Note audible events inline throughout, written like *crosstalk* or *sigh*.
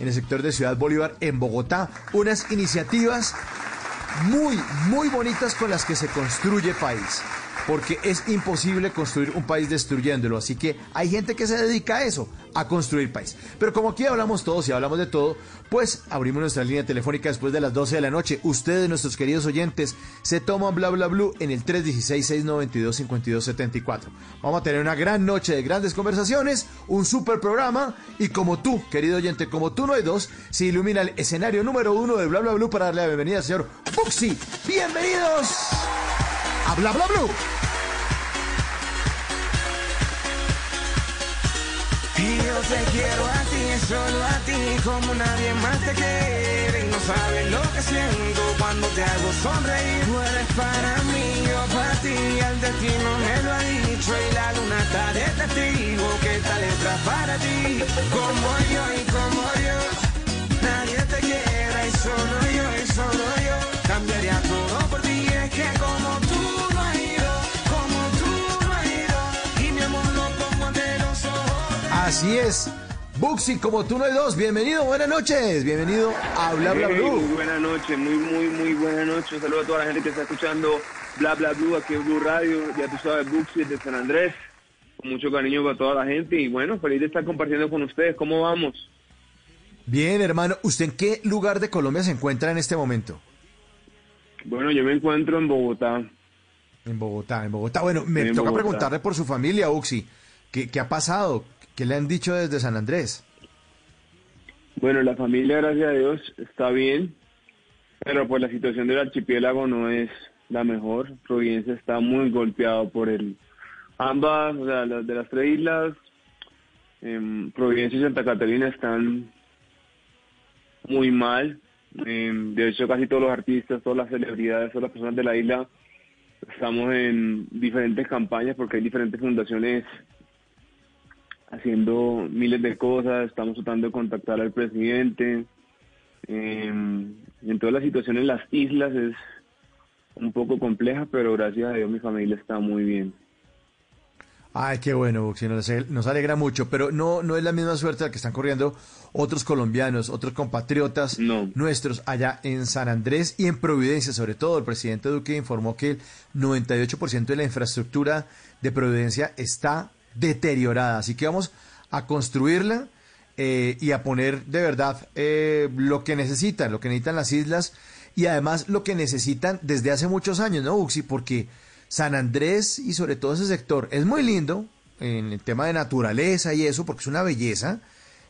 en el sector de Ciudad Bolívar, en Bogotá. Unas iniciativas muy, muy bonitas con las que se construye país porque es imposible construir un país destruyéndolo. Así que hay gente que se dedica a eso, a construir país. Pero como aquí hablamos todos y hablamos de todo, pues abrimos nuestra línea telefónica después de las 12 de la noche. Ustedes, nuestros queridos oyentes, se toman bla bla blue en el 316-692-5274. Vamos a tener una gran noche de grandes conversaciones, un super programa y como tú, querido oyente, como tú no hay dos, se ilumina el escenario número uno de bla bla blue para darle la bienvenida al señor Fuxi. Bienvenidos a bla bla. Y yo te quiero a ti, solo a ti, como nadie más te quiere. No sabes lo que siento cuando te hago sonreír. Tú eres para mí, yo para ti, el destino me lo ha dicho. Y la luna está de testigo que esta letra para ti. Como yo y como yo, nadie te quiera. Y solo yo y solo yo, cambiaría todo por ti. Es que como tú Así es. Buxi, como tú no hay dos, bienvenido, buenas noches, bienvenido a Bla Bla Hey, Blue. Muy buena noche, muy, muy, muy buena noche. Un saludo a toda la gente que está escuchando Bla Bla Blue aquí en Blue Radio. Ya tú sabes, Buxi de San Andrés. Con mucho cariño para toda la gente y bueno, feliz de estar compartiendo con ustedes. ¿Cómo vamos? Bien, hermano, ¿usted en qué lugar de Colombia se encuentra en este momento? Bueno, yo me encuentro en Bogotá. En Bogotá, en Bogotá. Bueno, me En toca Bogotá. preguntarle por su familia, Buxi. ¿Qué, ¿Qué ha pasado? ¿Qué le han dicho desde San Andrés? Bueno, la familia, gracias a Dios, está bien, pero pues la situación del archipiélago no es la mejor. Providencia está muy golpeado por el... Ambas, o sea, las de las tres islas, em, Providencia y Santa Catalina están muy mal. Em, de hecho, casi todos los artistas, todas las celebridades, todas las personas de la isla, estamos en diferentes campañas porque hay diferentes fundaciones haciendo miles de cosas, estamos tratando de contactar al presidente. Eh, y entonces la situación en las islas es un poco compleja, pero gracias a Dios mi familia está muy bien. Ay, qué bueno, Buxi, nos, nos alegra mucho, pero no, no es la misma suerte la que están corriendo otros colombianos, otros compatriotas No. nuestros allá en San Andrés y en Providencia, sobre todo. El presidente Duque informó que el 98% de la infraestructura de Providencia está deteriorada, así que vamos a construirla eh, y a poner de verdad eh, lo que necesitan, lo que necesitan las islas y además lo que necesitan desde hace muchos años, ¿no, Uxi? Porque San Andrés y sobre todo ese sector es muy lindo en el tema de naturaleza y eso, porque es una belleza,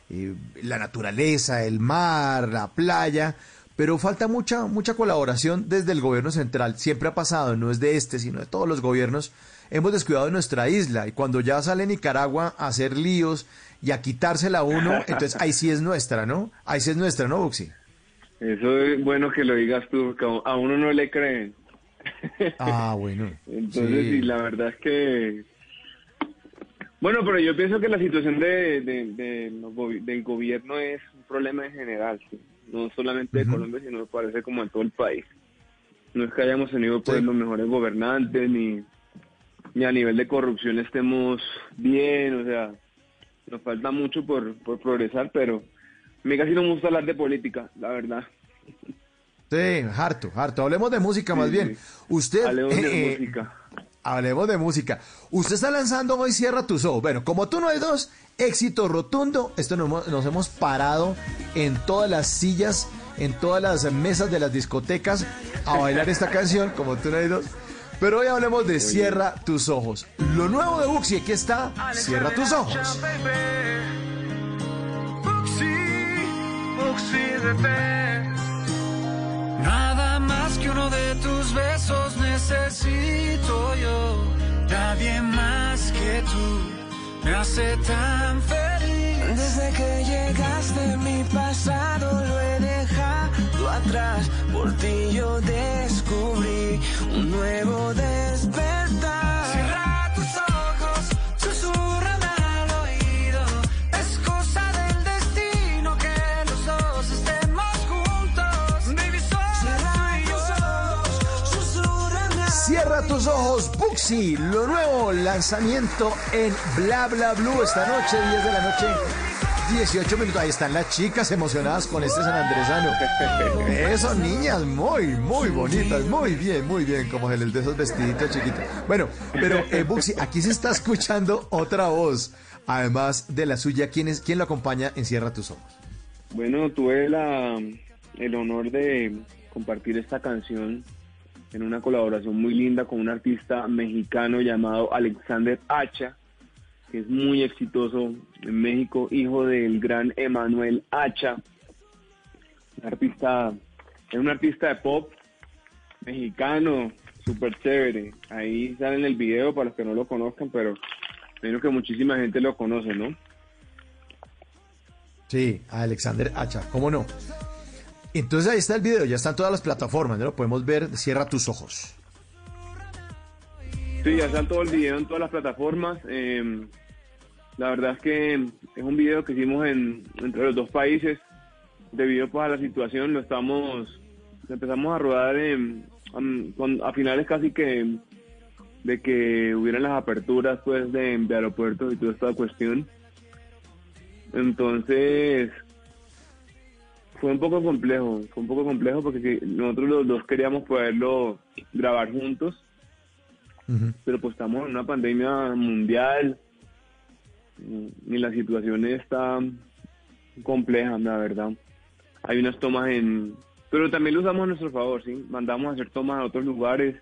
eh, la naturaleza, el mar, la playa, pero falta mucha, mucha colaboración desde el gobierno central. Siempre ha pasado, no es de este, sino de todos los gobiernos. Hemos descuidado nuestra isla y cuando ya sale Nicaragua a hacer líos y a quitársela a uno, entonces ahí sí es nuestra, ¿no? Ahí sí es nuestra, ¿no, Buxi? Eso es bueno que lo digas tú, porque a uno no le creen. *laughs* Ah, bueno. Entonces, sí. la verdad es que... Bueno, pero yo pienso que la situación de, del gobierno es un problema en general, sí. no solamente de. Colombia, sino parece como en todo el país. No es que hayamos tenido pues, Sí. los mejores gobernantes, ni, ni a nivel de corrupción estemos bien, o sea, nos falta mucho por, por progresar, pero a mí casi no me gusta hablar de política, la verdad. Sí, harto, harto. Hablemos de música más Sí, bien. sí. Usted... Hablemos de eh, música. Hablemos de música. Usted está lanzando hoy Cierra tus ojos. Bueno, como tú no hay dos, éxito rotundo. Esto nos, nos hemos parado en todas las sillas, en todas las mesas de las discotecas a bailar esta canción, como tú no hay dos. Pero hoy hablemos de Cierra tus ojos. Lo nuevo de Buxi, aquí está Cierra tus ojos. Nada más que uno de tus besos necesito yo. Nadie más que tú me hace tan feliz. Desde que llegaste mi pasado lo he dejado atrás. Por ti yo descubrí un nuevo despertar. Cierra tus ojos, susurrame al oído. Es cosa del destino que los dos estemos juntos. Baby, tú y yo. Susurrame al Cierra tus ojos, Buxi. Lo nuevo lanzamiento en Bla Bla Blue esta noche, 10 de la noche. 18 minutos. Ahí están las chicas emocionadas con este San Andresano. *laughs* Esas niñas muy, muy bonitas. Muy bien, muy bien. Como el de esos vestiditos chiquitos. Bueno, pero eh, Buxi, aquí se está escuchando otra voz. Además de la suya, ¿quién, es, quién lo acompaña en Cierra tus ojos? Bueno, tuve la, el honor de compartir esta canción en una colaboración muy linda con un artista mexicano llamado Alexander Hacha que es muy exitoso en México, hijo del gran Emanuel Hacha, un artista, es un artista de pop mexicano, súper chévere. Ahí sale en el video para los que no lo conozcan, pero creo que muchísima gente lo conoce, ¿no? Sí, Alexander Hacha, ¿cómo no? Entonces ahí está el video, ya están todas las plataformas, ¿no? Lo podemos ver, cierra tus ojos. Sí, ya está todo el video en todas las plataformas. Eh, la verdad es que es un video que hicimos en, entre los dos países. Debido pues, a la situación, lo estamos empezamos a rodar a finales casi que de que hubieran las aperturas pues de aeropuertos y toda esta cuestión. Entonces fue un poco complejo, fue un poco complejo porque nosotros los dos queríamos poderlo grabar juntos, pero pues estamos en una pandemia mundial, y la situación está compleja, la verdad. Hay unas tomas en... Pero también lo usamos a nuestro favor, ¿sí? Mandamos a hacer tomas a otros lugares.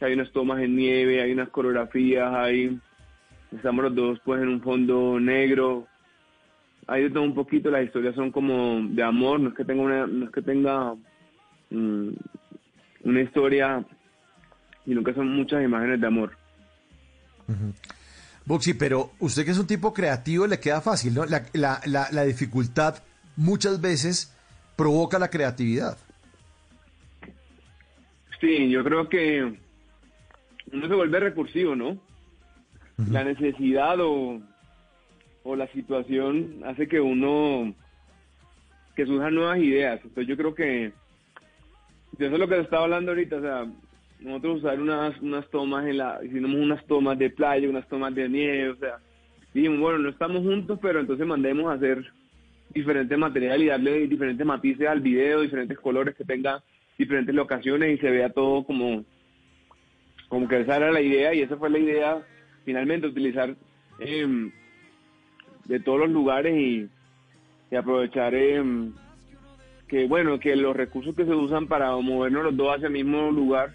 Hay unas tomas en nieve, hay unas coreografías, hay... Estamos los dos pues en un fondo negro. Hay de todo un poquito, las historias son como de amor, no es que tenga una, no es que tenga mm, una historia, sino que son muchas imágenes de amor. Boxy, pero usted que es un tipo creativo le queda fácil, ¿no? La, la, la, dificultad muchas veces provoca la creatividad. Sí, yo creo que uno se vuelve recursivo, ¿no? La necesidad o, o la situación hace que uno que surjan nuevas ideas. Entonces yo creo que eso es lo que se estaba hablando ahorita, o sea, nosotros usar unas, unas tomas en la, hicimos unas tomas de playa, unas tomas de nieve, o sea, dijimos, bueno, no estamos juntos, pero entonces mandemos a hacer diferentes material y darle diferentes matices al video, diferentes colores que tenga diferentes locaciones y se vea todo como, como que esa era la idea y esa fue la idea finalmente, utilizar em, de todos los lugares y, aprovechar em, que bueno, que los recursos que se usan para movernos los dos hacia el mismo lugar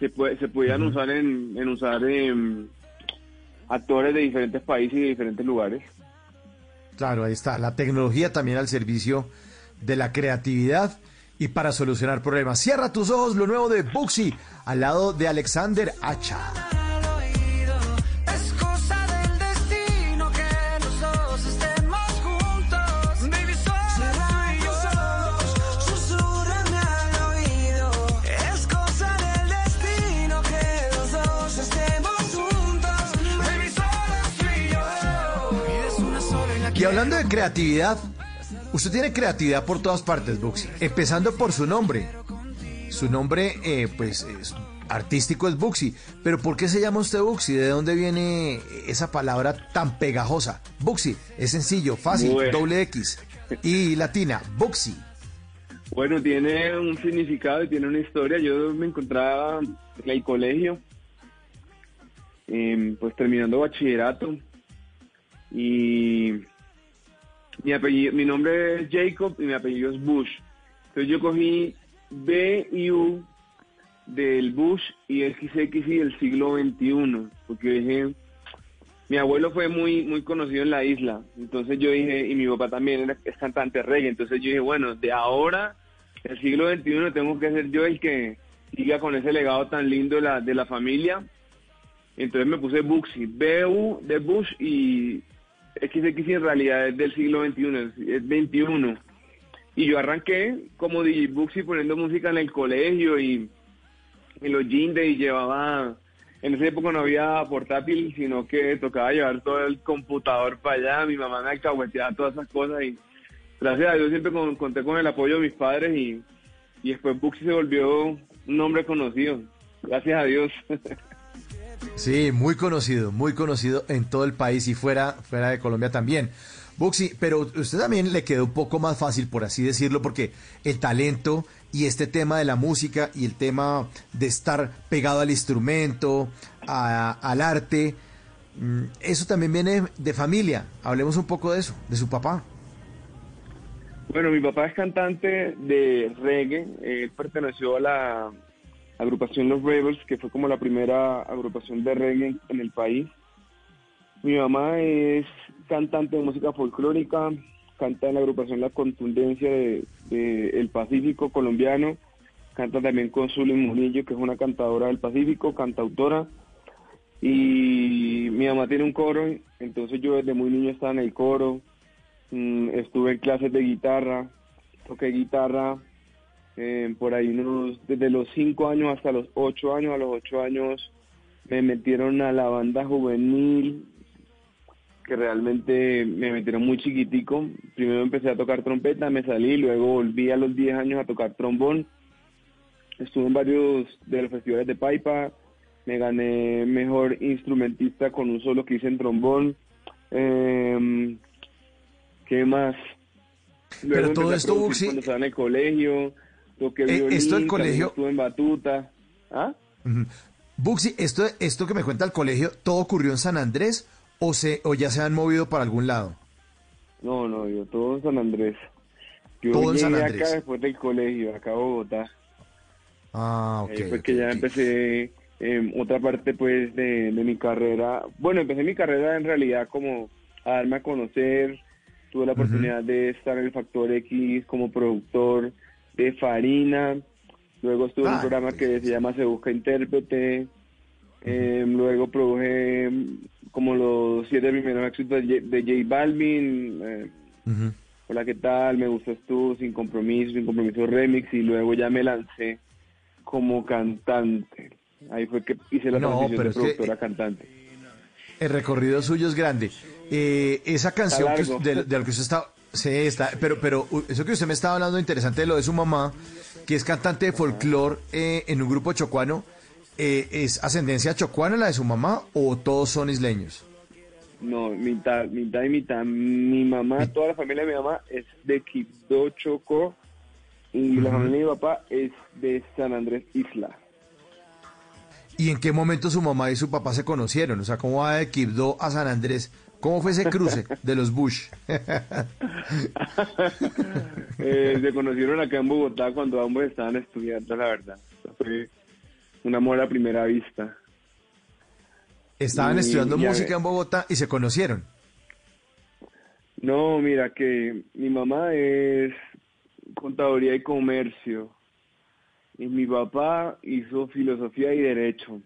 se, puede, se podían usar en, en usar actores de diferentes países y de diferentes lugares. Claro, ahí está. La tecnología también al servicio de la creatividad y para solucionar problemas. Cierra tus ojos, lo nuevo de Buxi, al lado de Alexander Hacha. Hablando de creatividad, usted tiene creatividad por todas partes, Buxi. Empezando por su nombre. Su nombre, eh, pues, artístico es Buxi. Pero ¿por qué se llama usted Buxi? ¿De dónde viene esa palabra tan pegajosa? Buxi, es sencillo, fácil, doble X. Y latina, Buxi. Bueno, tiene un significado y tiene una historia. Yo me encontraba en el colegio, em, pues terminando bachillerato. Y mi apellido, mi nombre es Jacob y mi apellido es Bush. Entonces yo cogí B U del Bush y XX y del siglo XXI, porque dije, mi abuelo fue muy muy conocido en la isla, entonces yo dije, y mi papá también era, es cantante reggae, entonces yo dije, bueno, de ahora, el siglo XXI, tengo que ser yo el que siga con ese legado tan lindo de la, de la familia. Entonces me puse Buxi, B-U de Bush y XX en realidad es del siglo XXI, es 21. Y yo arranqué como DJ poniendo música en el colegio y en los jeans y llevaba, en esa época no había portátil, sino que tocaba llevar todo el computador para allá, mi mamá me alcahueteaba todas esas cosas y gracias a Dios siempre conté con el apoyo de mis padres y, y después Buxi se volvió un nombre conocido, gracias a Dios. *laughs* Sí, muy conocido, muy conocido en todo el país y fuera, fuera de Colombia también. Buxi, pero usted también le quedó un poco más fácil, por así decirlo, porque el talento y este tema de la música y el tema de estar pegado al instrumento, al arte, mm, eso también viene de familia. Hablemos un poco de eso, de su papá. Bueno, mi papá es cantante de reggae. Él perteneció a la agrupación Los Rebels, que fue como la primera agrupación de reggae en el país. Mi mamá es cantante de música folclórica, canta en la agrupación La Contundencia de, El Pacífico colombiano, canta también con Zully Murillo, que es una cantadora del Pacífico, cantautora. Y mi mamá tiene un coro, entonces yo desde muy niño estaba en el coro, Mm, estuve en clases de guitarra, toqué guitarra eh, por ahí unos, desde los 5 años hasta los 8 años, a los 8 años me metieron a la banda juvenil, que realmente me metieron muy chiquitico. Primero empecé a tocar trompeta, me salí, luego volví a los 10 años a tocar trombón. Estuve en varios de los festivales de Paipa, me gané mejor instrumentista con un solo que hice en trombón. Eh, ¿Qué más? Pero todo esto, Buxi... Cuando estaba en el colegio, toqué eh, esto el colegio... estuve en batuta. ¿Ah? Buxi, esto, esto que me cuenta el colegio, ¿todo ocurrió en San Andrés o, se, o ya se han movido para algún lado? No, no, yo todo en San Andrés. Yo todo en San Andrés. acá después del colegio, acá a Bogotá. Ah, ok. Ahí fue que ya empecé eh, otra parte pues de, de mi carrera. Bueno, empecé mi carrera en realidad como a darme a conocer, Tuve la oportunidad de estar en el Factor X como productor de Farina. Luego estuve en un ah, programa que se llama Se Busca Intérprete. Em, luego produje como los siete primeros éxitos de, de J Balvin. Eh, Hola, ¿qué tal? Me gustas tú, Sin Compromiso, Sin Compromiso Remix. Y luego ya me lancé como cantante. Ahí fue que hice la transición de productora cantante. El recorrido suyo es grande. Eh, esa canción de, la que usted está, sí, está, pero, pero eso que usted me estaba hablando interesante de lo de su mamá, que es cantante de folclore eh, en un grupo chocuano, eh, ¿es ascendencia chocuana la de su mamá o todos son isleños? No, mitad, mitad y mitad. Mi mamá, toda la familia de mi mamá es de Quibdó, Chocó, y la familia de mi papá es de San Andrés Isla. ¿Y en qué momento su mamá y su papá se conocieron? O sea, ¿cómo va de Quibdó a San Andrés? ¿Cómo fue ese cruce de los Bush? *laughs* eh, se conocieron acá en Bogotá cuando ambos estaban estudiando, la verdad. Fue un amor a primera vista. Estaban estudiando música en Bogotá y se conocieron. No, mira que mi mamá es contaduría y comercio y mi papá hizo filosofía y derecho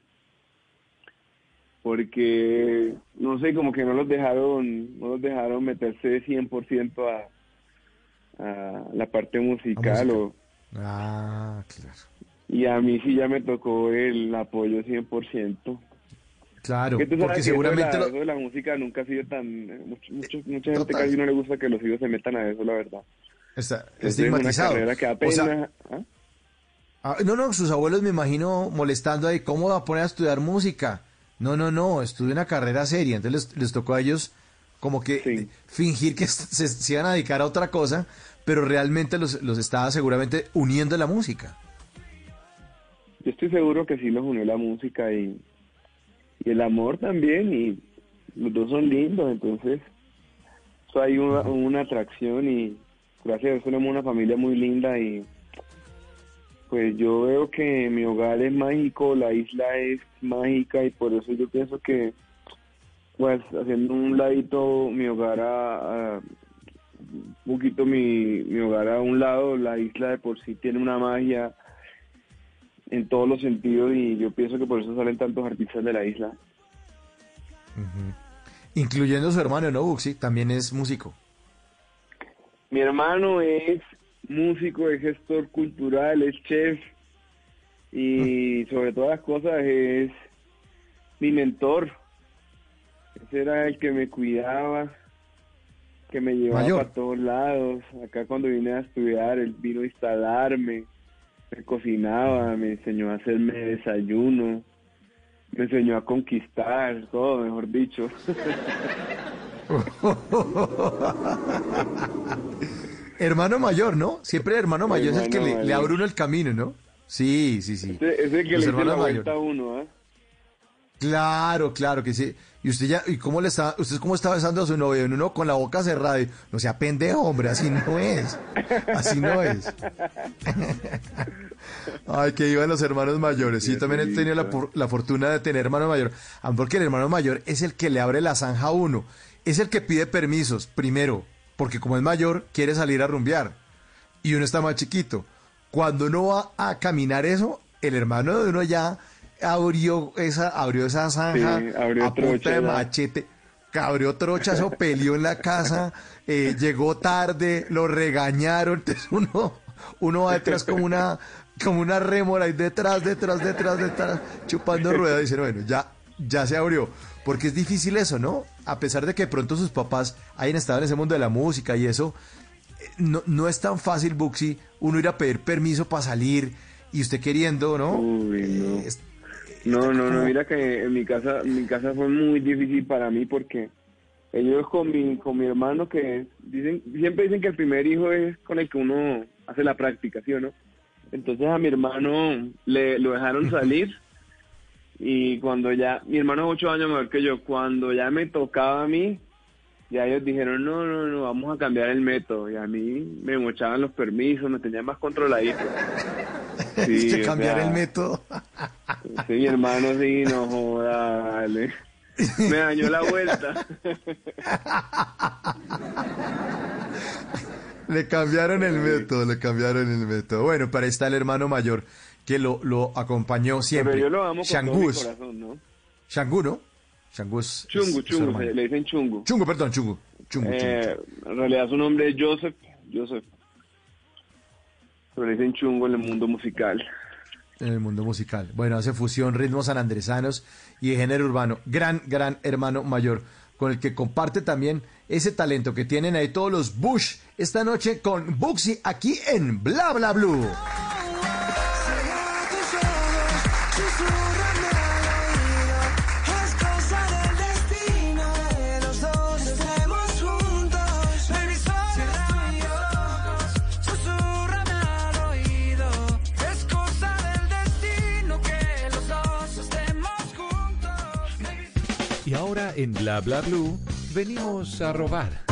porque no sé, como que no los dejaron, no los dejaron meterse 100% a, a la parte musical o Ah, claro. Y a mí sí ya me tocó el apoyo 100%. Claro, porque seguramente eso de, la, música nunca ha sido tan mucho, mucha gente casi no le gusta que los hijos se metan a eso, la verdad. Está estigmatizado. que apenas, ¿ah? Ah, no, no, sus abuelos me imagino molestando ahí, ¿cómo va a poner a estudiar música? No, no, no, estudié una carrera seria. Entonces les, tocó a ellos como que fingir que *laughs* se, iban a dedicar a otra cosa, pero realmente los, los estaba seguramente uniendo la música. Yo estoy seguro que sí los unió la música y, y el amor también, y los dos son lindos, entonces eso hay una, una atracción y gracias a Dios tenemos una familia muy linda y pues yo veo que mi hogar es mágico, la isla es mágica y por eso yo pienso que, pues haciendo un ladito mi hogar a, un poquito mi, mi hogar a un lado, la isla de por sí tiene una magia en todos los sentidos y yo pienso que por eso salen tantos artistas de la isla. Incluyendo su hermano, ¿no, Buxi? También es músico. Mi hermano es músico, es gestor cultural, es chef y sobre todas las cosas es mi mentor. Ese era el que me cuidaba, que me llevaba a todos lados. Acá cuando vine a estudiar, él vino a instalarme, me cocinaba, me enseñó a hacerme desayuno, me enseñó a conquistar, todo, mejor dicho. *laughs* *laughs* hermano mayor, ¿no? Siempre el hermano mayor es el que le, abre uno el camino, ¿no? Sí, sí, sí. Es el que le la vuelta a uno, ¿eh? Claro, claro que sí. Y usted ya, ¿y cómo le está, usted cómo está besando a su novio? Uno con la boca cerrada y, no sea pendejo, hombre, así no es. Así no es. *laughs* Ay, que iban los hermanos mayores. Sí, también he tenido la, la, fortuna de tener hermano mayor. Porque el hermano mayor es el que le abre la zanja a uno. Es el que pide permisos, primero, porque como es mayor, quiere salir a rumbear. Y uno está más chiquito. Cuando uno va a caminar eso, el hermano de uno ya abrió esa, abrió esa zanja a punta de machete, abrió trocha, eso peleó en la casa, *laughs* eh, llegó tarde, lo regañaron, *laughs* entonces uno, uno va detrás como una, como una rémora y detrás, detrás, detrás, detrás, chupando ruedas, dice, bueno, ya, ya se abrió. Porque es difícil eso, ¿no? A pesar de que pronto sus papás hayan estado en ese mundo de la música y eso, eh, no, no es tan fácil, Buxi, uno ir a pedir permiso para salir y usted queriendo, ¿no? Uy, no. Eh, no, no, no, mira que en mi casa, mi casa fue muy difícil para mí porque ellos con mi, con mi hermano que dicen, siempre dicen que el primer hijo es con el que uno hace la práctica, ¿sí o no? Entonces a mi hermano le lo dejaron salir y cuando ya, mi hermano es ocho años mayor que yo, cuando ya me tocaba a mí, ya ellos dijeron, no, no, no, vamos a cambiar el método. Y a mí me mochaban los permisos, me tenían más controladito. *laughs* Sí, que cambiar el método. sí, mi hermano, sí, no joda, Me dañó la vuelta. *laughs* le cambiaron el método, le cambiaron el método. Bueno, para está el hermano mayor que lo, lo acompañó siempre. Pero yo lo amo con todo mi corazón, ¿no? Shangu, ¿no? Shangu es... Chungu, Chungu, le dicen Chungu. Chungu, perdón, Chungu. Chungu, eh, En realidad su nombre es Joseph, Joseph. Pero le dicen Chungu en el mundo musical. En el mundo musical. Bueno, hace fusión, ritmos sanandresanos y de género urbano. Gran, gran hermano mayor, con el que comparte también ese talento que tienen ahí todos los Bush esta noche con Buxi aquí en Bla Bla Blue. En Bla Bla Blue, venimos a robar.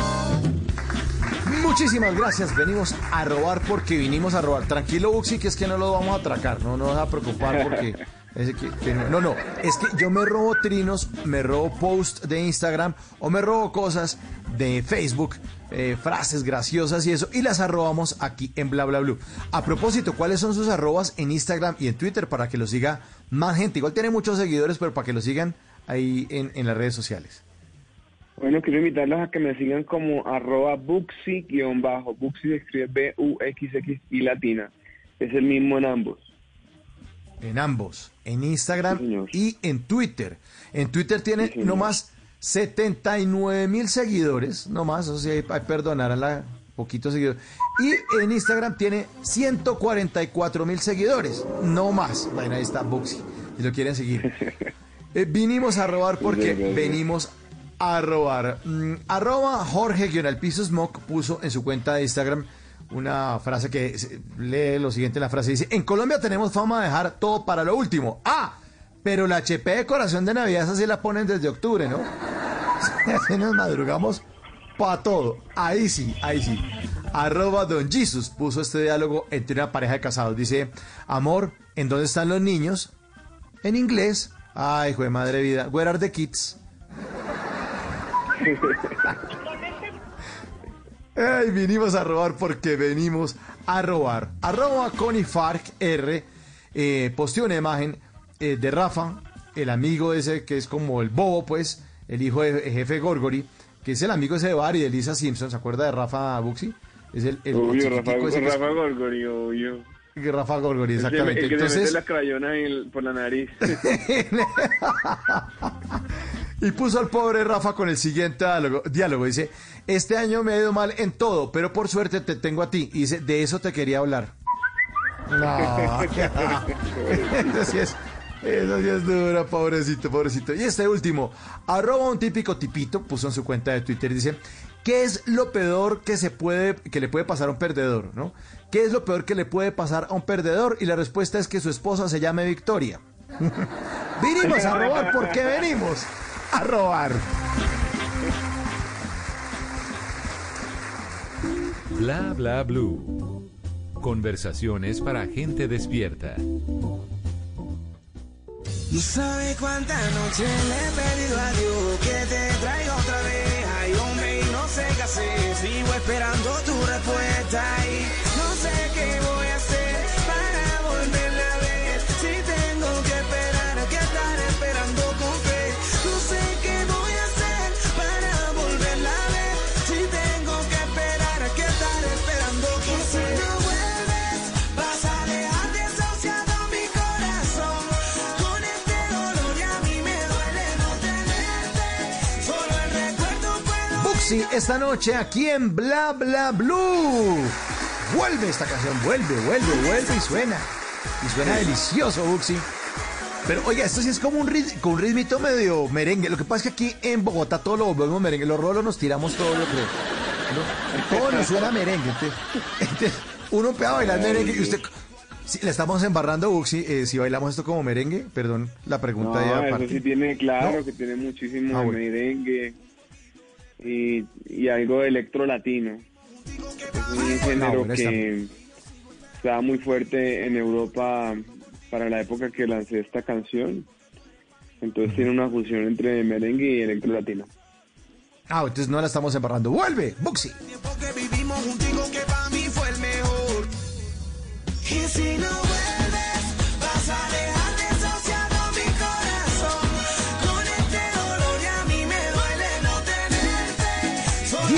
Muchísimas gracias, venimos a robar porque vinimos a robar. Tranquilo, Buxi, que es que no lo vamos a atracar, no nos va a preocupar porque... *laughs* no, no, es que yo me robo trinos, me robo posts de Instagram o me robo cosas de Facebook, eh, frases graciosas y eso, y las arrobamos aquí en Bla Bla Blue. A propósito, ¿cuáles son sus arrobas en Instagram y en Twitter para que lo siga más gente? Igual tiene muchos seguidores, pero para que lo sigan ahí en, en las redes sociales? Bueno, quiero invitarlos a que me sigan como arroba buxi-bajo. Buxi se escribe B-U-X-X y latina. Es el mismo en ambos. En ambos, en Instagram y en Twitter. En Twitter tiene nomás 79 mil seguidores, nomás, o sea, hay, perdonar a la poquitos seguidores. Y en Instagram tiene 144 mil seguidores, no más. Bueno, ahí está Buxi, si lo quieren seguir. *laughs* Eh, vinimos a robar porque venimos a robar. Mm, arroba Jorge piso Smoke puso en su cuenta de Instagram una frase que lee lo siguiente la frase dice, en Colombia tenemos fama de dejar todo para lo último. Ah, pero la HP de corazón de Navidad esa sí la ponen desde octubre, ¿no? *laughs* Así nos madrugamos para todo. Ahí sí, ahí sí. Arroba Don Jesus puso este diálogo entre una pareja de casados. Dice, amor, ¿en dónde están los niños? En inglés, Ay, hijo de madre vida. Where are the kids? Ay, vinimos a robar porque venimos a robar. Arroba Conifarc R eh, posteó una imagen eh, de Rafa, el amigo ese que es como el bobo, pues, el hijo de jefe Gorgori, que es el amigo ese de Barry de Lisa Simpson, ¿se acuerda de Rafa Buxi? Es el, el, Rafa, Rafa Gorgori, obvio. Rafa Gorgori, exactamente. El que, Entonces... la crayona por la nariz. *laughs* y puso al pobre Rafa con el siguiente diálogo, Dice, este año me ha ido mal en todo, pero por suerte te tengo a ti. Y dice, de eso te quería hablar. No. *laughs* Así es. Eso sí es dura, pobrecito, pobrecito. Y este último, arroba un típico tipito, puso en su cuenta de Twitter y dice, ¿qué es lo peor que se puede, que le puede pasar a un perdedor, no? ¿Qué es lo peor que le puede pasar a un perdedor? Y la respuesta es que su esposa se llame Victoria. *laughs* Vinimos a robar porque venimos a robar. Bla bla blue. Conversaciones para gente despierta. No sabe cuántas noches le he pedido a Dios que te traiga otra vez. Ay, hombre, y no sé qué hacer. Sigo esperando tu respuesta y esta noche aquí en Bla Bla Blue. Vuelve esta canción, vuelve, vuelve, vuelve y suena. Y suena delicioso, Buxi. Pero oiga, esto sí es como un, rit- con un ritmito medio merengue. Lo que pasa es que aquí en Bogotá todo lo volvemos merengue. Los rolos nos tiramos todo, creo. ¿no? Todo nos suena merengue. Entonces, entonces, uno empieza a bailar merengue y usted... Sí, le estamos embarrando, Buxi, eh, si bailamos esto como merengue. Perdón, la pregunta No, ya eso sí tiene, claro, ¿No? que tiene muchísimo Ah, bueno. merengue y, y algo de electro latino. Es un género que estaba muy fuerte en Europa para la época que lancé esta canción. Entonces tiene una fusión entre merengue y electro latino. Ah, entonces no la estamos embarrando. ¡Vuelve, Buxi! tiempo que vivimos juntico que para mí fue el mejor.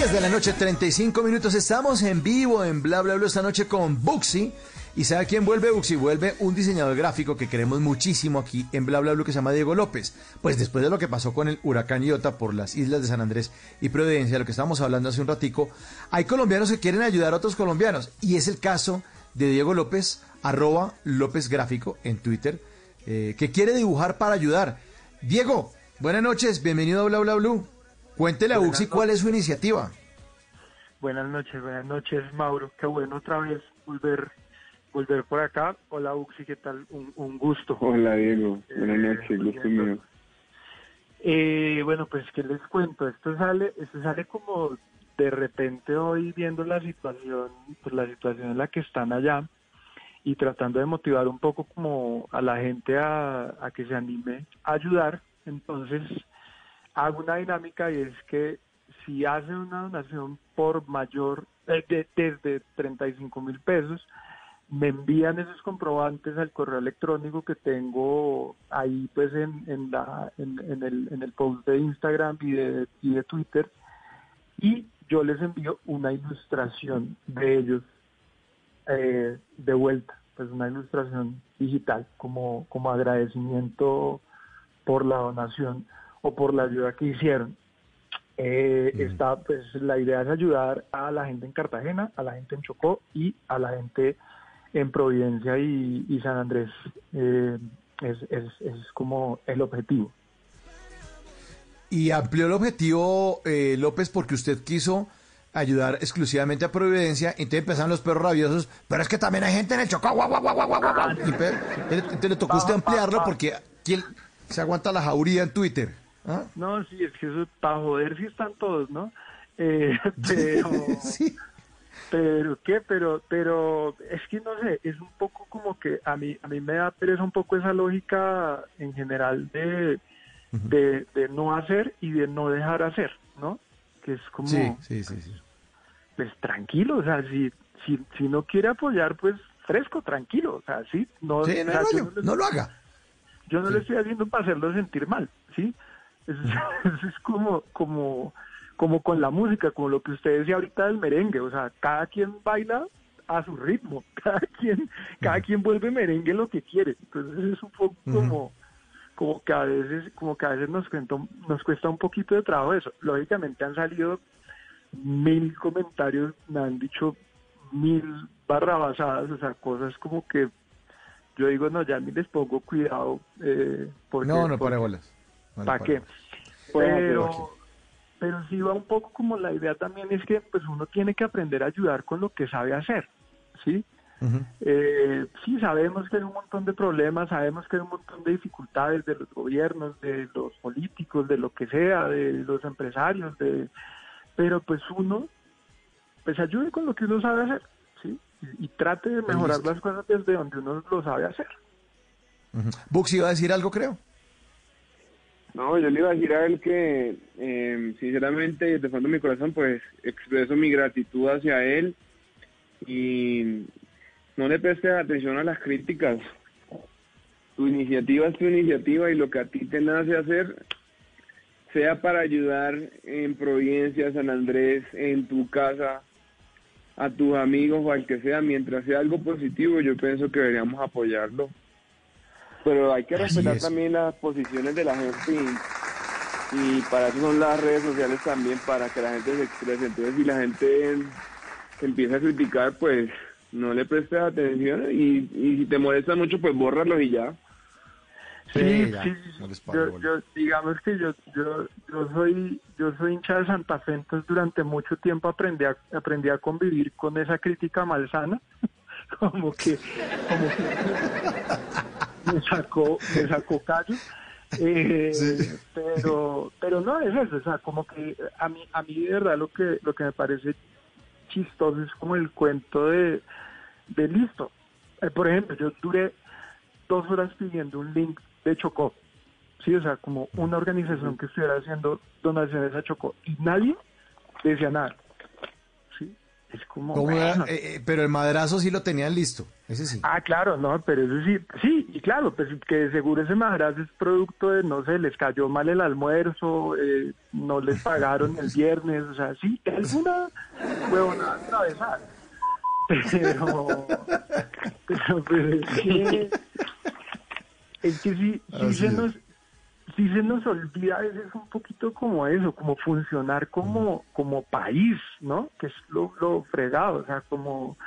10 de la noche, 35 minutos. Estamos en vivo en Bla Bla esta noche con Buxi. ¿Y sabe quién vuelve Buxi? Vuelve un diseñador gráfico que queremos muchísimo aquí en Bla Bla que se llama Diego López. Pues después de lo que pasó con el huracán Iota por las islas de San Andrés y Providencia, lo que estábamos hablando hace un ratico, hay colombianos que quieren ayudar a otros colombianos. Y es el caso de Diego López, arroba López Gráfico en Twitter, eh, que quiere dibujar para ayudar. Diego, buenas noches, bienvenido a Bla Bla Blue. Cuéntele a Buxi cuál es su iniciativa. Buenas noches, buenas noches, Mauro. Qué bueno otra vez volver volver por acá. Hola, Uxi, ¿qué tal? Un, un gusto. Hola Diego, buenas Eh, noches, gusto mío. Eh, bueno, pues, ¿qué les cuento? Esto sale, esto sale como de repente hoy viendo la situación, pues la situación en la que están allá y tratando de motivar un poco como a la gente a, a que se anime a ayudar. Entonces, hago una dinámica y es que si hace una donación por mayor, eh, de- desde 35 mil pesos, me envían esos comprobantes al correo electrónico que tengo ahí pues en, en, la, en el, en el post de Instagram y de, y de Twitter y yo les envío una ilustración de ellos eh, de vuelta, pues una ilustración digital como, como agradecimiento por la donación o por la ayuda que hicieron. Eh, está, pues la idea es ayudar a la gente en Cartagena, a la gente en Chocó y a la gente en Providencia y, y San Andrés. Eh, es, es, es como el objetivo. Y amplió el objetivo, eh, López, porque usted quiso ayudar exclusivamente a Providencia. Entonces empezaron los perros rabiosos. Pero es que también hay gente en el Chocó. guau, guau, guau, guau, guau, guau". Y pe- entonces le tocó a usted ampliarlo porque ¿quién se aguanta la jauría en Twitter? ¿Ah? No, sí, es que eso para joder sí están todos, ¿no? Eh, *laughs* *laughs* pero, Sí. pero qué, pero, pero es que no sé, es un poco como que a mí, a mí me da pereza un poco esa lógica en general de, de, de no hacer y de no dejar hacer, ¿no? Que es como, Sí, sí, sí, sí. pues tranquilo, o sea, si, si, si no quiere apoyar, pues fresco, tranquilo, o sea, sí, no, Sí, o no, sea, no, yo yo- no le- no lo haga. yo no le estoy haciendo para hacerlo sentir mal, ¿sí? Es, *laughs* es como, como, como con la música, como lo que usted decía ahorita del merengue, o sea, cada quien baila a su ritmo, *laughs* cada quien, cada quien vuelve merengue lo que quiere, entonces es un poco como, como que a veces, como que a veces nos cuesta, un- nos cuesta un poquito de trabajo eso. Lógicamente han salido mil comentarios, me han dicho mil barrabasadas, o sea, cosas como que yo digo, no, ya ni les pongo cuidado. Eh, porque, no, no para bolas. ¿Para qué? Pero, pero sí va un poco como la idea también es que pues uno tiene que aprender a ayudar con lo que sabe hacer, ¿sí? eh, sí, sabemos que hay un montón de problemas, sabemos que hay un montón de dificultades de los gobiernos, de los políticos, de lo que sea, de los empresarios, de pero pues uno pues ayude con lo que uno sabe hacer, ¿sí? Y, trate de mejorar las cosas desde donde uno lo sabe hacer. Bux iba a decir algo, creo. No, yo le iba a decir a él que, eh, sinceramente, de fondo de mi corazón, pues expreso mi gratitud hacia él y no le prestes atención a las críticas. Tu iniciativa es tu iniciativa y lo que a ti te nace hacer, sea para ayudar en Providencia, San Andrés, en tu casa, a tus amigos o al que sea, mientras sea algo positivo, yo pienso que deberíamos apoyarlo. Pero hay que respetar también las posiciones de la gente y, para eso son las redes sociales también, para que la gente se exprese. Entonces, si la gente empieza a criticar, pues no le prestes atención y, si te molesta mucho, pues bórralo y ya. Sí, sí, yo, digamos que yo, yo, yo soy yo soy hincha de Santa Fe, entonces durante mucho tiempo aprendí a, aprendí a convivir con esa crítica malsana, *laughs* como que, como que *laughs* me sacó, me sacó callo. Eh, pero pero no es eso o sea como que a mí a mí de verdad lo que lo que me parece chistoso es como el cuento de de listo. Eh, por ejemplo, yo duré dos horas pidiendo un link de Chocó. Sí, o sea, como una organización que estuviera haciendo donaciones a Chocó y nadie decía nada. Sí, es como. Eh, eh, pero el madrazo sí lo tenían listo, ese sí. Ah, claro, no, pero eso sí, sí, y claro, pues que seguro ese madrazo es producto de, no sé, les cayó mal el almuerzo, no les pagaron el viernes, o sea, sí, alguna huevona atravesada pero, pero, pero es que, es que sí, se nos, sí se nos olvida a veces un poquito como eso, como funcionar como, como país, ¿no? Que es lo, lo fregado, o sea, como,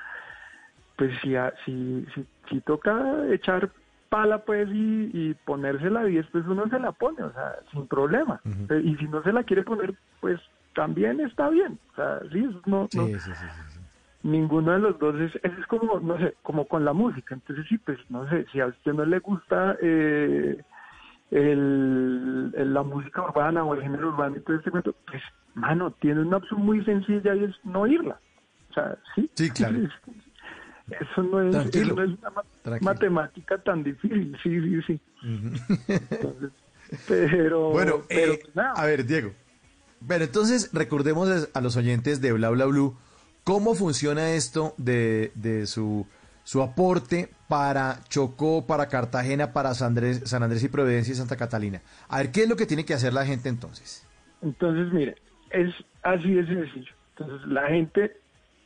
pues si, si, si, si toca echar pala pues y, y ponérsela 10 pues uno se la pone, o sea, sin problema. Y si no se la quiere poner, pues también está bien. O sea, sí, no, no, ninguno de los dos es, es como, no sé, como con la música. Entonces, sí, pues, no sé, si a usted no le gusta eh, el, la música urbana o el género urbano y todo este cuento, pues, mano, tiene una opción muy sencilla y es no irla. O sea, sí. Sí, claro. *laughs* Eso no es, una matemática tan difícil, sí, sí, sí. pero, bueno, eh, pues, a ver, Diego. Pero entonces recordemos a los oyentes de Bla Bla Blue ¿Cómo funciona esto de, su, su aporte para Chocó, para Cartagena, para San Andrés, San Andrés y Providencia y Santa Catalina? A ver, ¿qué es lo que tiene que hacer la gente entonces? Entonces, mire, es así de sencillo. Entonces, la gente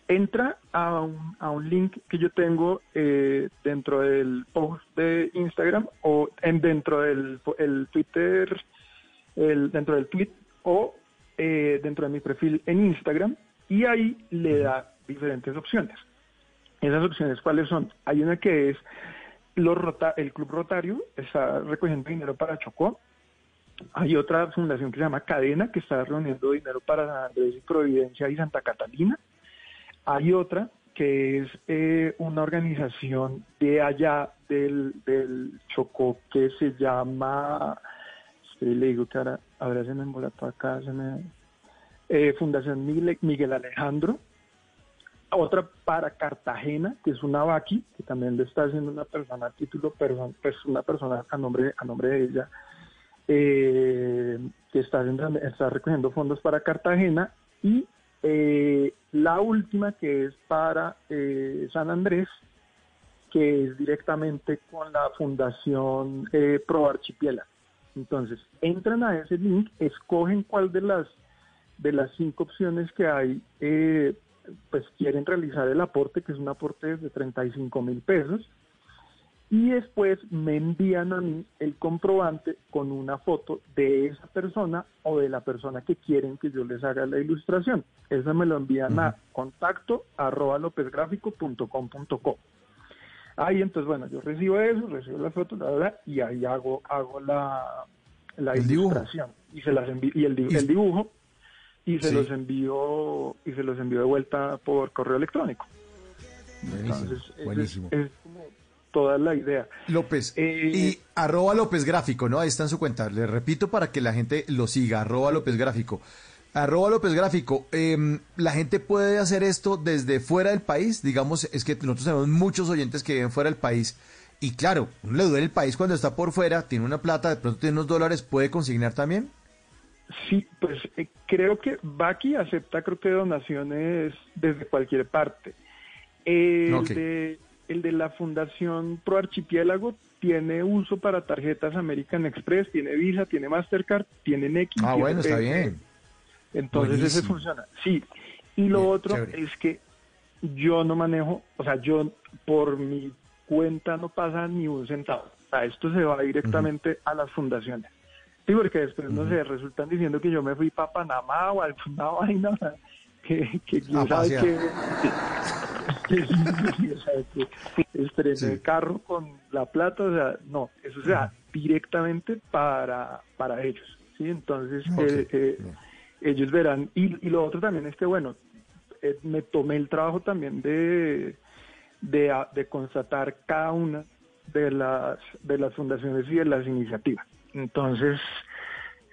entra a un, a un link que yo tengo eh, dentro del post de Instagram o en dentro del el Twitter, el, dentro del tweet o eh, dentro de mi perfil en Instagram y ahí le da diferentes opciones. Esas opciones, ¿cuáles son? Hay una que es el Club Rotario, está recogiendo dinero para Chocó. Hay otra fundación que se llama Cadena, que está reuniendo dinero para Andrés y Providencia y Santa Catalina. Hay otra que es eh, una organización de allá del, Chocó que se llama, le digo que ahora se me embolató acá, se me eh, Fundación Miguel, Alejandro, otra para Cartagena, que es una Vaqui, que también le está haciendo una persona a título, pues una persona a nombre, a nombre de ella, eh, que está, está recogiendo fondos para Cartagena, y eh, la última que es para San Andrés, que es directamente con la Fundación Pro Archipiela. Entonces, entran a ese link, escogen cuál de las de las cinco opciones que hay, eh, pues quieren realizar el aporte, que es un aporte de 35 mil pesos, y después me envían a mí el comprobante con una foto de esa persona o de la persona que quieren que yo les haga la ilustración. Esa me lo envían a contacto arroba lopezgráfico.com.co. Ahí entonces, bueno, yo recibo eso, recibo las fotos, la verdad, y ahí hago, hago la, la dibujo. ilustración y se las el, Y- el dibujo y se Sí. los envío y se los envío de vuelta por correo electrónico. Buenísimo, Entonces, es- como toda la idea. López. Eh, y arroba López Gráfico, ¿no? Ahí está en su cuenta. Le repito para que la gente lo siga. Arroba López Gráfico. Arroba López Gráfico. em, la gente puede hacer esto desde fuera del país. Digamos, es que nosotros tenemos muchos oyentes que viven fuera del país. Y claro, uno le duele el país cuando está por fuera, tiene una plata, de pronto tiene unos dólares, ¿puede consignar también? Sí, pues eh, creo que Baki acepta, creo que donaciones desde cualquier parte. El, de, el de la Fundación Pro Archipiélago tiene uso para tarjetas American Express, tiene Visa, tiene Mastercard, tiene Nequi. Ah, tiene bueno, está bien. Entonces ese funciona. Sí. Y lo Bien, otro chévere. es que yo no manejo, o sea, yo por mi cuenta no pasa ni un centavo. O sea, esto se va directamente a las fundaciones. Sí, porque después, no sé, resultan diciendo que yo me fui para Panamá o alguna *laughs* vaina, que, que quién sabe *laughs* que, estrené Sí. el carro con la plata, o sea, no, eso se da directamente para, para ellos, ¿sí? Entonces, eh, eh, ellos verán. Y, y lo otro también es que, bueno, eh, me tomé el trabajo también de, de, de constatar cada una de las, de las fundaciones y de las iniciativas. Entonces,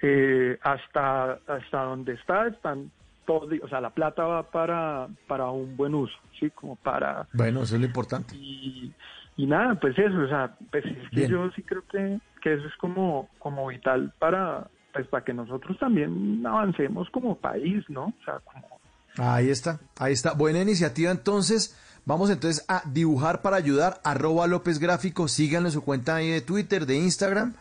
eh, hasta, hasta donde está, están todos, o sea, la plata va para, para un buen uso, ¿sí? Como para... Bueno, eso es lo importante. Y, y nada, pues eso, o sea, pues es que yo sí creo que, que eso es como, como vital para, pues para que nosotros también avancemos como país, ¿no? O sea, como... Ahí está, ahí está. Buena iniciativa entonces. Vamos entonces a dibujar para ayudar. Arroba López Gráfico. Síganlo en su cuenta ahí de Twitter, de Instagram.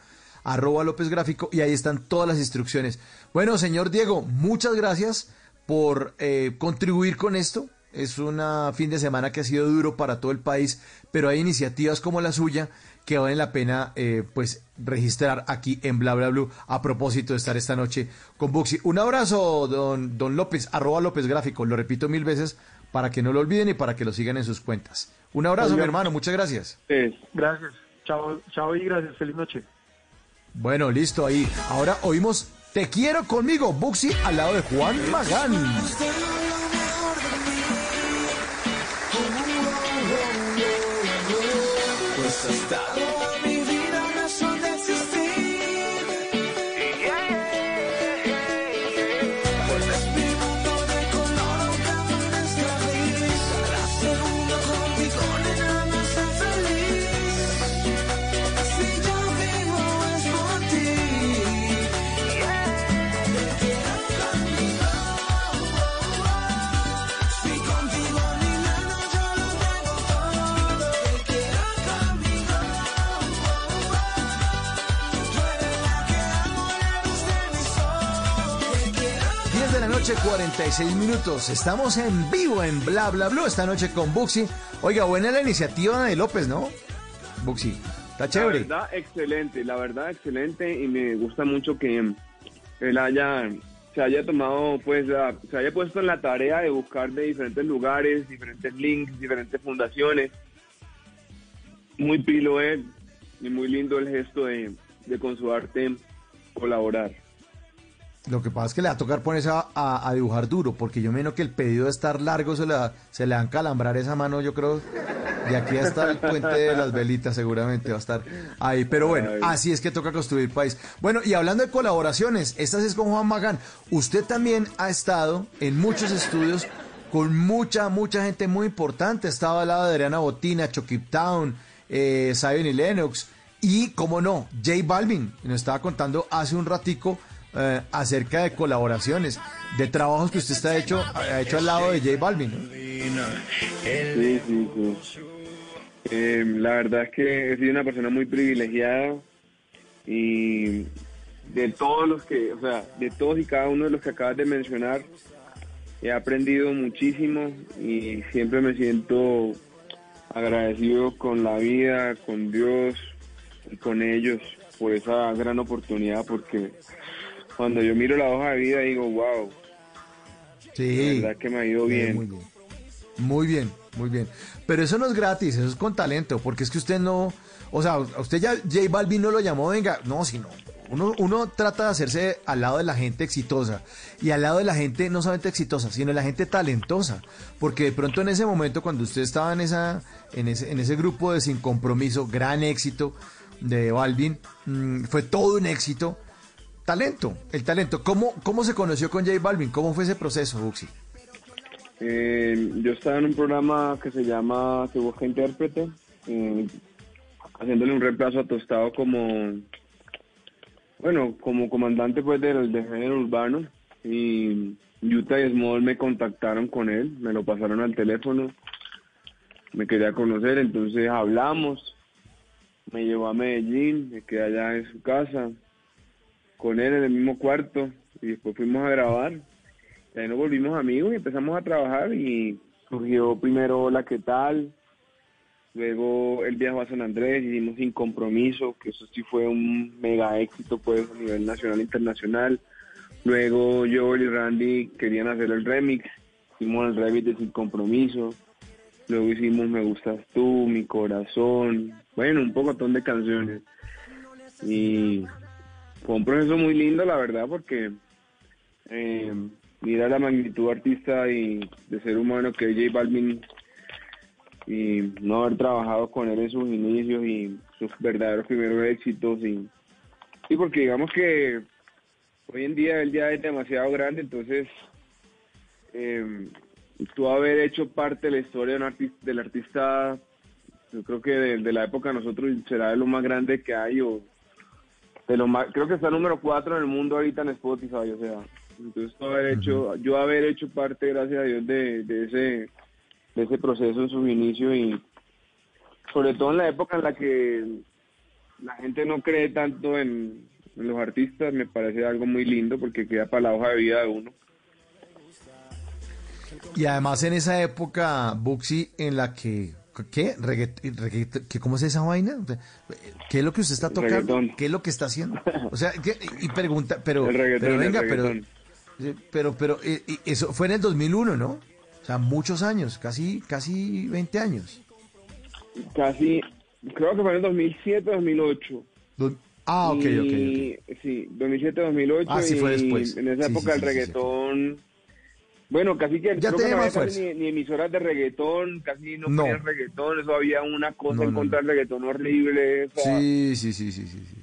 Arroba López Gráfico. Y ahí están todas las instrucciones. Bueno, señor Diego, muchas gracias por eh, contribuir con esto. Es un fin de semana que ha sido duro para todo el país, pero hay iniciativas como la suya que valen la pena eh, pues registrar aquí en Bla Bla Blue a propósito de estar esta noche con Buxi. Un abrazo, don, don López, arroba López Gráfico, lo repito mil veces para que no lo olviden y para que lo sigan en sus cuentas. Un abrazo, Oiga. mi hermano, muchas gracias. Gracias. Chao, chao y gracias. Feliz noche. Bueno, listo ahí. Ahora oímos Te quiero conmigo, Buxi al lado de Juan Magán. Toda noche, 46 minutos. Estamos en vivo en Bla Bla Blue esta noche con Buxi. Oiga, buena la iniciativa de López, ¿no? Buxi, está chévere. La verdad, excelente, la verdad, excelente. Y me gusta mucho que él haya, se haya tomado, pues, la- se haya puesto en la tarea de buscar de diferentes lugares, diferentes links, diferentes fundaciones. Muy pilo él y muy lindo el gesto de, de con su arte colaborar. Lo que pasa es que le va a tocar ponerse a, a- a dibujar duro, porque yo menos que el pedido de estar largo se le, va- se le va a encalambrar esa mano, yo creo. De aquí hasta el puente de las velitas seguramente va a estar ahí. Pero bueno, así es que toca construir país. Bueno, y hablando de colaboraciones, esta es con Juan Magán. Usted también ha estado en muchos estudios con mucha, mucha gente muy importante. Estaba al lado de Adriana Botina, Chokip Town, eh, Zion y Lennox. Y, como no, J Balvin. Nos estaba contando hace un ratico eh, acerca de colaboraciones, de trabajos que usted está hecho, ha hecho al lado de J Balvin. Sí, sí, sí. Eh, la verdad es que he sido una persona muy privilegiada y de todos los que, o sea, de todos y cada uno de los que acabas de mencionar, he aprendido muchísimo y siempre me siento agradecido con la vida, con Dios y con ellos por esa gran oportunidad porque cuando yo miro la hoja de vida digo, wow, la Sí. verdad que me ha ido bien. Muy bien. Muy bien, muy bien. Pero eso no es gratis, eso es con talento, porque es que usted no, o sea, usted ya J Balvin no lo llamó, venga, no, sino uno, uno trata de hacerse al lado de la gente exitosa y al lado de la gente no solamente exitosa, sino de la gente talentosa, porque de pronto en ese momento cuando usted estaba en esa en ese, en ese grupo de sin compromiso, gran éxito de Balvin, mm, fue todo un éxito. Talento, el talento. ¿Cómo, ¿Cómo se conoció con J Balvin? ¿Cómo fue ese proceso, Buxi? Eh, yo estaba en un programa que se llama Se Busca Intérprete, eh, haciéndole un reemplazo a Tostado como, bueno, como comandante pues del, género urbano. Y Utah y Small me contactaron con él, me lo pasaron al teléfono, me quería conocer, entonces hablamos, me llevó a Medellín, me quedé allá en su casa, con él en el mismo cuarto, y después fuimos a grabar ahí nos volvimos amigos y empezamos a trabajar y surgió primero La Que Tal, luego el viaje a San Andrés, hicimos Sin Compromiso, que eso sí fue un mega éxito pues a nivel nacional e internacional. Luego yo y Randy querían hacer el remix, hicimos el remix de Sin Compromiso. Luego hicimos Me Gustas Tú, Mi Corazón, bueno, un poco de canciones. Y fue un proceso muy lindo, la verdad, porque eh, mira la magnitud artista y de ser humano que es J Balvin y no haber trabajado con él en sus inicios y sus verdaderos primeros éxitos y sí porque digamos que hoy en día él ya es demasiado grande entonces eh, tú haber hecho parte de la historia de un artista, del artista yo creo que de, la época nosotros será de lo más grande que hay o de lo más creo que está número cuatro en el mundo ahorita en Spotify o sea entonces, haber hecho, yo haber hecho parte, gracias a Dios, de, ese de ese proceso en sus inicios y sobre todo en la época en la que la gente no cree tanto en, los artistas, me parece algo muy lindo porque queda para la hoja de vida de uno. Y además en esa época, Buxi, en la que ¿Qué? ¿Qué? ¿Cómo es esa vaina? ¿Qué es lo que usted está tocando? ¿Qué es lo que está haciendo? O sea, y pregunta, pero, pero venga, pero pero, pero eh, eso fue en el 2001, ¿no? O sea, muchos años, casi, casi 20 años. Casi, creo que fue en el 2007, 2008. ah, ok, ok, Sí, 2007, 2008. Ah, sí, fue después. En esa época el reggaetón... Bueno, casi que ya creo que no había ni, ni, emisoras de reggaetón, casi no, no. reggaetón, eso había una cosa en contra del reggaetón horrible. sí, sí, sí, sí, sí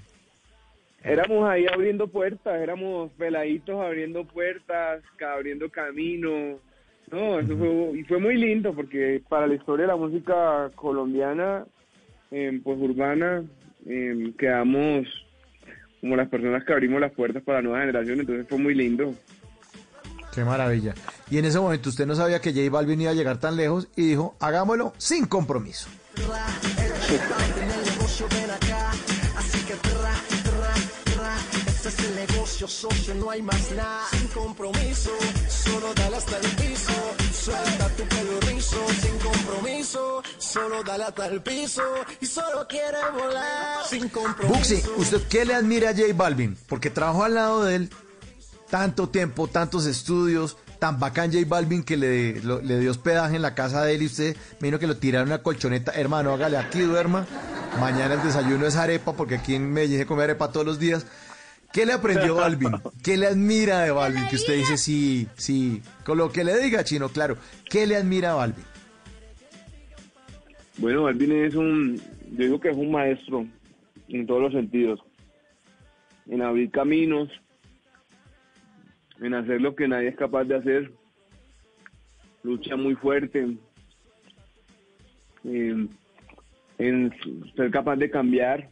éramos ahí abriendo puertas, éramos peladitos abriendo puertas, abriendo camino. No, eso fue, y fue muy lindo porque para la historia de la música colombiana, eh, pues urbana, eh, quedamos como las personas que abrimos las puertas para la nueva generación, entonces fue muy lindo. Qué maravilla. Y en ese momento usted no sabía que J Balvin iba a llegar tan lejos y dijo, hagámoslo sin compromiso. Buxi, ¿usted qué le admira a J Balvin? Porque trabajó al lado de él tanto tiempo, tantos estudios, tan bacán J Balvin que le, le dio hospedaje en la casa de él y usted me vino que lo tiraron una colchoneta. Hermano, hágale aquí, duerma. Mañana el desayuno es arepa, porque aquí en Medellín se come arepa todos los días. ¿Qué le aprendió Balvin? ¿Qué le admira de Balvin? Que usted dice, sí, sí, con lo que le diga, Chino, claro. ¿Qué le admira a Balvin? Bueno, Balvin es un, yo digo que es un maestro en todos los sentidos. En abrir caminos, en hacer lo que nadie es capaz de hacer. Lucha muy fuerte. En, en ser capaz de cambiar.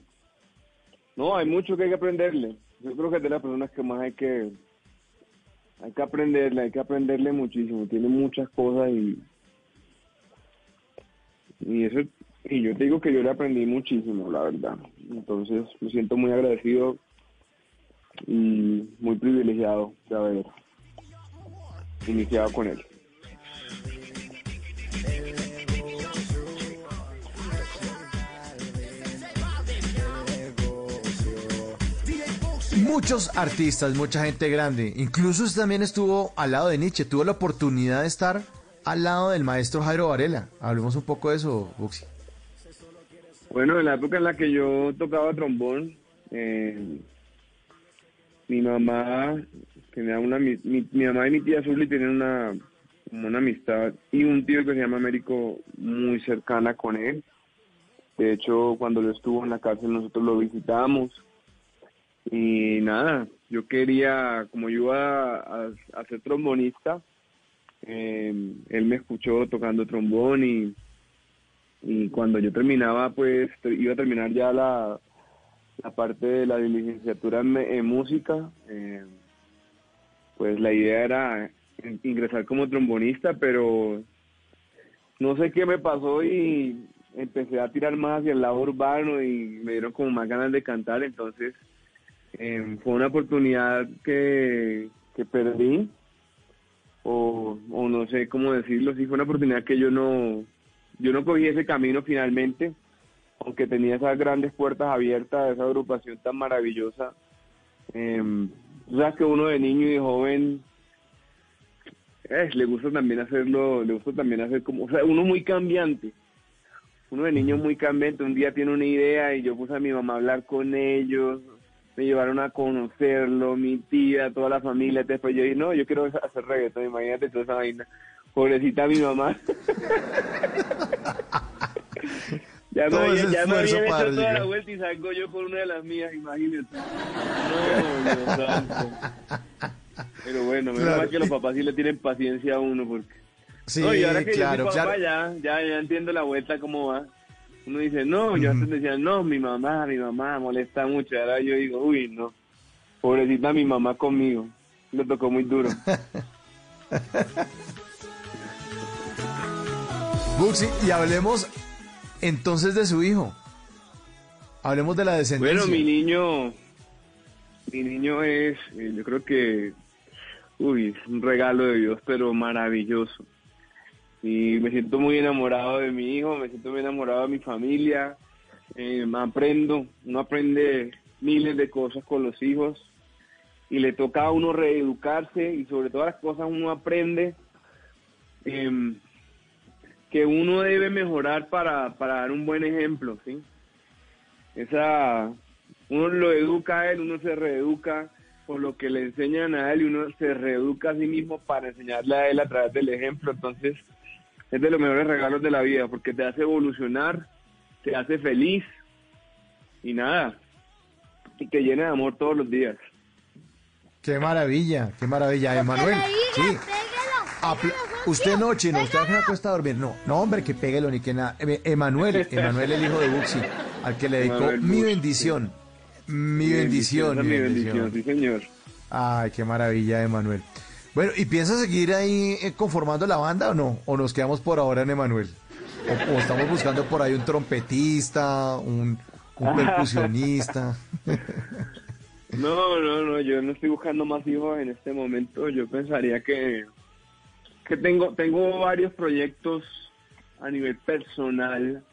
No, hay mucho que hay que aprenderle yo creo que es de las personas que más hay que hay que aprenderle, hay que aprenderle muchísimo, tiene muchas cosas y y eso y yo te digo que yo le aprendí muchísimo, la verdad. Entonces me siento muy agradecido y muy privilegiado de haber iniciado con él. muchos artistas, mucha gente grande. Incluso usted también estuvo al lado de Nietzsche. Tuvo la oportunidad de estar al lado del maestro Jairo Varela. Hablemos un poco de eso, Buxi. Bueno, en la época en la que yo tocaba trombón, eh, mi mamá tenía una mi, mamá y mi tía Zully tienen una una amistad y un tío que se llama Américo muy cercana con él. De hecho, cuando él estuvo en la cárcel nosotros lo visitamos y nada, yo quería, como yo iba a, ser trombonista, eh, él me escuchó tocando trombón y, y cuando yo terminaba, pues iba a terminar ya la, la parte de la licenciatura en, música, eh, pues la idea era ingresar como trombonista, pero no sé qué me pasó y empecé a tirar más hacia el lado urbano y me dieron como más ganas de cantar, entonces eh, fue una oportunidad que, que perdí, o, o, no sé cómo decirlo, sí fue una oportunidad que yo no, yo no cogí ese camino finalmente, aunque tenía esas grandes puertas abiertas, esa agrupación tan maravillosa. Eh, sabes que uno de niño y joven eh, le gusta también hacerlo, le gusta también hacer como, o sea, uno muy cambiante. Uno de niño muy cambiante, un día tiene una idea y yo puse a mi mamá a hablar con ellos, me llevaron a conocerlo, mi tía, toda la familia, después yo dije, no, yo quiero hacer reggaetón, imagínate toda esa vaina. Pobrecita mi mamá. *laughs* ya me, había, ya me había hecho toda la vuelta y salgo yo por una de las mías, imagínate. No, no, Pero bueno, menos mal que los papás sí le tienen paciencia a uno, porque... Sí, no, y ahora que claro, yo soy papá, ya, ya, ya entiendo la vuelta cómo va. Uno dice, no, yo antes decía, no, mi mamá, mi mamá molesta mucho. Ahora yo digo, uy, no, pobrecita mi mamá conmigo. Le tocó muy duro. *laughs* Buxi, y hablemos entonces de su hijo. Hablemos de la descendencia. Bueno, mi niño, mi niño es, eh, yo creo que, uy, un regalo de Dios, pero maravilloso y me siento muy enamorado de mi hijo, me siento muy enamorado de mi familia, eh, aprendo, uno aprende miles de cosas con los hijos y le toca a uno reeducarse y sobre todas las cosas uno aprende em, que uno debe mejorar para, para dar un buen ejemplo, ¿sí? Esa, uno lo educa a él, uno se reeduca por lo que le enseñan a él y uno se reeduca a sí mismo para enseñarle a él a través del ejemplo, entonces es de los mejores regalos de la vida porque te hace evolucionar, te hace feliz y nada, y te llena de amor todos los días. Qué maravilla, qué maravilla, Emanuel. Sí. Usted no, chino, usted no cuesta dormir. No, no, hombre, que péguelo ni que nada. Emanuel, *laughs* Emanuel, el hijo de Buxi, al que le dedicó mi bendición. Mi bendición, mi bendición. Sí, señor. Ay, qué maravilla, Emanuel. Bueno, ¿y piensa seguir ahí eh, conformando la banda o no? ¿O nos quedamos por ahora en Emanuel? ¿O, estamos buscando por ahí un trompetista, un, *laughs* percusionista? No, no, no, yo no estoy buscando más hijos en este momento. Yo pensaría que, que tengo, tengo varios proyectos a nivel personal.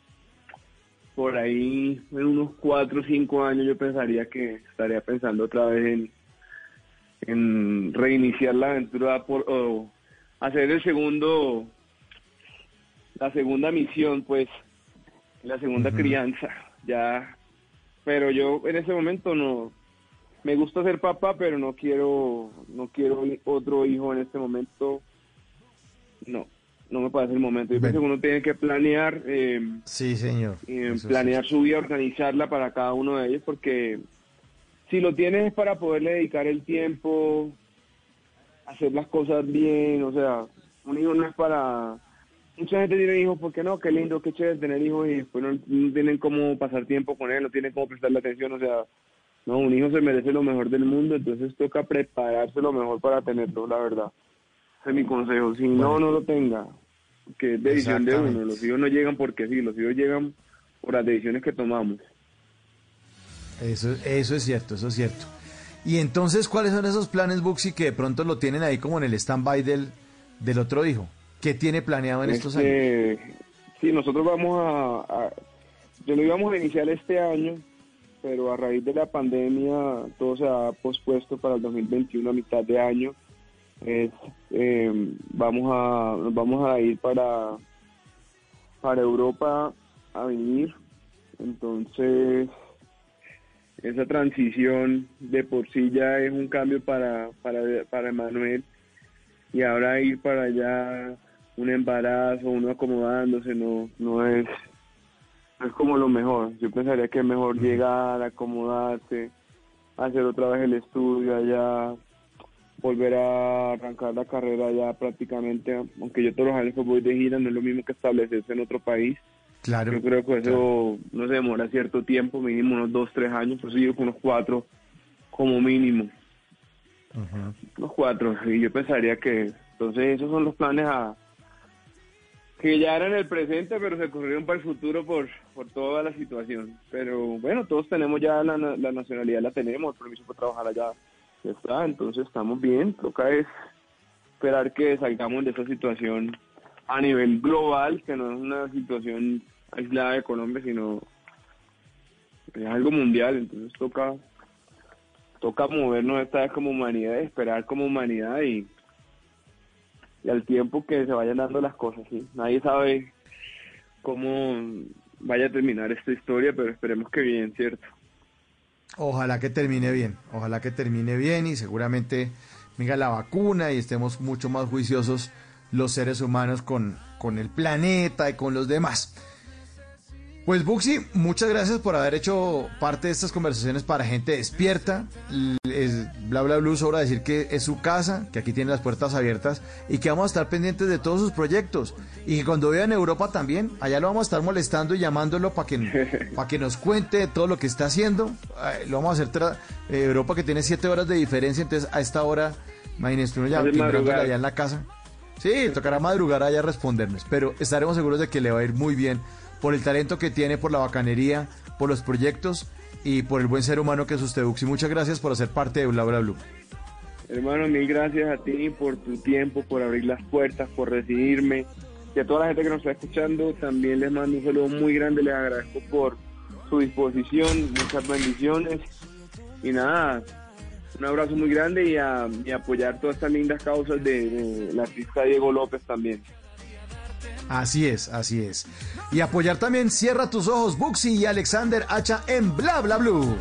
Por ahí, en unos cuatro o cinco años, yo pensaría que estaría pensando otra vez en, en reiniciar la aventura por o hacer el segundo la segunda misión pues la segunda crianza ya. Pero yo en ese momento no me gusta ser papá pero no quiero no quiero otro hijo en este momento no no me parece el momento. Yo pienso que uno tiene que planear eh, sí señor. eh, planear su vida organizarla para cada uno de ellos porque si lo tienes es para poderle dedicar el tiempo, hacer las cosas bien, o sea, un hijo no es para... Mucha gente tiene hijos porque no, qué lindo, qué chévere tener hijos y después no, tienen cómo pasar tiempo con él, no tienen cómo prestarle atención, o sea, no, un hijo se merece lo mejor del mundo, entonces toca prepararse lo mejor para tenerlo, la verdad. Ese es mi consejo. Si no, no lo tenga, que es decisión de uno. Los hijos no llegan porque sí, los hijos llegan por las decisiones que tomamos. Eso, eso es cierto, eso es cierto. Y entonces, ¿cuáles son esos planes, Buxi, que de pronto lo tienen ahí como en el stand-by del, del otro hijo? ¿Qué tiene planeado en estos este, años? Sí, nosotros vamos a, Yo lo íbamos a iniciar este año, pero a raíz de la pandemia todo se ha pospuesto para el 2021 a mitad de año. Es eh, vamos a vamos a ir para para Europa a venir. Entonces esa transición de por sí ya es un cambio para para para Manuel y ahora ir para allá un embarazo uno acomodándose no no es no es como lo mejor. Yo pensaría que es mejor llegar acomodarse hacer otra vez el estudio allá volver a arrancar la carrera ya prácticamente, aunque yo todos los años que voy de gira no es lo mismo que establecerse en otro país. Claro. Yo creo que eso no se demora cierto tiempo, mínimo unos dos, tres años, por eso yo con unos cuatro como mínimo. Unos cuatro, y yo pensaría que entonces esos son los planes a que ya eran el presente, pero se corrieron para el futuro por, por toda la situación. Pero bueno, todos tenemos ya la, la nacionalidad, la tenemos, el permiso para trabajar allá ya está, entonces estamos bien, toca es esperar que salgamos de esa situación a nivel global, que no es una situación aislada de Colombia, sino es algo mundial, entonces toca toca movernos esta vez como humanidad, esperar como humanidad y, y al tiempo que se vayan dando las cosas, ¿sí? Nadie sabe cómo vaya a terminar esta historia, pero esperemos que bien, ¿cierto? Ojalá que termine bien, ojalá que termine bien y seguramente venga la vacuna y estemos mucho más juiciosos los seres humanos con, con el planeta y con los demás. Pues Buxi, muchas gracias por haber hecho parte de estas conversaciones para gente despierta. Es bla bla blue sobra decir que es su casa, que aquí tiene las puertas abiertas y que vamos a estar pendientes de todos sus proyectos. Y que cuando vea en Europa también, allá lo vamos a estar molestando y llamándolo para que, *laughs* para que nos cuente todo lo que está haciendo. Lo vamos a hacer eh, Europa que tiene siete horas de diferencia, entonces a esta hora, imagínense uno ya allá en la casa. Sí, tocará madrugar allá a respondernos, pero estaremos seguros de que le va a ir muy bien por el talento que tiene, por la bacanería, por los proyectos y por el buen ser humano que es usted, Buxi. Muchas gracias por hacer parte de Bla Bla Blue. Hermano, mil gracias a ti por tu tiempo, por abrir las puertas, por recibirme. Y a toda la gente que nos está escuchando, también les mando un saludo muy grande, les agradezco por su disposición, muchas bendiciones. Y nada, un abrazo muy grande y a, apoyar todas estas lindas causas de la artista Diego López también. Así es, así es. Y apoyar también Cierra tus ojos, Buxi y Alexander Hacha en Bla Bla Blue.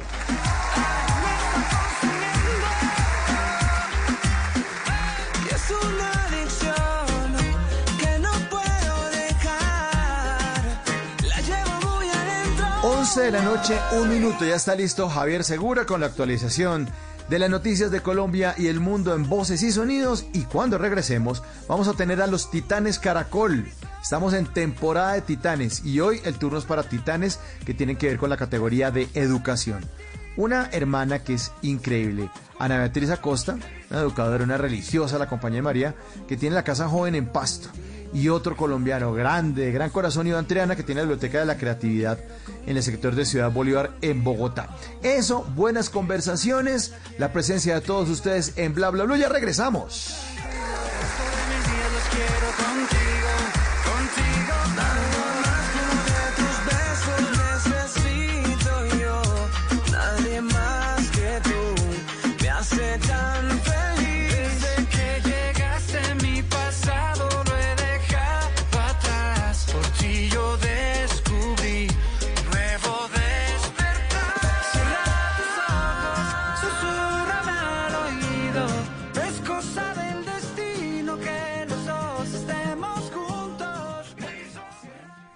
Once de la noche, un minuto, ya está listo Javier Segura con la actualización de las noticias de Colombia y el mundo en voces y sonidos. Y cuando regresemos, vamos a tener a los Titanes Caracol. Estamos en temporada de Titanes y hoy el turno es para Titanes que tienen que ver con la categoría de educación. Una hermana que es increíble, Ana Beatriz Acosta, una educadora, una religiosa, la compañía de María, que tiene la casa joven en Pasto. Y otro colombiano grande, de gran corazón, Iván Triana, que tiene la Biblioteca de la Creatividad en el sector de Ciudad Bolívar en Bogotá. Eso, buenas conversaciones, la presencia de todos ustedes en Bla Bla Bla. Ya regresamos.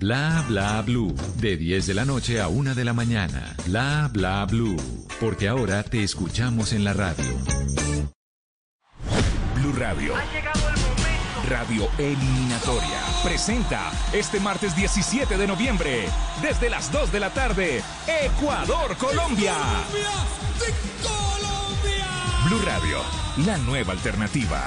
Bla bla blue. De 10 de la noche a 1 de la mañana. Bla bla blue. Porque ahora te escuchamos en la radio. Blue Radio. Ha llegado el momento. Radio Eliminatoria. Presenta este martes 17 de noviembre, desde las 2 de la tarde, Ecuador-Colombia. Colombia, Radio, la nueva alternativa.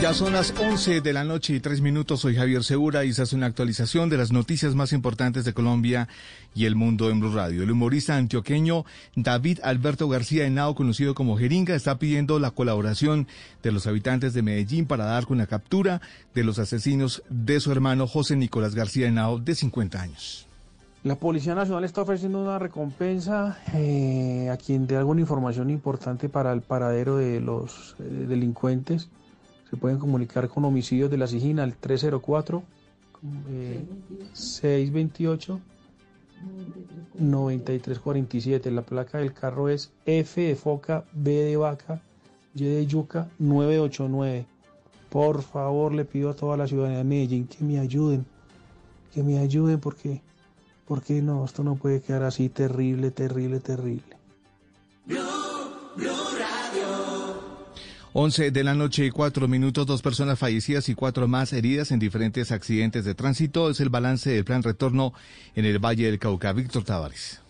Ya son las 11 de la noche y tres minutos. Soy Javier Segura y se hace una actualización de las noticias más importantes de Colombia y el mundo en Blue Radio. El humorista antioqueño David Alberto García Henao, conocido como Jeringa, está pidiendo la colaboración de los habitantes de Medellín para dar con la captura de los asesinos de su hermano José Nicolás García Henao, de 50 años. La Policía Nacional está ofreciendo una recompensa eh, a quien dé alguna información importante para el paradero de los eh, delincuentes se pueden comunicar con homicidios de la SIGIN al 304 628 9347. La placa del carro es F de foca, B de vaca, Y de yuca 989. Por favor, le pido a toda la ciudadanía de Medellín que me ayuden, que me ayuden porque, porque no, esto no puede quedar así terrible, terrible, terrible. 11 de la noche y cuatro minutos, dos personas fallecidas y cuatro más heridas en diferentes accidentes de tránsito. Es el balance del plan retorno en el Valle del Cauca. Víctor Tavares.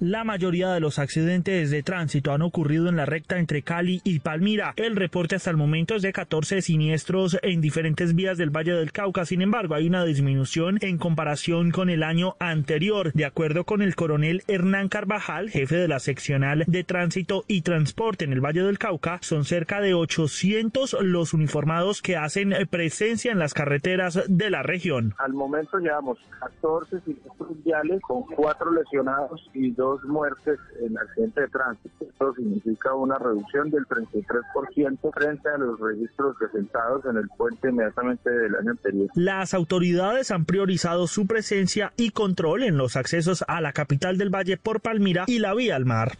La mayoría de los accidentes de tránsito han ocurrido en la recta entre Cali y Palmira. El reporte hasta el momento es de 14 siniestros en diferentes vías del Valle del Cauca. Sin embargo, hay una disminución en comparación con el año anterior. De acuerdo con el coronel Hernán Carvajal, jefe de la seccional de tránsito y transporte en el Valle del Cauca, son cerca de 800 los uniformados que hacen presencia en las carreteras de la región. Al momento llevamos 14 siniestros viales con cuatro lesionados y dos muertes en accidente de tránsito. Esto significa una reducción del 33% frente a los registros presentados en el puente inmediatamente del año anterior. Las autoridades han priorizado su presencia y control en los accesos a la capital del Valle por Palmira y la vía al mar.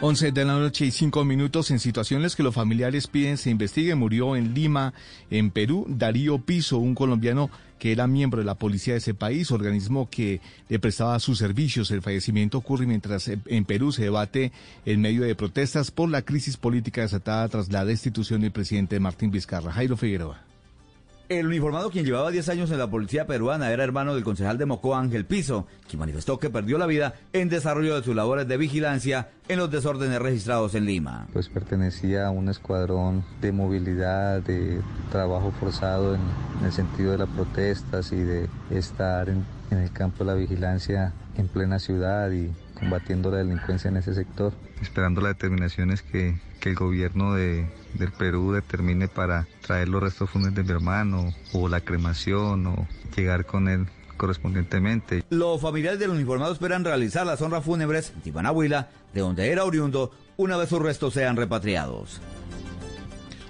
11 de la noche y 5 minutos en situaciones que los familiares piden se investigue. Murió en Lima, en Perú, Darío Piso, un colombiano que era miembro de la policía de ese país, organismo que le prestaba sus servicios. El fallecimiento ocurre mientras en Perú se debate en medio de protestas por la crisis política desatada tras la destitución del presidente Martín Vizcarra. Jairo Figueroa. El uniformado quien llevaba 10 años en la policía peruana era hermano del concejal de Mocoa Ángel Piso, quien manifestó que perdió la vida en desarrollo de sus labores de vigilancia en los desórdenes registrados en Lima. Pues pertenecía a un escuadrón de movilidad, de trabajo forzado en, el sentido de las protestas y de estar en, en el campo de la vigilancia en plena ciudad y combatiendo la delincuencia en ese sector. Esperando las determinaciones que, que el gobierno de, del Perú determine para traer los restos fúnebres de mi hermano o la cremación o llegar con él correspondientemente. Los familiares del uniformado esperan realizar las honras fúnebres en Tibanahuila, de donde era oriundo, una vez sus restos sean repatriados.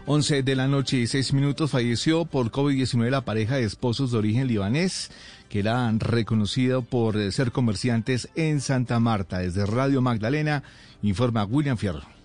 11 de la noche y 6 minutos falleció por COVID-19 la pareja de esposos de origen libanés que era reconocido por ser comerciantes en Santa Marta. Desde Radio Magdalena informa William Fierro.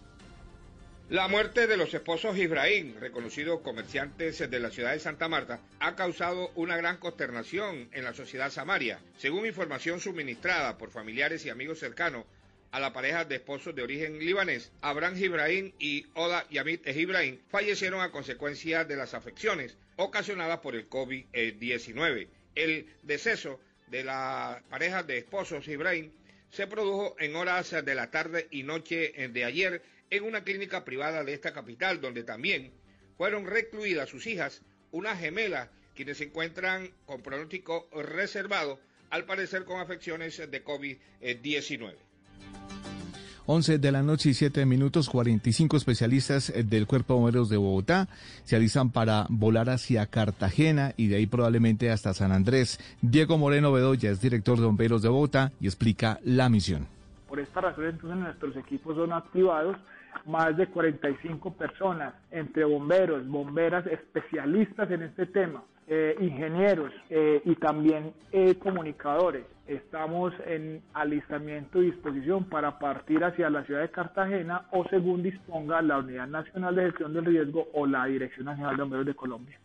La muerte de los esposos Ibrahim, reconocidos comerciantes de la ciudad de Santa Marta, ha causado una gran consternación en la sociedad samaria. Según información suministrada por familiares y amigos cercanos a la pareja de esposos de origen libanés, Abraham Ibrahim y Oda Yamit Ibrahim fallecieron a consecuencia de las afecciones ocasionadas por el COVID-19. El deceso de la pareja de esposos Ibrahim se produjo en horas de la tarde y noche de ayer en una clínica privada de esta capital, donde también fueron recluidas sus hijas, unas gemelas, quienes se encuentran con pronóstico reservado, al parecer con afecciones de COVID-19. 11 de la noche y 7 minutos, 45 especialistas del Cuerpo de Bomberos de Bogotá se alistan para volar hacia Cartagena y de ahí probablemente hasta San Andrés. Diego Moreno Bedoya es director de Bomberos de Bogotá y explica la misión. Por esta razón, entonces nuestros equipos son activados más de 45 personas, entre bomberos, bomberas especialistas en este tema, eh, ingenieros eh, y también eh, comunicadores. Estamos en alistamiento y disposición para partir hacia la ciudad de Cartagena o según disponga la Unidad Nacional de Gestión del Riesgo o la Dirección Nacional de Bomberos de Colombia.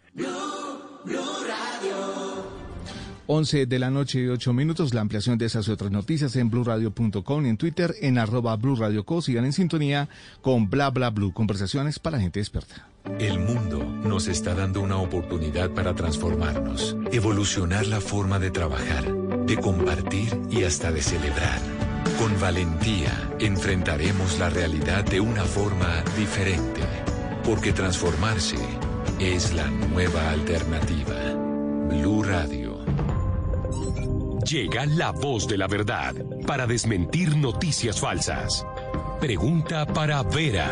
11 de la noche y 8 minutos. La ampliación de esas y otras noticias en blurradio.com y en Twitter en arroba blurradioco. Sigan en sintonía con bla bla blue. Conversaciones para gente experta. El mundo nos está dando una oportunidad para transformarnos, evolucionar la forma de trabajar, de compartir y hasta de celebrar. Con valentía enfrentaremos la realidad de una forma diferente, porque transformarse es la nueva alternativa. Blue Radio. Llega la voz de la verdad para desmentir noticias falsas. Pregunta para Vera.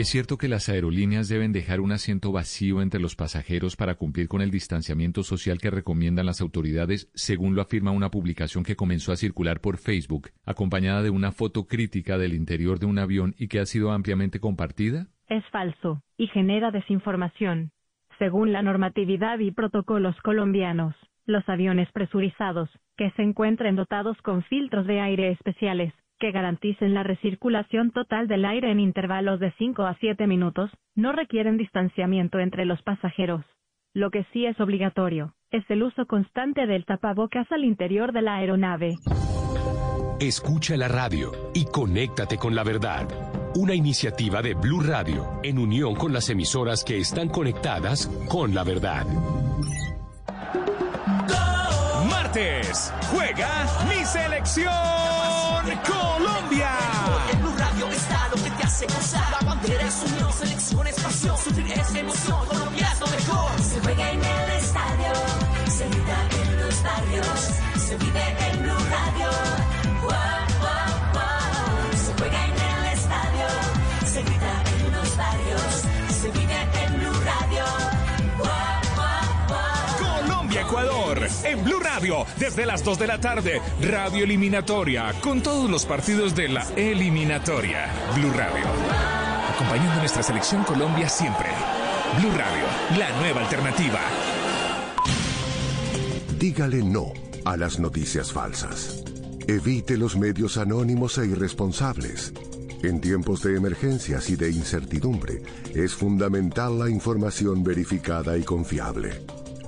¿Es cierto que las aerolíneas deben dejar un asiento vacío entre los pasajeros para cumplir con el distanciamiento social que recomiendan las autoridades, según lo afirma una publicación que comenzó a circular por Facebook, acompañada de una foto crítica del interior de un avión y que ha sido ampliamente compartida? Es falso y genera desinformación. Según la normatividad y protocolos colombianos, los aviones presurizados, que se encuentren dotados con filtros de aire especiales, que garanticen la recirculación total del aire en intervalos de 5 a 7 minutos, no requieren distanciamiento entre los pasajeros. Lo que sí es obligatorio, es el uso constante del tapabocas al interior de la aeronave. Escucha la radio y conéctate con la verdad. Una iniciativa de Blue Radio en unión con las emisoras que están conectadas con la verdad. Juega mi selección Colombia. En Blue Radio, desde las 2 de la tarde, radio eliminatoria, con todos los partidos de la eliminatoria. Blue Radio, acompañando a nuestra selección Colombia siempre. Blue Radio, la nueva alternativa. Dígale no a las noticias falsas. Evite los medios anónimos e irresponsables. En tiempos de emergencias y de incertidumbre, es fundamental la información verificada y confiable.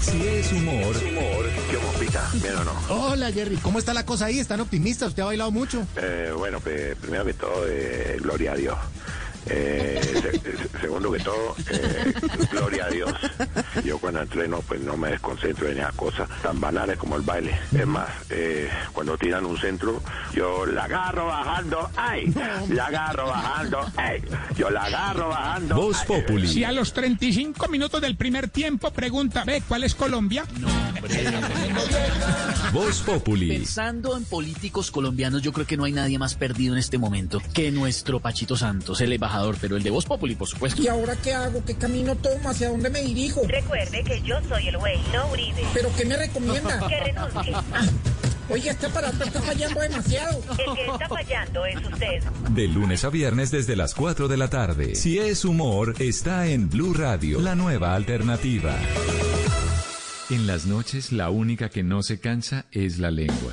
Si es humor, humor, ¿qué bombita? ¿Bien o no? Hola Jerry, ¿cómo está la cosa ahí? ¿Están optimistas? ¿Usted ha bailado mucho? Eh, bueno, pues, primero que todo, eh, gloria a Dios. Eh, se- se- segundo que todo, eh, gloria a Dios. Yo cuando entreno, pues no me desconcentro en esas cosas tan banales como el baile. Es más, eh, cuando tiran un centro, yo la agarro bajando, ¡ay! La agarro bajando, ¡ay! Yo la agarro bajando. Voz. Populi. Si a los 35 minutos del primer tiempo pregunta, ve, ¿cuál es Colombia? Voz Populi. Pensando en políticos colombianos, yo creo que no hay nadie más perdido en este momento que nuestro Pachito Santos, el embajador, pero el de Voz Populi, por supuesto. ¿Y ahora qué hago? ¿Qué camino tomo? ¿Hacia dónde me dirijo? Recuerde que yo soy el güey, no Uribe. ¿Pero qué me recomienda? Que renuncie. Ah, oiga, este aparato está fallando demasiado. El que está fallando es usted. De lunes a viernes desde las 4 de la tarde. Si es humor, está en Blue Radio, la nueva alternativa. En las noches, la única que no se cansa es la lengua.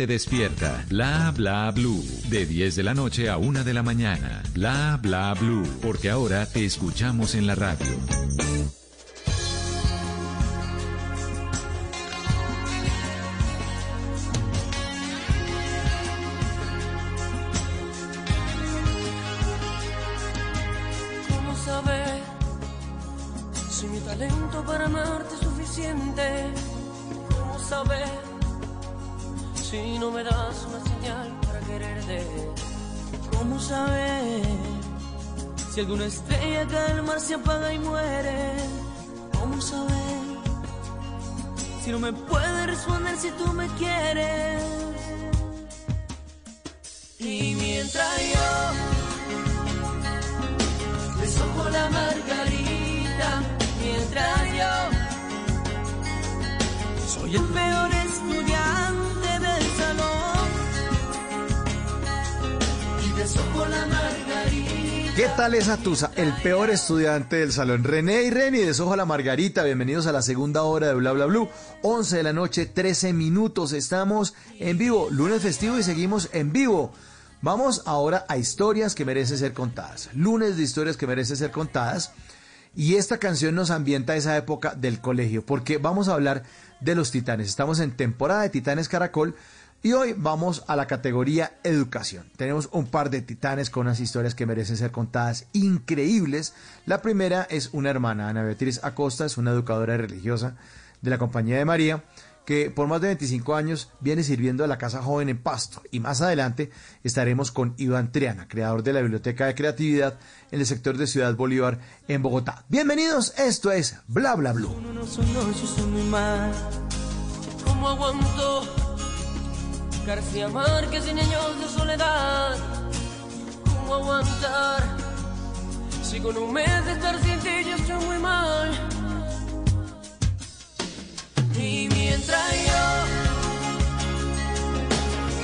despierta. Bla bla blue. De 10 de la noche a 1 de la mañana. Bla bla blue. Porque ahora te escuchamos en la radio. ¿Cómo saber si mi talento para amarte es suficiente? ¿Cómo saber si no me das una señal para quererte? ¿Cómo saber si alguna estrella del mar se apaga y muere? ¿Cómo saber si no me puedes responder si tú me quieres? Y mientras yo beso la margarita, mientras yo soy el peor estudiante ¿Qué tal esa tusa? El peor estudiante del salón. René y Reni de Sojo a la Margarita. Bienvenidos a la segunda hora de Bla Bla Blue. 11 de la noche, 13 minutos. Estamos en vivo, lunes festivo y seguimos en vivo. Vamos ahora a historias que merecen ser contadas. Lunes de historias que merecen ser contadas. Y esta canción nos ambienta a esa época del colegio, porque vamos a hablar de los titanes. Estamos en temporada de Titanes Caracol y hoy vamos a la categoría educación. Tenemos un par de titanes con unas historias que merecen ser contadas increíbles. La primera es una hermana, Ana Beatriz Acosta, es una educadora religiosa de la Compañía de María que por más de 25 años viene sirviendo a la Casa Joven en Pasto. Y más adelante estaremos con Iván Triana, creador de la Biblioteca de Creatividad en el sector de Ciudad Bolívar en Bogotá. Bienvenidos, esto es Bla Bla Blue. No son noches, García Márquez y niños de soledad? ¿Cómo aguantar si con un mes de estar sin ti yo estoy muy mal? Y mientras yo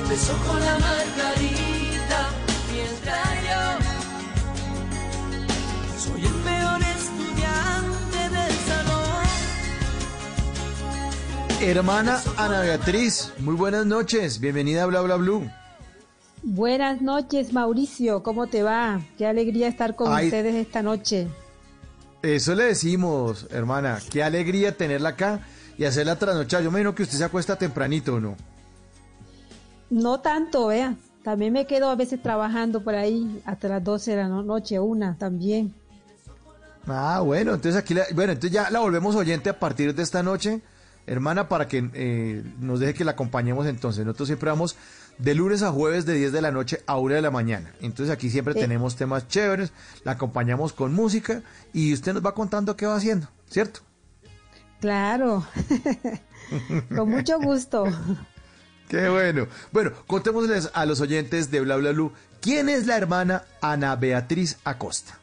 beso con la margarita, mientras Hermana Ana Beatriz, muy buenas noches. Bienvenida a Bla Bla Blue. Buenas noches, Mauricio. ¿Cómo te va? Qué alegría estar con Ay. ustedes esta noche. Eso le decimos, hermana. Qué alegría tenerla acá y hacerla trasnochar. Yo me imagino que usted se acuesta tempranito, ¿o no? No tanto, vea. También me quedo a veces trabajando por ahí hasta las 12 de la no- noche, una también. Ah, bueno, entonces aquí, la- bueno, entonces ya la volvemos oyente a partir de esta noche, hermana, para que eh, nos deje que la acompañemos entonces. Nosotros siempre vamos de lunes a jueves de 10 de la noche a 1 de la mañana. Entonces aquí siempre tenemos temas chéveres, la acompañamos con música y usted nos va contando qué va haciendo, ¿cierto? Claro, *laughs* con mucho gusto. *laughs* Qué bueno. Bueno, contémosles a los oyentes de Bla Bla Blue, ¿quién es la hermana Ana Beatriz Acosta?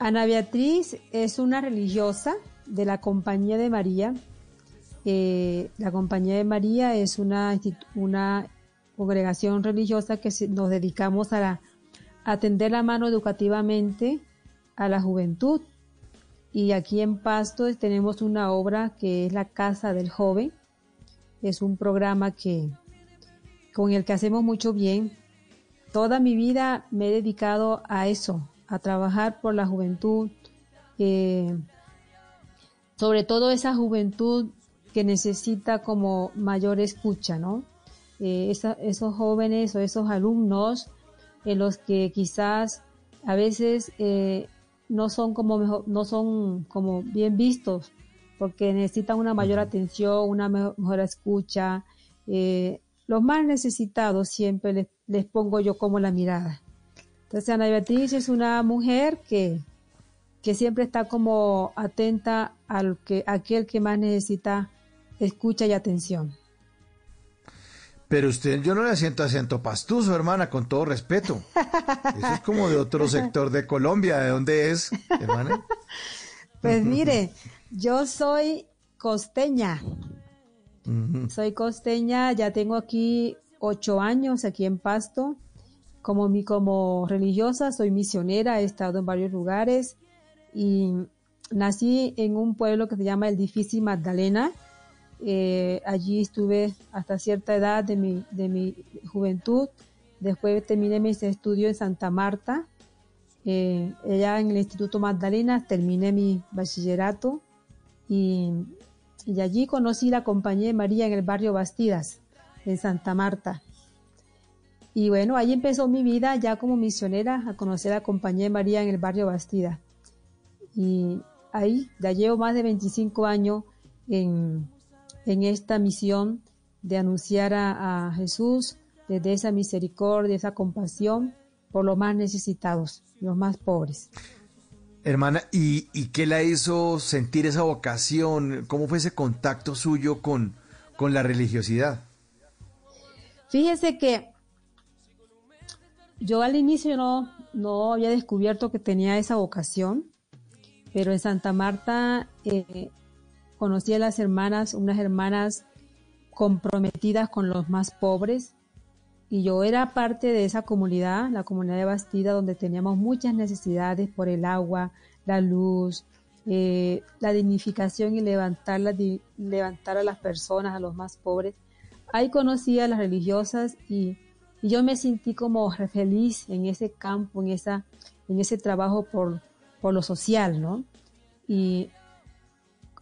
Ana Beatriz es una religiosa de la Compañía de María. Eh, la Compañía de María es una, una congregación religiosa que nos dedicamos a, la- a tender la mano educativamente a la juventud. Y aquí en Pasto tenemos una obra que es la Casa del Joven. Es un programa que con el que hacemos mucho bien. Toda mi vida me he dedicado a eso, a trabajar por la juventud, eh, sobre todo esa juventud que necesita como mayor escucha, ¿no? Eh, esa- esos jóvenes o esos alumnos en los que quizás a veces eh, no son como mejor- no son como bien vistos porque necesitan una mayor atención, una mejo- mejor escucha. eh, los más necesitados siempre les, les pongo yo como la mirada. Entonces Ana Beatriz es una mujer que, que siempre está como atenta al que aquel que más necesita escucha y atención. Pero usted, yo no le siento acento pastuso, hermana, con todo respeto. *laughs* Eso es como de otro sector de Colombia. ¿De dónde es, hermana? Pues mire, yo soy costeña, soy costeña, ya tengo aquí ocho años aquí en Pasto. Como, mi, como religiosa, soy misionera, he estado en varios lugares y nací en un pueblo que se llama El Difícil Magdalena. Eh, allí estuve hasta cierta edad de mi, de mi juventud. Después terminé mis estudios en Santa Marta. Eh, allá en el Instituto Magdalena terminé mi bachillerato y, y allí conocí la Compañía de María en el barrio Bastidas, en Santa Marta. Y bueno, ahí empezó mi vida ya como misionera a conocer la Compañía de María en el barrio Bastida. Y ahí ya llevo más de 25 años en, en esta misión de anunciar a, a Jesús desde esa misericordia, esa compasión por los más necesitados, los más pobres. Hermana, ¿y, ¿y qué la hizo sentir esa vocación? ¿Cómo fue ese contacto suyo con, con la religiosidad? Fíjese que yo al inicio no, no había descubierto que tenía esa vocación, pero en Santa Marta eh, conocí a las hermanas, unas hermanas comprometidas con los más pobres, y yo era parte de esa comunidad, la comunidad de Bastida, donde teníamos muchas necesidades por el agua, la luz, eh, la dignificación y levantar, a las personas, a los más pobres. Ahí conocí a las religiosas y, y yo me sentí como feliz en ese campo, en, esa, en ese trabajo por, por lo social, ¿no? Y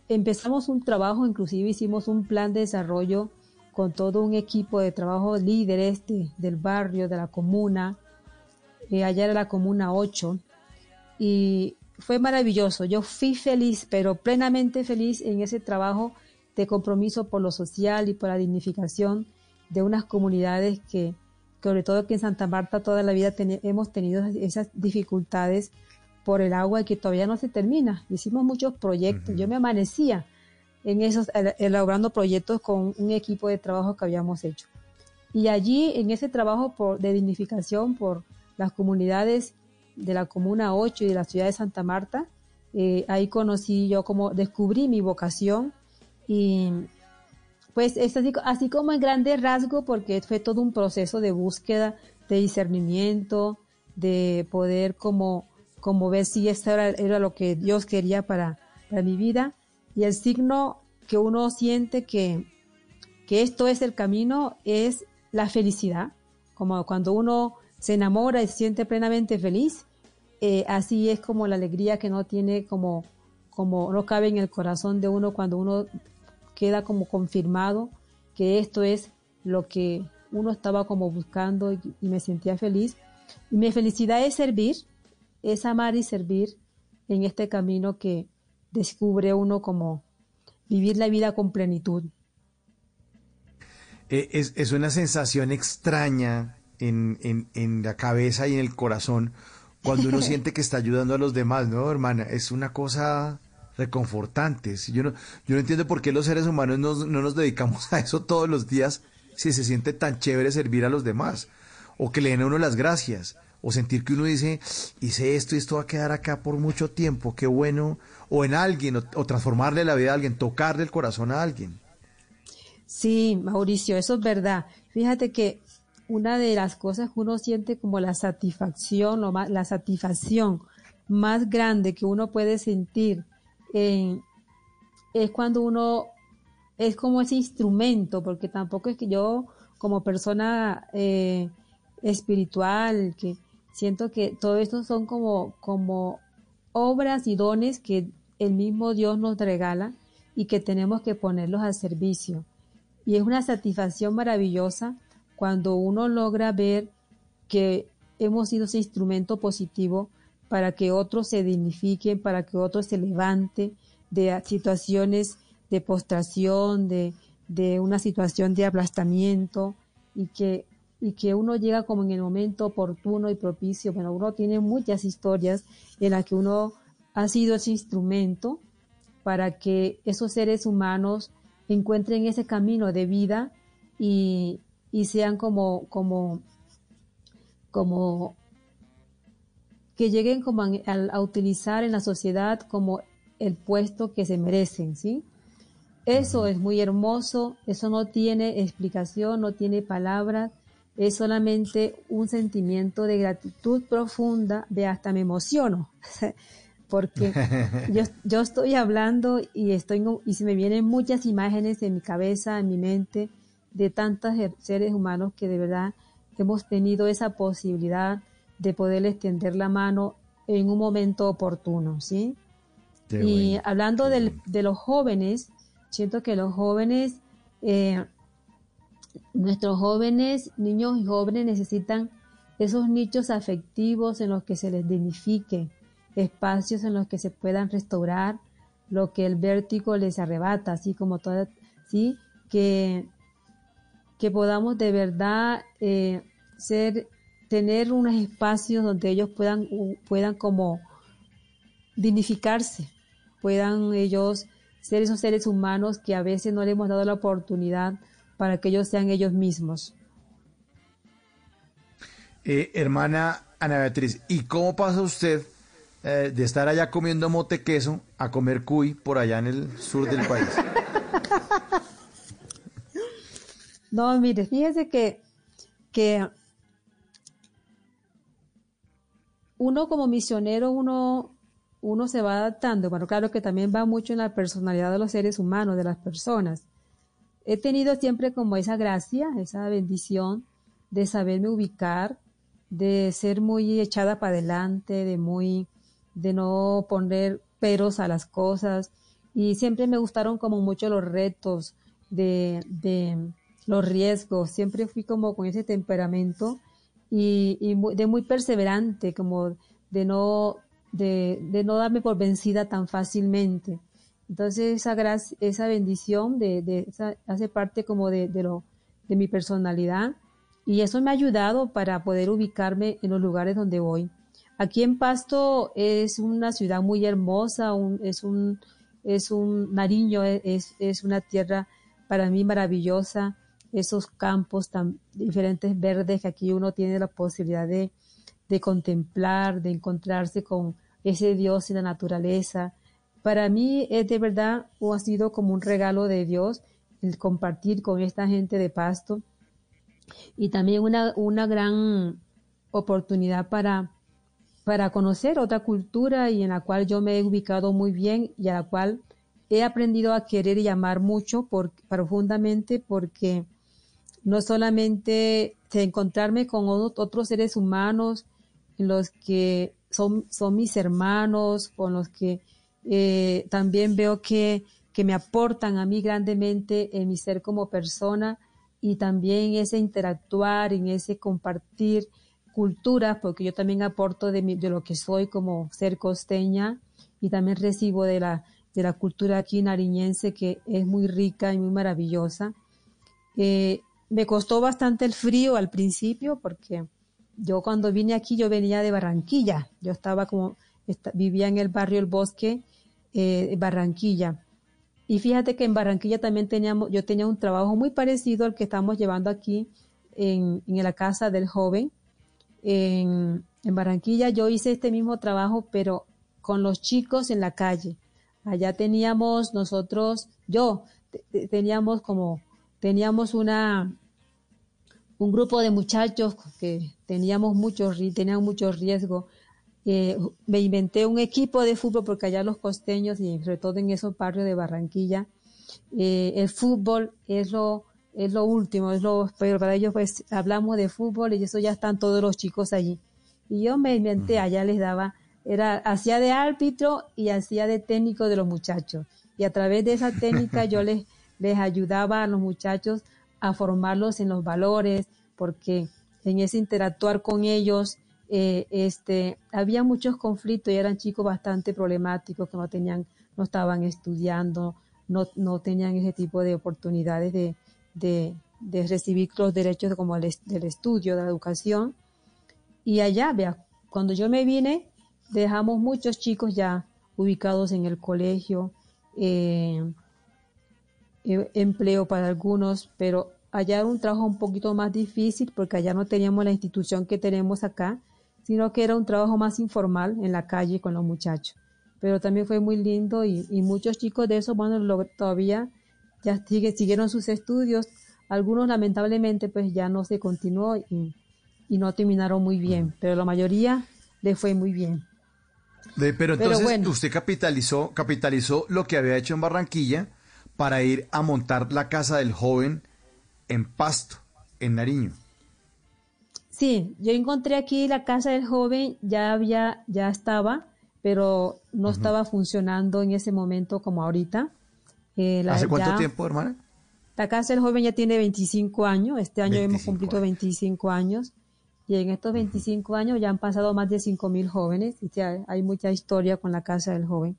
empezamos un trabajo, inclusive hicimos un plan de desarrollo con todo un equipo de trabajo líderes de- del barrio, de la comuna, eh, allá era la comuna 8, y fue maravilloso. Yo fui feliz, pero plenamente feliz en ese trabajo de compromiso por lo social y por la dignificación de unas comunidades que, sobre todo que en Santa Marta toda la vida hemos tenido esas dificultades por el agua y que todavía no se termina. Hicimos muchos proyectos. Yo me amanecía en esos, el- elaborando proyectos con un equipo de trabajo que habíamos hecho. Y allí, en ese trabajo por, de dignificación por las comunidades de la Comuna 8 y de la ciudad de Santa Marta, eh, ahí conocí yo como, descubrí mi vocación y pues es así, así como en grandes rasgos, porque fue todo un proceso de búsqueda, de discernimiento, de poder como, como ver si esto era, lo que Dios quería para, mi vida. Y el signo que uno siente que, esto es el camino es la felicidad, como cuando uno se enamora y se siente plenamente feliz, eh, así es como la alegría que no tiene como, como no cabe en el corazón de uno cuando uno queda como confirmado que esto es lo que uno estaba como buscando y, y me sentía feliz. Y mi felicidad es servir, es amar y servir en este camino que descubre uno como vivir la vida con plenitud. Eh, es, es una sensación extraña en, en, en la cabeza y en el corazón cuando uno *laughs* siente que está ayudando a los demás, ¿no, hermana? Es una cosa reconfortante. Yo no, yo no entiendo por qué los seres humanos no, no nos dedicamos a eso todos los días si se siente tan chévere servir a los demás. O que le den a uno las gracias. O sentir que uno dice, hice esto y esto va a quedar acá por mucho tiempo, qué bueno. O en alguien, o, o transformarle la vida a alguien, tocarle el corazón a alguien. Sí, Mauricio, eso es verdad. Fíjate que una de las cosas que uno siente como la satisfacción, lo más, la satisfacción más grande que uno puede sentir en- es cuando uno es como ese instrumento, porque tampoco es que yo como persona eh, espiritual, que siento que todo esto son como, como obras y dones que el mismo Dios nos regala y que tenemos que ponerlos al servicio. Y es una satisfacción maravillosa cuando uno logra ver que hemos sido ese instrumento positivo para que otros se dignifiquen, para que otros se levante de situaciones de postración, de, de una situación de aplastamiento y que, y que uno llega como en el momento oportuno y propicio. Bueno, uno tiene muchas historias en las que uno ha sido ese instrumento para que esos seres humanos encuentren ese camino de vida y, y sean como, como, como que lleguen como a, a utilizar en la sociedad como el puesto que se merecen, ¿sí? Eso es muy hermoso, eso no tiene explicación, no tiene palabras, es solamente un sentimiento de gratitud profunda, de hasta me emociono, *laughs* porque *laughs* yo, yo estoy hablando y estoy y se me vienen muchas imágenes en mi cabeza, en mi mente, de tantos seres humanos que de verdad hemos tenido esa posibilidad de poderles tender la mano en un momento oportuno, ¿sí? Qué y bueno, hablando del- de los jóvenes, siento que los jóvenes, eh, nuestros jóvenes, niños y jóvenes necesitan esos nichos afectivos en los que se les dignifique, espacios en los que se puedan restaurar lo que el vértigo les arrebata, así como toda, ¿sí? Que, que podamos de verdad eh, ser, tener unos espacios donde ellos puedan, puedan como dignificarse, puedan ellos ser esos seres humanos que a veces no le hemos dado la oportunidad para que ellos sean ellos mismos. Eh, hermana Ana Beatriz, ¿y cómo pasa usted eh, de estar allá comiendo mote queso a comer cuy por allá en el sur del país? *laughs* No, mire, fíjese que, que uno como misionero, uno, uno se va adaptando. Bueno, claro que también va mucho en la personalidad de los seres humanos, de las personas. He tenido siempre como esa gracia, esa bendición de saberme ubicar, de ser muy echada para adelante, de muy, de no poner peros a las cosas. Y siempre me gustaron como mucho los retos, de, de los riesgos. Siempre fui como con ese temperamento y, de muy perseverante, como de no, de, de no darme por vencida tan fácilmente. Entonces esa gracia, esa bendición de, esa- hace parte como de, lo, de mi personalidad y eso me ha ayudado para poder ubicarme en los lugares donde voy. Aquí en Pasto es una ciudad muy hermosa, es un es un Nariño, es, es una tierra para mí maravillosa, esos campos tan diferentes verdes que aquí uno tiene la posibilidad de, de contemplar, de encontrarse con ese Dios y la naturaleza. Para mí es de verdad o ha sido como un regalo de Dios el compartir con esta gente de Pasto. Y también una, una gran oportunidad para, para conocer otra cultura y en la cual yo me he ubicado muy bien y a la cual he aprendido a querer y amar mucho profundamente porque no solamente de encontrarme con ot- otros seres humanos los que son, son mis hermanos, con los que eh, también veo que, que me aportan a mí grandemente en mi ser como persona y también ese interactuar, en ese compartir culturas, porque yo también aporto de, mi- de lo que soy como ser costeña y también recibo de la, de la cultura aquí nariñense que es muy rica y muy maravillosa. Eh, me costó bastante el frío al principio porque yo cuando vine aquí yo venía de Barranquilla, yo estaba como, vivía en el barrio El Bosque, eh, Barranquilla. Y fíjate que en Barranquilla también teníamos, yo tenía un trabajo muy parecido al que estamos llevando aquí en, en la casa del joven. En, en Barranquilla yo hice este mismo trabajo, pero con los chicos en la calle. Allá teníamos nosotros, yo, te- te- teníamos como, teníamos una, un grupo de muchachos que teníamos mucho, tenían mucho riesgo. Eh, me inventé un equipo de fútbol porque allá los costeños y sobre todo en esos barrios de Barranquilla, eh, el fútbol es lo, es lo último, es lo, pero para ellos pues hablamos de fútbol y eso ya están todos los chicos allí. Y yo me inventé, allá les daba, era, hacía de árbitro y hacía de técnico de los muchachos. Y a través de esa técnica yo *laughs* les, les ayudaba a los muchachos a formarlos en los valores, porque en ese interactuar con ellos, eh, este, había muchos conflictos y eran chicos bastante problemáticos que no tenían, no estaban estudiando, no, no tenían ese tipo de oportunidades de, de, recibir los derechos como del estudio, de la educación. Y allá, vea, cuando yo me vine, dejamos muchos chicos ya ubicados en el colegio, eh, eh, empleo para algunos, pero allá era un trabajo un poquito más difícil porque allá no teníamos la institución que tenemos acá, sino que era un trabajo más informal en la calle con los muchachos. Pero también fue muy lindo y, y muchos chicos de esos, bueno, lo- todavía ya sigue, siguieron sus estudios. Algunos lamentablemente pues ya no se continuó y, y no terminaron muy bien, pero la mayoría le fue muy bien. De- pero Pero entonces bueno. usted capitalizó, capitalizó lo que había hecho en Barranquilla para ir a montar la casa del joven en Pasto, en Nariño. Sí, yo encontré aquí la casa del joven, ya había, ya estaba, pero no estaba funcionando en ese momento como ahorita. Eh, la- ¿Hace cuánto ya- tiempo, hermana? La casa del joven ya tiene 25 años, este año hemos cumplido 25 años y en estos 25 años ya han pasado más de 5 mil jóvenes y ya hay mucha historia con la casa del joven.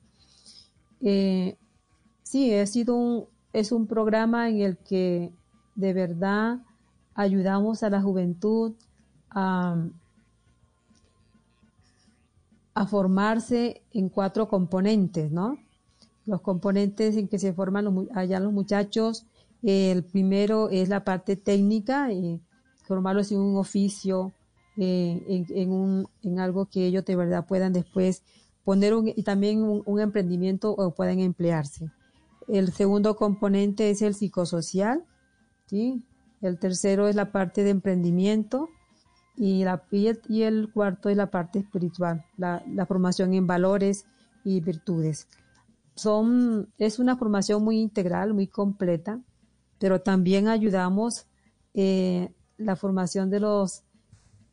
Eh, sí, ha sido un, es un programa en el que de verdad ayudamos a la juventud a, formarse en cuatro componentes, ¿no? Los componentes en que se forman allá los muchachos, el primero es la parte técnica, eh, formarlos en un oficio, eh, en, en un, en algo que ellos de verdad puedan después poner un, y también un, un emprendimiento o puedan emplearse. El segundo componente es el psicosocial, ¿sí? El tercero es la parte de emprendimiento y, la, y, el, cuarto es la parte espiritual, la, la formación en valores y virtudes. Son, es una formación muy integral, muy completa, pero también ayudamos eh, la formación de los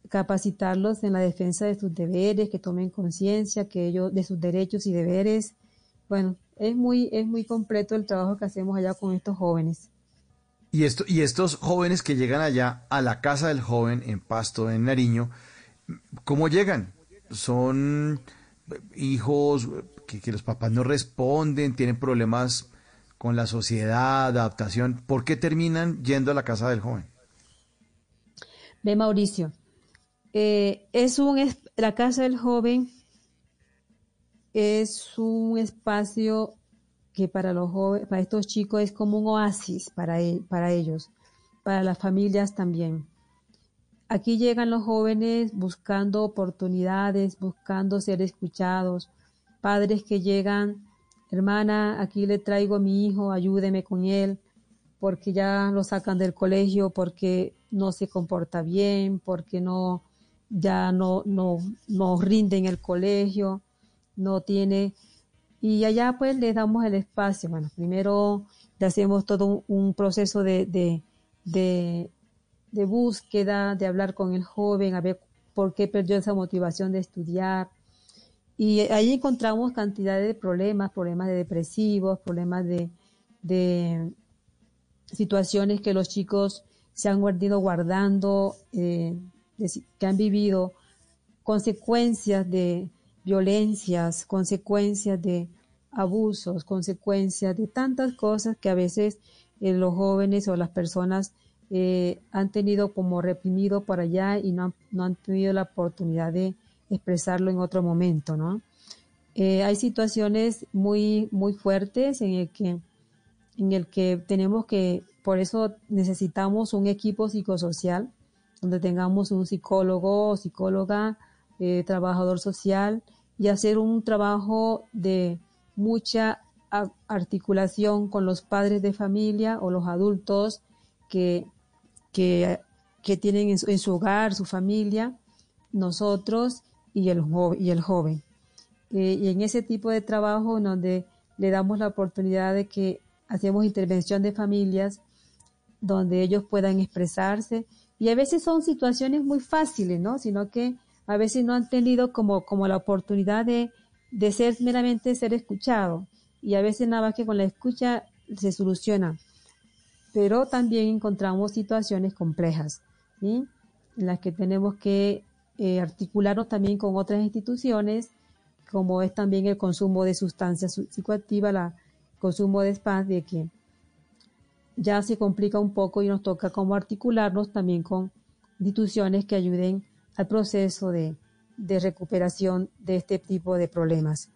capacitarlos en la defensa de sus deberes, que tomen conciencia que ellos de sus derechos y deberes. Bueno, es muy es muy completo el trabajo que hacemos allá con estos jóvenes. Y, esto, y estos jóvenes que llegan allá a la casa del joven en Pasto, en Nariño, ¿cómo llegan? ¿Son hijos que, que los papás no responden, tienen problemas con la sociedad, adaptación? ¿Por qué terminan yendo a la casa del joven? Ve Mauricio, eh, es un la casa del joven es un espacio que para los para estos chicos es como un oasis para, para ellos, para las familias también. Aquí llegan los jóvenes buscando oportunidades, buscando ser escuchados, padres que llegan, hermana, aquí le traigo a mi hijo, ayúdeme con él, porque ya lo sacan del colegio, porque no se comporta bien, porque no, ya no, no, no rinde en el colegio, no tiene, y allá pues le damos el espacio. Bueno, primero le hacemos todo un, proceso de, de, de, búsqueda, de hablar con el joven, a ver por qué perdió esa motivación de estudiar. Y ahí encontramos cantidad de problemas, problemas de depresivos, problemas de, de situaciones que los chicos se han guardado guardando, eh, que han vivido, consecuencias de violencias, consecuencias de abusos, consecuencias de tantas cosas que a veces eh, los jóvenes o las personas eh, han tenido como reprimido por allá y no han, no han tenido la oportunidad de expresarlo en otro momento, ¿no? Eh, hay situaciones muy, muy fuertes en el que en el que tenemos que, por eso necesitamos un equipo psicosocial, donde tengamos un psicólogo o psicóloga, eh, trabajador social, y hacer un trabajo de mucha articulación con los padres de familia o los adultos que, que, que tienen en su, hogar, su familia, nosotros y el, y el joven. Eh, y en ese tipo de trabajo donde le damos la oportunidad de que hacemos intervención de familias donde ellos puedan expresarse y a veces son situaciones muy fáciles, ¿no? Sino que a veces no han tenido como, como la oportunidad de, de ser meramente ser escuchado y a veces nada más que con la escucha se soluciona. Pero también encontramos situaciones complejas, ¿sí? En las que tenemos que eh, articularnos también con otras instituciones, como es también el consumo de sustancias su- psicoactivas, la consumo de spas, de que ya se complica un poco y nos toca como articularnos también con instituciones que ayuden al proceso de, de recuperación de este tipo de problemas.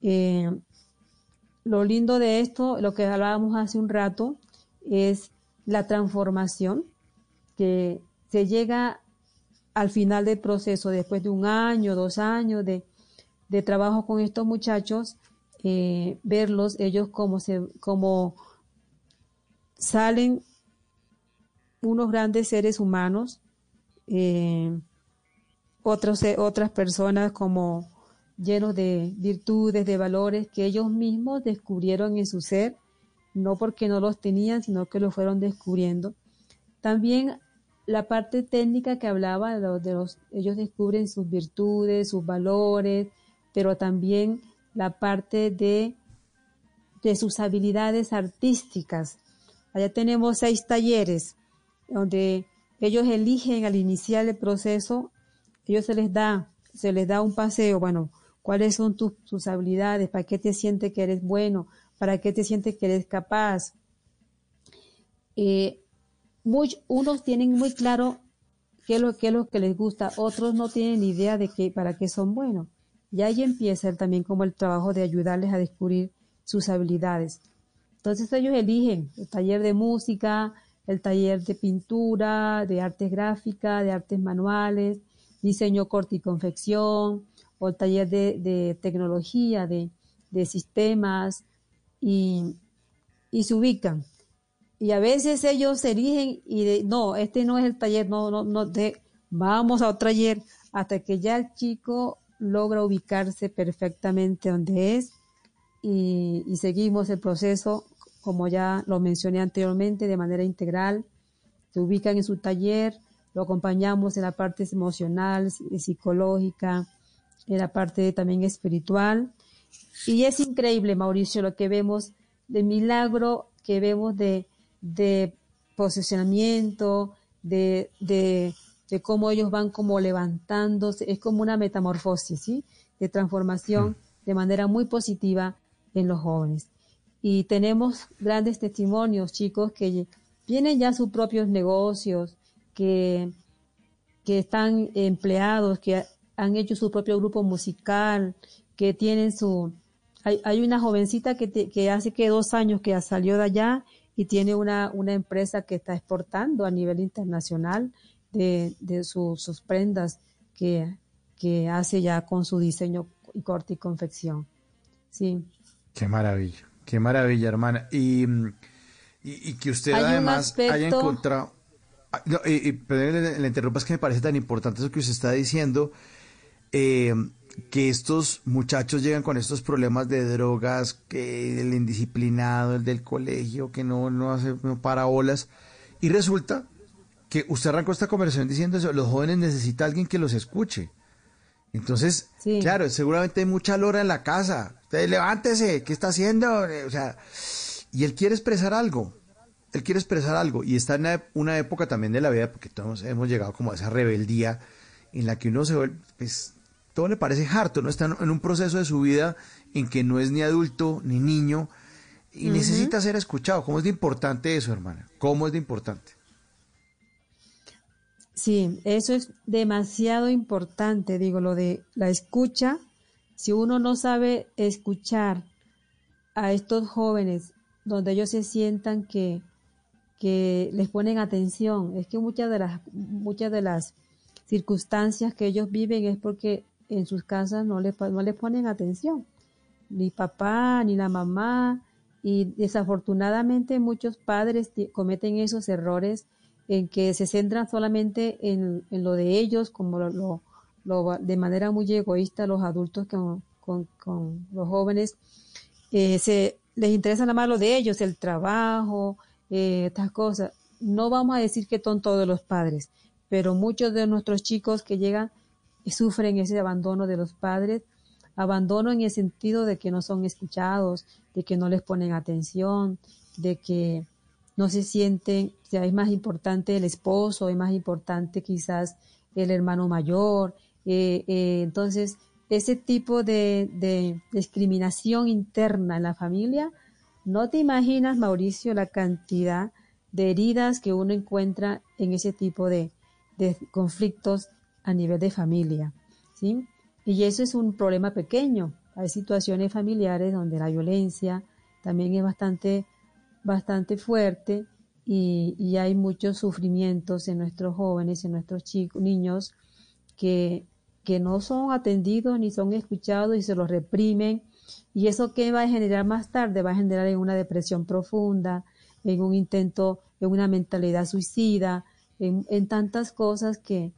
Eh, lo lindo de esto, lo que hablábamos hace un rato, es la transformación que se llega al final del proceso, después de un año, dos años de, de trabajo con estos muchachos, eh, verlos, ellos como se, como salen unos grandes seres humanos, eh, se- otras personas como llenos de virtudes, de valores que ellos mismos descubrieron en su ser, no porque no los tenían, sino que los fueron descubriendo. También la parte técnica que hablaba de de los- ellos descubren sus virtudes, sus valores, pero también la parte de, de sus habilidades artísticas. Allá tenemos seis talleres donde ellos eligen al iniciar el proceso, ellos se les da, se les da un paseo, bueno, cuáles son tus, tus habilidades, para qué te sientes que eres bueno, para qué te sientes que eres capaz, eh, much- unos tienen muy claro qué es, lo, es lo que les gusta, otros no tienen idea de qué, para qué son buenos. Y ahí empieza también como el trabajo de ayudarles a descubrir sus habilidades. Entonces ellos eligen el taller de música, el taller de pintura, de artes gráficas, de artes manuales, diseño corte y confección, o taller de, tecnología, de, sistemas, y, y se ubican. Y a veces ellos se eligen y no, este no es el taller, no, no, no, vamos a otro taller, hasta que ya el chico logra ubicarse perfectamente donde es y seguimos el proceso, como ya lo mencioné anteriormente, de manera integral. Se ubican en su taller, lo acompañamos en la parte emocional, psi- psicológica, en la parte también espiritual. Y es increíble, Mauricio, lo que vemos de milagro, que vemos de, de posicionamiento, de, de, de cómo ellos van como levantándose. Es como una metamorfosis, ¿sí? De transformación de manera muy positiva en los jóvenes. Y tenemos grandes testimonios, chicos, que tienen ya sus propios negocios, que, que están empleados, que han hecho su propio grupo musical, que tienen su... Hay, hay una jovencita que, te- que hace que dos años que salió de allá y tiene una, una empresa que está exportando a nivel internacional de, de su- sus prendas que, que hace ya con su diseño y corte y confección. Sí. Qué maravilla, qué maravilla, hermana. Y, y, y que usted Hay además haya encontrado... Ah, no, y, y perdón, le, le interrumpa, es que me parece tan importante eso que usted está diciendo, eh, que estos muchachos llegan con estos problemas de drogas, que el indisciplinado, el del colegio, que no, no hace, no para olas, y resulta que usted arrancó esta conversación diciendo eso, los jóvenes necesitan alguien que los escuche. Entonces, claro, seguramente hay mucha lora en la casa. Usted levántese, ¿qué está haciendo? O sea, y él quiere expresar algo. Él quiere expresar algo. Y está en una, época también de la vida, porque todos hemos llegado como a esa rebeldía en la que uno se vuelve, pues, todo le parece harto, ¿no? Está en- un proceso de su vida en que no es ni adulto ni niño y necesita ser escuchado. ¿Cómo es de importante eso, hermana? ¿Cómo es de importante? Sí, eso es demasiado importante, digo, lo de la escucha. Si uno no sabe escuchar a estos jóvenes, donde ellos se sientan que, que les ponen atención, es que muchas de las, muchas de las circunstancias que ellos viven es porque en sus casas no les, no les ponen atención, ni papá, ni la mamá, y desafortunadamente muchos padres cometen esos errores en que se centran solamente en, en lo de ellos, como lo, lo- de manera muy egoísta los adultos con, con- con los jóvenes, eh, se, les interesa nada más lo de ellos, el trabajo, eh, estas cosas. No vamos a decir que son todos los padres, pero muchos de nuestros chicos que llegan y sufren ese abandono de los padres, abandono en el sentido de que no son escuchados, de que no les ponen atención, de que no se sienten, o sea, es más importante el esposo, es más importante quizás el hermano mayor. eh, eh, entonces, ese tipo de discriminación interna en la familia, no te imaginas, Mauricio, la cantidad de heridas que uno encuentra en ese tipo de, de conflictos a nivel de familia, ¿sí? Y eso es un problema pequeño. Hay situaciones familiares donde la violencia también es bastante, bastante fuerte y, y hay muchos sufrimientos en nuestros jóvenes, en nuestros chicos, niños que, que no son atendidos ni son escuchados y se los reprimen. ¿Y eso qué va a generar más tarde? Va a generar en una depresión profunda, en un intento, en una mentalidad suicida, en, en tantas cosas que,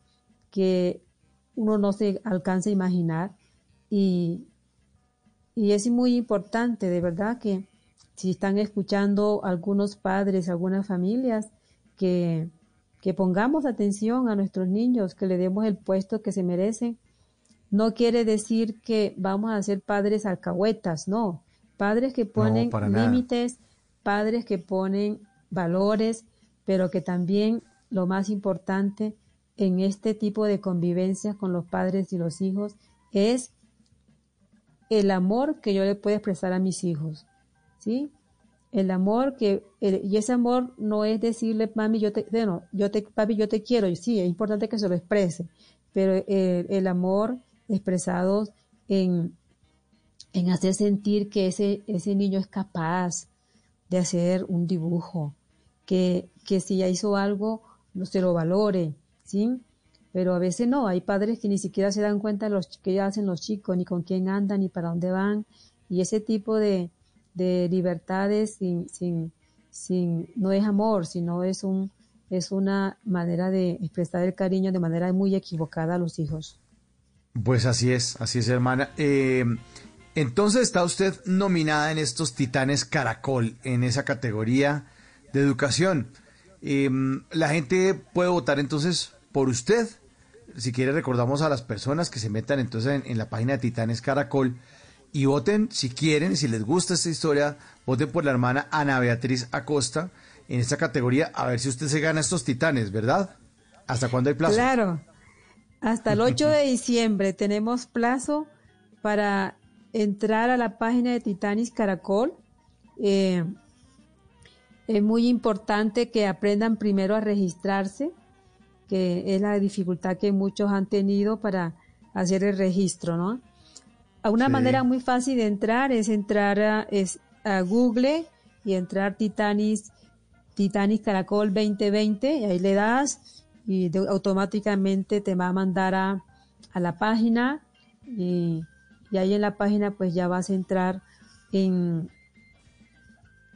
que uno no se alcanza a imaginar. Y, y es muy importante, de verdad, que si están escuchando algunos padres, algunas familias, que, que pongamos atención a nuestros niños, que le demos el puesto que se merecen. No quiere decir que vamos a ser padres alcahuetas, no. Padres que ponen límites, padres que ponen valores, pero que también lo más importante en este tipo de convivencias con los padres y los hijos es el amor que yo le puedo expresar a mis hijos, ¿sí? el amor que el- y ese amor no es decirle mami yo te bueno, yo te papi yo te quiero y sí es importante que se lo exprese pero el, el amor expresado en en hacer sentir que ese ese niño es capaz de hacer un dibujo que que si ya hizo algo no se lo valore sí pero a veces no hay padres que ni siquiera se dan cuenta de los que hacen los chicos ni con quién andan ni para dónde van y ese tipo de de libertades sin, sin, sin, no es amor, sino es un, es una manera de expresar el cariño de manera muy equivocada a los hijos. Pues así es, así es, hermana. Eh, entonces está usted nominada en estos Titanes Caracol, en esa categoría de educación. Eh, la gente puede votar entonces por usted. Si quiere, recordamos a las personas que se metan entonces en, en la página de Titanes Caracol y voten si quieren, si les gusta esta historia, voten por la hermana Ana Beatriz Acosta en esta categoría, a ver si usted se gana estos titanes, ¿verdad? ¿Hasta cuándo hay plazo? Claro, hasta el 8 de diciembre tenemos plazo para entrar a la página de Titanis Caracol. Eh, es muy importante que aprendan primero a registrarse, que es la dificultad que muchos han tenido para hacer el registro, ¿no? A Una Sí. manera muy fácil de entrar es entrar a, es a Google y entrar Titanis, Titanis Caracol 2020 y ahí le das y automáticamente te va a mandar a, a la página y, ahí en la página pues ya vas a entrar en,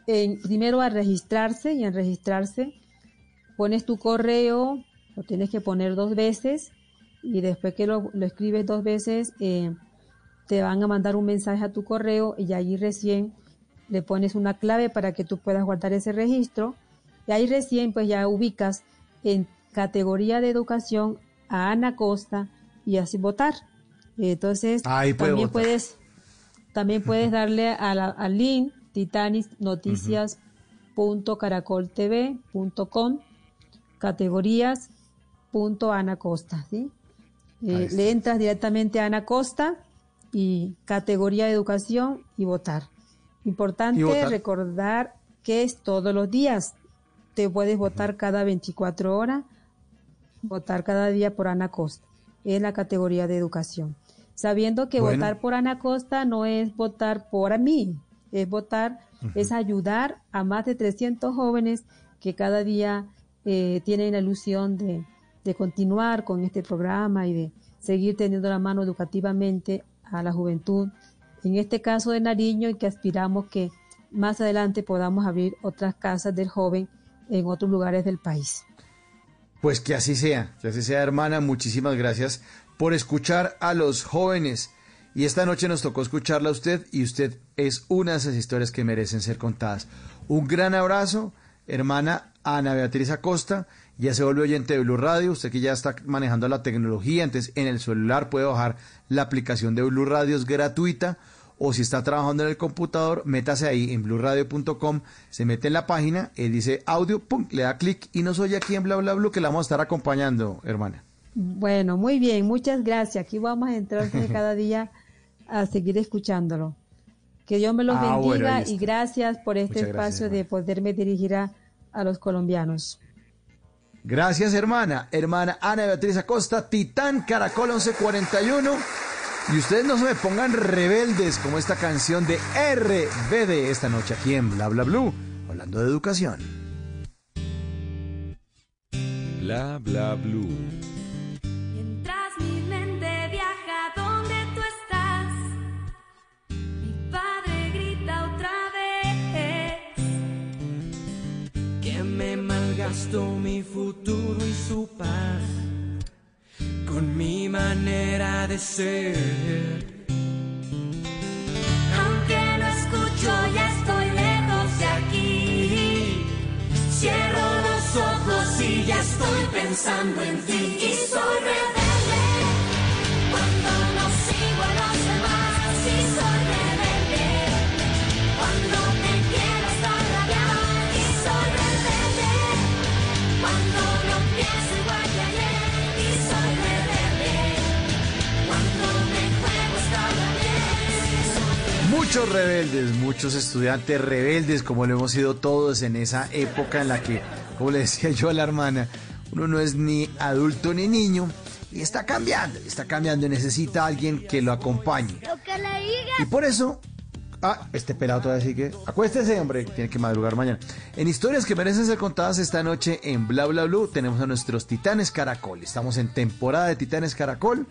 en primero a registrarse y en registrarse pones tu correo, lo tienes que poner dos veces y después que lo, lo escribes dos veces eh, te van a mandar un mensaje a tu correo y allí recién le pones una clave para que tú puedas guardar ese registro. Y ahí recién pues ya ubicas en categoría de educación a Ana Costa y así votar. Entonces Ahí también votar. puedes también puedes *laughs* darle a la- al link titanisnoticias.caracoltv.com categorías punto Ana Costa, ¿sí? Eh, le entras directamente a Ana Costa y categoría de educación y votar. Importante Y votar. recordar que es todos los días. Te puedes votar cada 24 horas, votar cada día por Ana Costa. Es la categoría de educación. Sabiendo que Bueno. votar por Ana Costa no es votar por mí, es votar, es ayudar a más de 300 jóvenes que cada día eh, tienen la ilusión de, de continuar con este programa y de seguir teniendo la mano educativamente a la juventud, en este caso de Nariño, y que aspiramos que más adelante podamos abrir otras casas del joven en otros lugares del país. Pues que así sea, que así sea, hermana. Muchísimas gracias por escuchar a los jóvenes. Y esta noche nos tocó escucharla a usted y usted es una de esas historias que merecen ser contadas. Un gran abrazo, hermana Ana Beatriz Acosta. Ya se vuelve oyente de Blue Radio, usted que ya está manejando la tecnología, entonces en el celular puede bajar la aplicación de Blue Radio, es gratuita. O si está trabajando en el computador, métase ahí en blueradio.com, se mete en la página, él dice audio, pum, le da clic y nos oye aquí en Bla Bla Blue que la vamos a estar acompañando, hermana. Bueno, muy bien, muchas gracias. Aquí vamos a entrar *laughs* cada día a seguir escuchándolo. Que Dios me los Ah, bendiga bueno, y gracias por este Muchas gracias, espacio de poderme dirigir a, a los colombianos. Gracias, hermana. Hermana Ana Beatriz Acosta, Titán Caracol 1141. Y ustedes no se me pongan rebeldes como esta canción de RBD esta noche aquí en Bla Bla Blue, hablando de educación. Bla bla blue. Mientras mi mente viaja donde tú estás, mi padre grita otra vez. que me malgastó mi futuro y su paz con mi manera de ser. Aunque no escucho, ya estoy lejos de aquí. Cierro los ojos y ya estoy pensando en ti. Y soy rebelde Muchos rebeldes, muchos estudiantes rebeldes, como lo hemos sido todos en esa época en la que, como le decía yo a la hermana, uno no es ni adulto ni niño y está cambiando, está cambiando y necesita a alguien que lo acompañe. Y por eso, ah, este pelado todavía así que, acuéstese, hombre, tiene que madrugar mañana. En historias que merecen ser contadas esta noche en Bla Bla Blue tenemos a nuestros Titanes Caracol. Estamos en temporada de Titanes Caracol.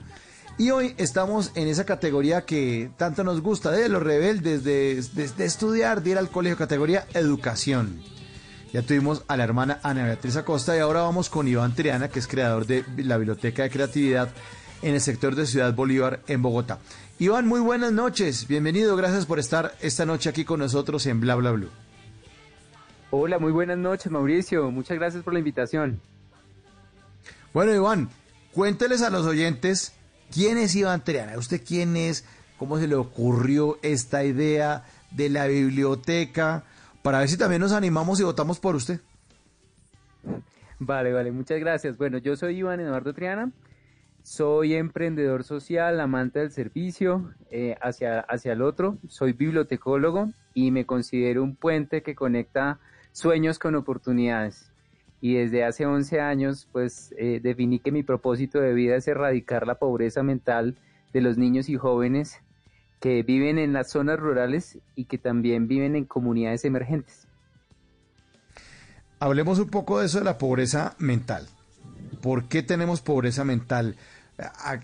Y hoy estamos en esa categoría que tanto nos gusta, de los rebeldes, de, de- de estudiar, de ir al colegio, categoría educación. Ya tuvimos a la hermana Ana Beatriz Acosta y ahora vamos con Iván Triana, que es creador de la Biblioteca de Creatividad en el sector de Ciudad Bolívar en Bogotá. Iván, muy buenas noches, bienvenido, gracias por estar esta noche aquí con nosotros en Bla Bla Blue. Hola, muy buenas noches, Mauricio. Muchas gracias por la invitación. Bueno, Iván, cuénteles a los oyentes quién es Iván Triana. ¿Usted quién es? ¿Cómo se le ocurrió esta idea de la biblioteca? Para ver si también nos animamos y votamos por usted. Vale, vale, muchas gracias. Bueno, yo soy Iván Eduardo Triana. Soy emprendedor social, amante del servicio eh, hacia, hacia el otro. Soy bibliotecólogo y me considero un puente que conecta sueños con oportunidades. Y desde hace 11 años, pues eh, definí que mi propósito de vida es erradicar la pobreza mental de los niños y jóvenes que viven en las zonas rurales y que también viven en comunidades emergentes. Hablemos un poco de eso de la pobreza mental. ¿Por qué tenemos pobreza mental? ¿A-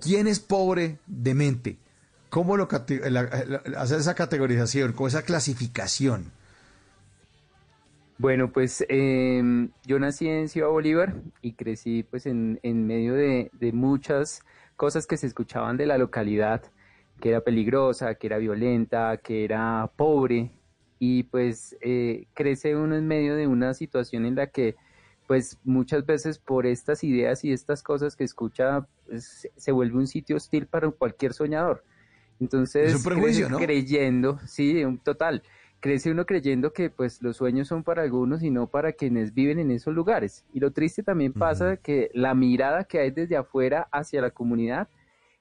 ¿Quién es pobre de mente? ¿Cómo lo hacer esa categorización, con esa clasificación? Bueno, pues em, yo nací en Ciudad Bolívar y crecí pues en, en medio de, de muchas cosas que se escuchaban de la localidad, que era peligrosa, que era violenta, que era pobre y pues eh, crece uno en medio de una situación en la que pues muchas veces por estas ideas y estas cosas que escucha pues, se vuelve un sitio hostil para cualquier soñador. Entonces, Es un prejuicio, crece ¿no? creyendo, sí, un total, crece uno creyendo que pues los sueños son para algunos y no para quienes viven en esos lugares. Y lo triste también pasa que la mirada que hay desde afuera hacia la comunidad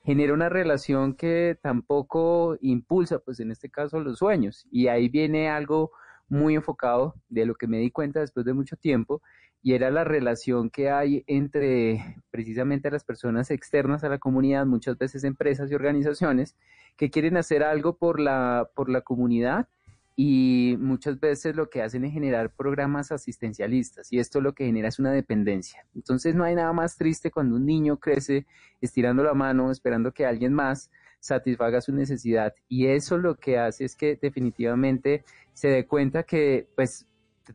genera una relación que tampoco impulsa, pues en este caso, los sueños. Y ahí viene algo muy enfocado de lo que me di cuenta después de mucho tiempo, y era la relación que hay entre precisamente las personas externas a la comunidad, muchas veces empresas y organizaciones, que quieren hacer algo por la, por la comunidad y muchas veces lo que hacen es generar programas asistencialistas y esto lo que genera es una dependencia. Entonces no hay nada más triste cuando un niño crece estirando la mano, esperando que alguien más satisfaga su necesidad y eso lo que hace es que definitivamente se dé cuenta que pues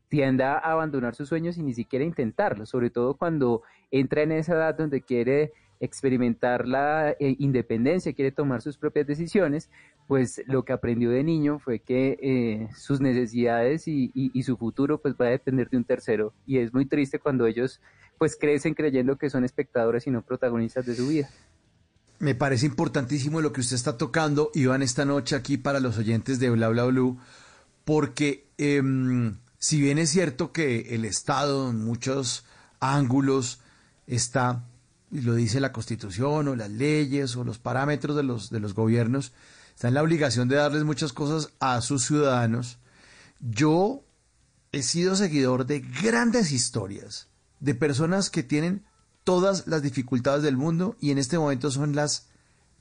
tienda a abandonar sus sueños y ni siquiera intentarlo, sobre todo cuando entra en esa edad donde quiere experimentar la eh, independencia, quiere tomar sus propias decisiones, pues lo que aprendió de niño fue que eh, sus necesidades y, su futuro pues va a depender de un tercero y es muy triste cuando ellos pues crecen creyendo que son espectadores y no protagonistas de su vida. Me parece importantísimo lo que usted está tocando, Iván, esta noche aquí para los oyentes de Bla Bla Blue, porque em, si bien es cierto que el Estado en muchos ángulos está, lo dice la Constitución o las leyes o los parámetros de los, de los gobiernos, está en la obligación de darles muchas cosas a sus ciudadanos, yo he sido seguidor de grandes historias, de personas que tienen todas las dificultades del mundo y en este momento son las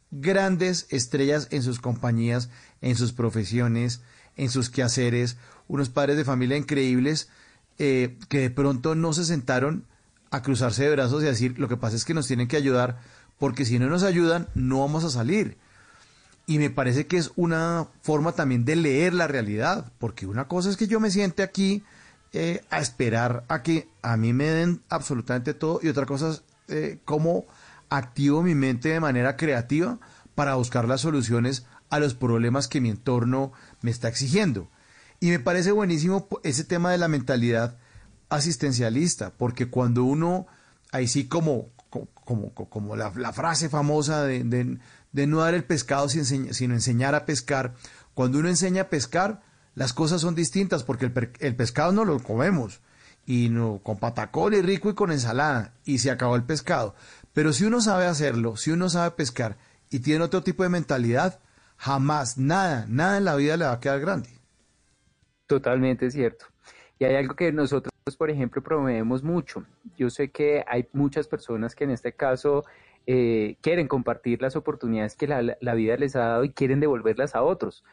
grandes estrellas en sus compañías, en sus profesiones, en sus quehaceres, unos padres de familia increíbles eh, que de pronto no se sentaron a cruzarse de brazos y a decir, lo que pasa es que nos tienen que ayudar, porque si no nos ayudan, no vamos a salir. Y me parece que es una forma también de leer la realidad, porque una cosa es que yo me siente aquí eh, a esperar a que a mí me den absolutamente todo, y otra cosa es eh, cómo activo mi mente de manera creativa para buscar las soluciones a los problemas que mi entorno me está exigiendo. Y me parece buenísimo ese tema de la mentalidad asistencialista, porque cuando uno, ahí sí como, co- como, co- como la, frase famosa de- de no dar el pescado sino enseñar a pescar, cuando uno enseña a pescar, las cosas son distintas, porque el, el pescado no lo comemos, y no con patacón y rico y con ensalada, y se acabó el pescado. Pero si uno sabe hacerlo, si uno sabe pescar y tiene otro tipo de mentalidad, jamás, nada, nada en la vida le va a quedar grande. Totalmente cierto. Y hay algo que nosotros, por ejemplo, promovemos mucho. Yo sé que hay muchas personas que en este caso eh, quieren compartir las oportunidades que la, la vida les ha dado y quieren devolverlas a otros.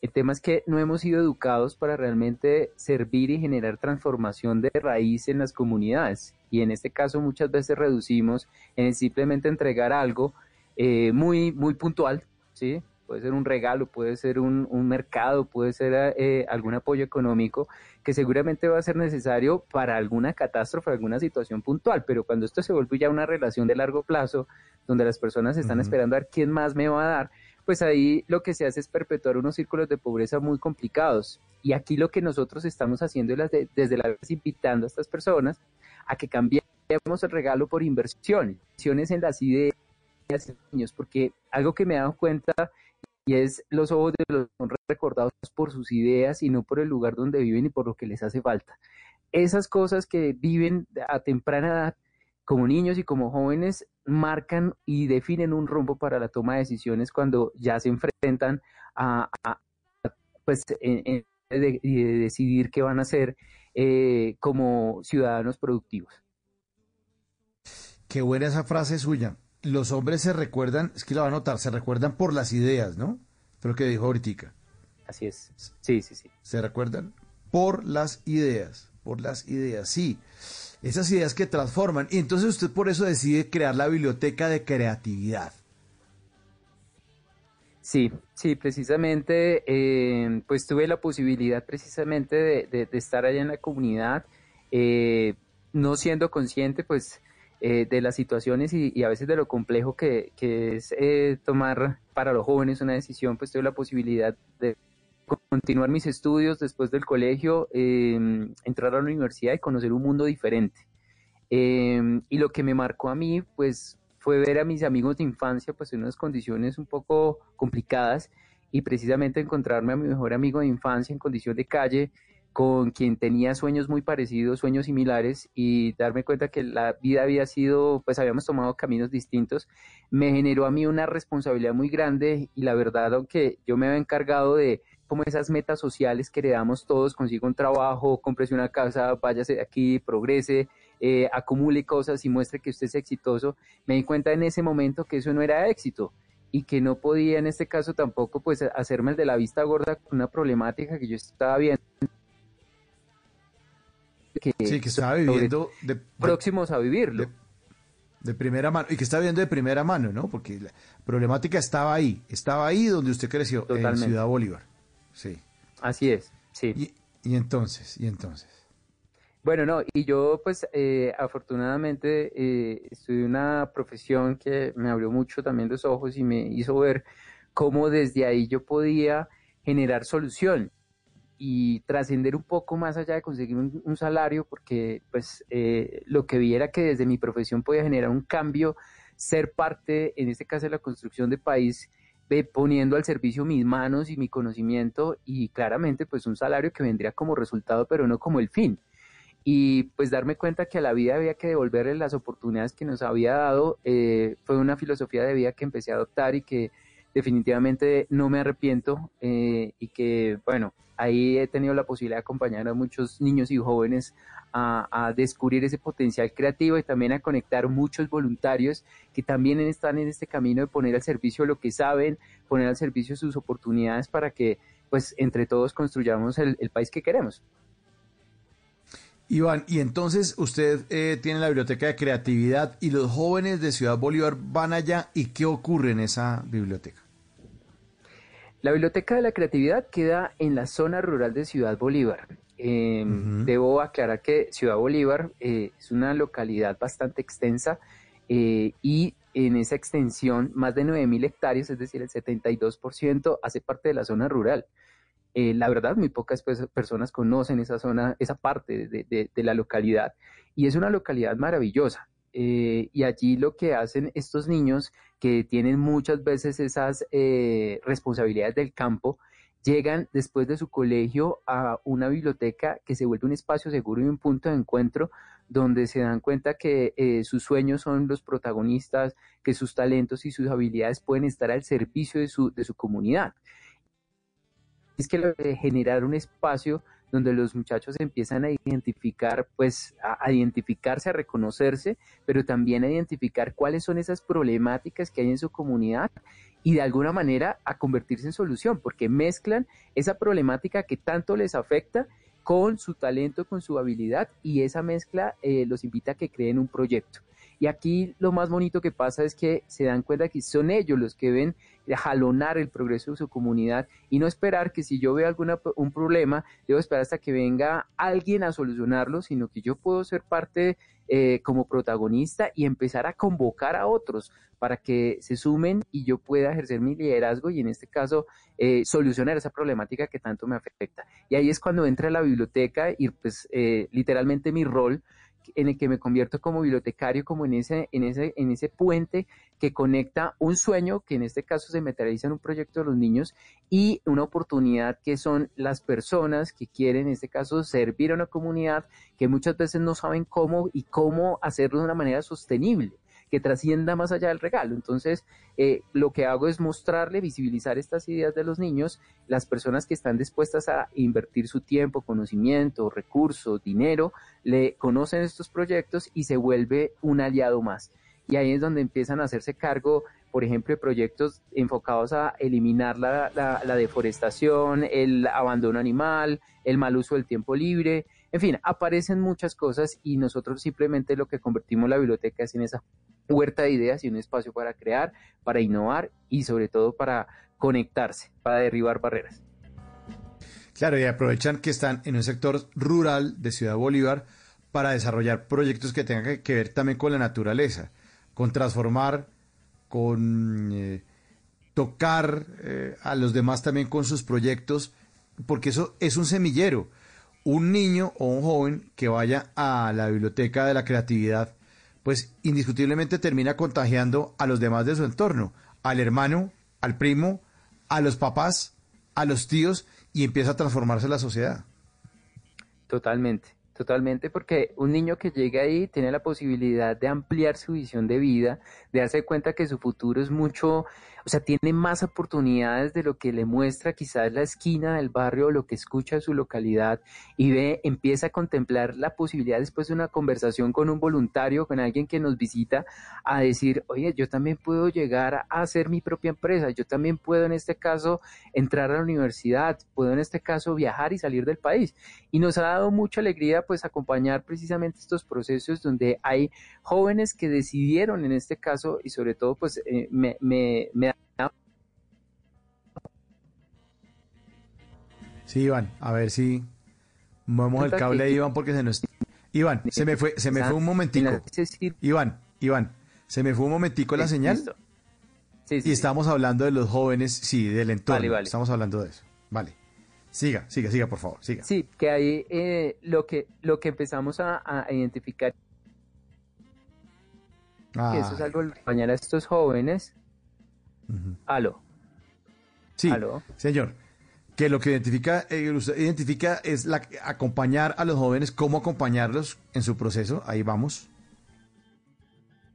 El tema es que no hemos sido educados para realmente servir y generar transformación de raíz en las comunidades. Y en este caso muchas veces reducimos en simplemente entregar algo eh, muy, muy puntual, ¿sí? Puede ser un regalo, puede ser un, un mercado, puede ser eh, algún apoyo económico que seguramente va a ser necesario para alguna catástrofe, alguna situación puntual, pero cuando esto se vuelve ya una relación de largo plazo, donde las personas están esperando a ver quién más me va a dar, pues ahí lo que se hace es perpetuar unos círculos de pobreza muy complicados. Y aquí lo que nosotros estamos haciendo es de- desde la vez invitando a estas personas a que cambiemos el regalo por inversión, inversiones en las ideas de los niños, porque algo que me he dado cuenta y es los ojos de los son recordados por sus ideas y no por el lugar donde viven y por lo que les hace falta. Esas cosas que viven a temprana edad como niños y como jóvenes marcan y definen un rumbo para la toma de decisiones cuando ya se enfrentan a, pues de decidir qué van a hacer eh, como ciudadanos productivos. Qué buena esa frase suya. Los hombres se recuerdan, es que la va a notar, se recuerdan por las ideas, ¿no? Lo que dijo ahorita. Así es. Sí, sí, sí. ¿Se recuerdan? Por las ideas, por las ideas, sí. Esas ideas que transforman. Y entonces usted por eso decide crear la biblioteca de creatividad. Sí, sí, precisamente, eh, pues tuve la posibilidad precisamente de, de- de estar allá en la comunidad, eh, no siendo consciente, pues, eh, de las situaciones y, a veces de lo complejo que, que es eh, tomar para los jóvenes una decisión, pues tuve la posibilidad de continuar mis estudios después del colegio, eh, entrar a la universidad y conocer un mundo diferente. Eh, y lo que me marcó a mí, pues, fue ver a mis amigos de infancia, pues, en unas condiciones un poco complicadas y precisamente encontrarme a mi mejor amigo de infancia en condición de calle, con quien tenía sueños muy parecidos, sueños similares, y darme cuenta que la vida había sido, pues, habíamos tomado caminos distintos, me generó a mí una responsabilidad muy grande y la verdad, aunque yo me había encargado de como esas metas sociales que le damos todos, consiga un trabajo, cómprese una casa, váyase de aquí, progrese, eh, acumule cosas y muestre que usted es exitoso, me di cuenta en ese momento que eso no era éxito y que no podía en este caso tampoco pues hacerme el de la vista gorda con una problemática que yo estaba viendo. Que Sí, que estaba viviendo de, de- próximos a vivirlo. de primera mano. Y que está viviendo de primera mano, ¿no? Porque la problemática estaba ahí. Estaba ahí donde usted creció, en Totalmente. Ciudad Bolívar. Sí. Así es, sí. Y, y entonces, y entonces. Bueno, no, y yo pues eh, afortunadamente eh, estudié una profesión que me abrió mucho también los ojos y me hizo ver cómo desde ahí yo podía generar solución y trascender un poco más allá de conseguir un, salario, porque pues eh, lo que vi era que desde mi profesión podía generar un cambio, ser parte, en este caso, de la construcción de país, de poniendo al servicio mis manos y mi conocimiento y claramente pues un salario que vendría como resultado, pero no como el fin. Y pues darme cuenta que a la vida había que devolverle las oportunidades que nos había dado eh, fue una filosofía de vida que empecé a adoptar y que definitivamente no me arrepiento eh, y que bueno ahí he tenido la posibilidad de acompañar a muchos niños y jóvenes a, descubrir ese potencial creativo y también a conectar muchos voluntarios que también están en este camino de poner al servicio lo que saben, poner al servicio sus oportunidades para que pues entre todos construyamos el, el país que queremos. Iván, y entonces usted eh, tiene la biblioteca de creatividad y los jóvenes de Ciudad Bolívar van allá y qué ocurre en esa biblioteca. La Biblioteca de la Creatividad queda en la zona rural de Ciudad Bolívar. Eh, Debo aclarar que Ciudad Bolívar eh, es una localidad bastante extensa eh, y en esa extensión más de 9.000 hectáreas, es decir, el 72% hace parte de la zona rural. Eh, la verdad, muy pocas pues, personas conocen esa zona, esa parte de, de- de la localidad y es una localidad maravillosa. Eh, y allí lo que hacen estos niños que tienen muchas veces esas eh, responsabilidades del campo llegan después de su colegio a una biblioteca que se vuelve un espacio seguro y un punto de encuentro donde se dan cuenta que eh, sus sueños son los protagonistas, que sus talentos y sus habilidades pueden estar al servicio de su, de su comunidad. Es que generar un espacio donde los muchachos empiezan a identificar, pues a, identificarse, a reconocerse, pero también a identificar cuáles son esas problemáticas que hay en su comunidad y de alguna manera a convertirse en solución, porque mezclan esa problemática que tanto les afecta con su talento, con su habilidad y esa mezcla eh, los invita a que creen un proyecto. Y aquí lo más bonito que pasa es que se dan cuenta que son ellos los que ven jalonar el progreso de su comunidad y no esperar que si yo veo algún un problema, debo esperar hasta que venga alguien a solucionarlo, sino que yo puedo ser parte eh, como protagonista y empezar a convocar a otros para que se sumen y yo pueda ejercer mi liderazgo y en este caso eh, solucionar esa problemática que tanto me afecta. Y ahí es cuando entra la biblioteca y pues eh, literalmente mi rol en el que me convierto como bibliotecario, como en ese, en ese, en ese puente que conecta un sueño, que en este caso se materializa en un proyecto de los niños, y una oportunidad que son las personas que quieren, en este caso, servir a una comunidad que muchas veces no saben cómo y cómo hacerlo de una manera sostenible que trascienda más allá del regalo. Entonces, eh, lo que hago es mostrarle, visibilizar estas ideas de los niños, las personas que están dispuestas a invertir su tiempo, conocimiento, recursos, dinero, le conocen estos proyectos y se vuelve un aliado más. Y ahí es donde empiezan a hacerse cargo, por ejemplo, proyectos enfocados a eliminar la, la, la deforestación, el abandono animal, el mal uso del tiempo libre, en fin, aparecen muchas cosas y nosotros simplemente lo que convertimos la biblioteca es en esa huerta de ideas y un espacio para crear, para innovar y sobre todo para conectarse, para derribar barreras. Claro, y aprovechan que están en un sector rural de Ciudad Bolívar para desarrollar proyectos que tengan que ver también con la naturaleza, con transformar, con eh, tocar eh, a los demás también con sus proyectos, porque eso es un semillero un niño o un joven que vaya a la biblioteca de la creatividad, pues indiscutiblemente termina contagiando a los demás de su entorno, al hermano, al primo, a los papás, a los tíos, y empieza a transformarse la sociedad. Totalmente, totalmente, porque un niño que llega ahí tiene la posibilidad de ampliar su visión de vida, de darse cuenta que su futuro es mucho o sea, tiene más oportunidades de lo que le muestra quizás la esquina del barrio lo que escucha su localidad y ve, empieza a contemplar la posibilidad después de una conversación con un voluntario, con alguien que nos visita, a decir, oye, yo también puedo llegar a hacer mi propia empresa, yo también puedo en este caso entrar a la universidad, puedo en este caso viajar y salir del país. Y nos ha dado mucha alegría pues acompañar precisamente estos procesos donde hay jóvenes que decidieron en este caso y sobre todo pues eh, me, me, me Sí, Iván, a ver si movemos el cable de Iván porque se nos... Iván, se me fue, se me fue un momentico. Iván, Iván, se me fue un momentico la señal. Sí, sí, y estamos hablando de los jóvenes, sí, del entorno. Vale, vale. Estamos hablando de eso. Vale. Siga, siga, siga, por favor, siga. Sí, que ahí eh, lo que lo que empezamos a, a identificar Ah, que eso es algo acompañar a estos jóvenes. Aló. Sí, Aló. señor. Que lo que identifica, eh, identifica es la, acompañar a los jóvenes, cómo acompañarlos en su proceso. Ahí vamos.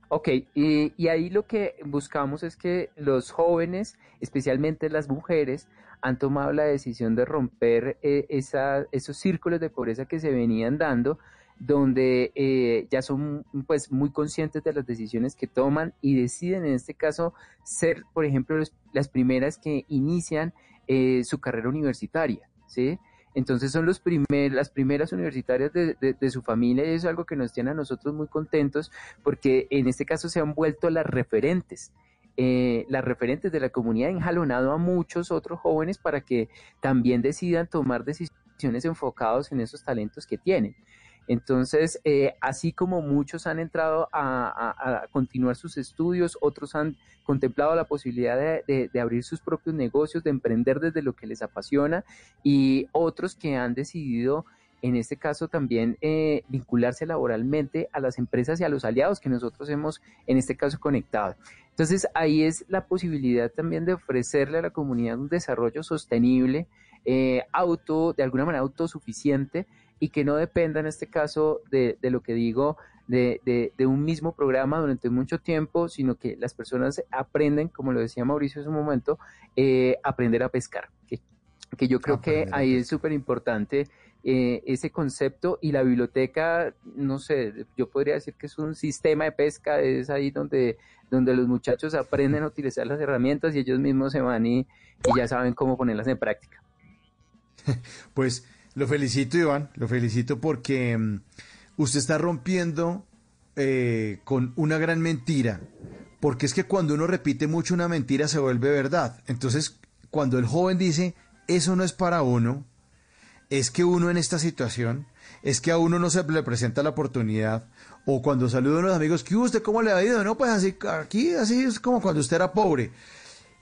Ok, y, ahí lo que buscamos es que los jóvenes, especialmente las mujeres, han tomado la decisión de romper eh, esos círculos de pobreza que se venían dando, donde eh, ya son pues muy conscientes de las decisiones que toman y deciden en este caso ser, por ejemplo, las primeras que inician eh, su carrera universitaria, ¿sí? Entonces son los primer, las primeras universitarias de, su familia y eso es algo que nos tiene a nosotros muy contentos porque en este caso se han vuelto las referentes. eh, las referentes de la comunidad han jalonado a muchos otros jóvenes para que también decidan tomar decisiones enfocados en esos talentos que tienen. Entonces, eh, así como muchos han entrado a, continuar sus estudios, otros han contemplado la posibilidad de abrir sus propios negocios, de emprender desde lo que les apasiona, y otros que han decidido en este caso también eh, vincularse laboralmente a las empresas y a los aliados que nosotros hemos, en este caso, conectado. Entonces, ahí es la posibilidad también de ofrecerle a la comunidad un desarrollo sostenible, eh, auto, de alguna manera autosuficiente y que no dependa en este caso de, de lo que digo, de, de, de, un mismo programa durante mucho tiempo, sino que las personas aprenden, como lo decía Mauricio en su momento, eh, aprender a pescar. Que, que yo creo aprender que ahí es súper importante eh, ese concepto y la biblioteca, no sé, yo podría decir que es un sistema de pesca, es ahí donde, donde los muchachos aprenden a utilizar las herramientas y ellos mismos se van y, y ya saben cómo ponerlas en práctica. *laughs* Pues lo felicito, Iván, lo felicito porque um, usted está rompiendo eh, con una gran mentira, porque es que cuando uno repite mucho una mentira se vuelve verdad. Entonces, cuando el joven dice, eso no es para uno, es que uno en esta situación, es que a uno no se le presenta la oportunidad, o cuando saluda a unos amigos, ¿qué usted cómo le ha ido? No, pues así, aquí así es como cuando usted era pobre.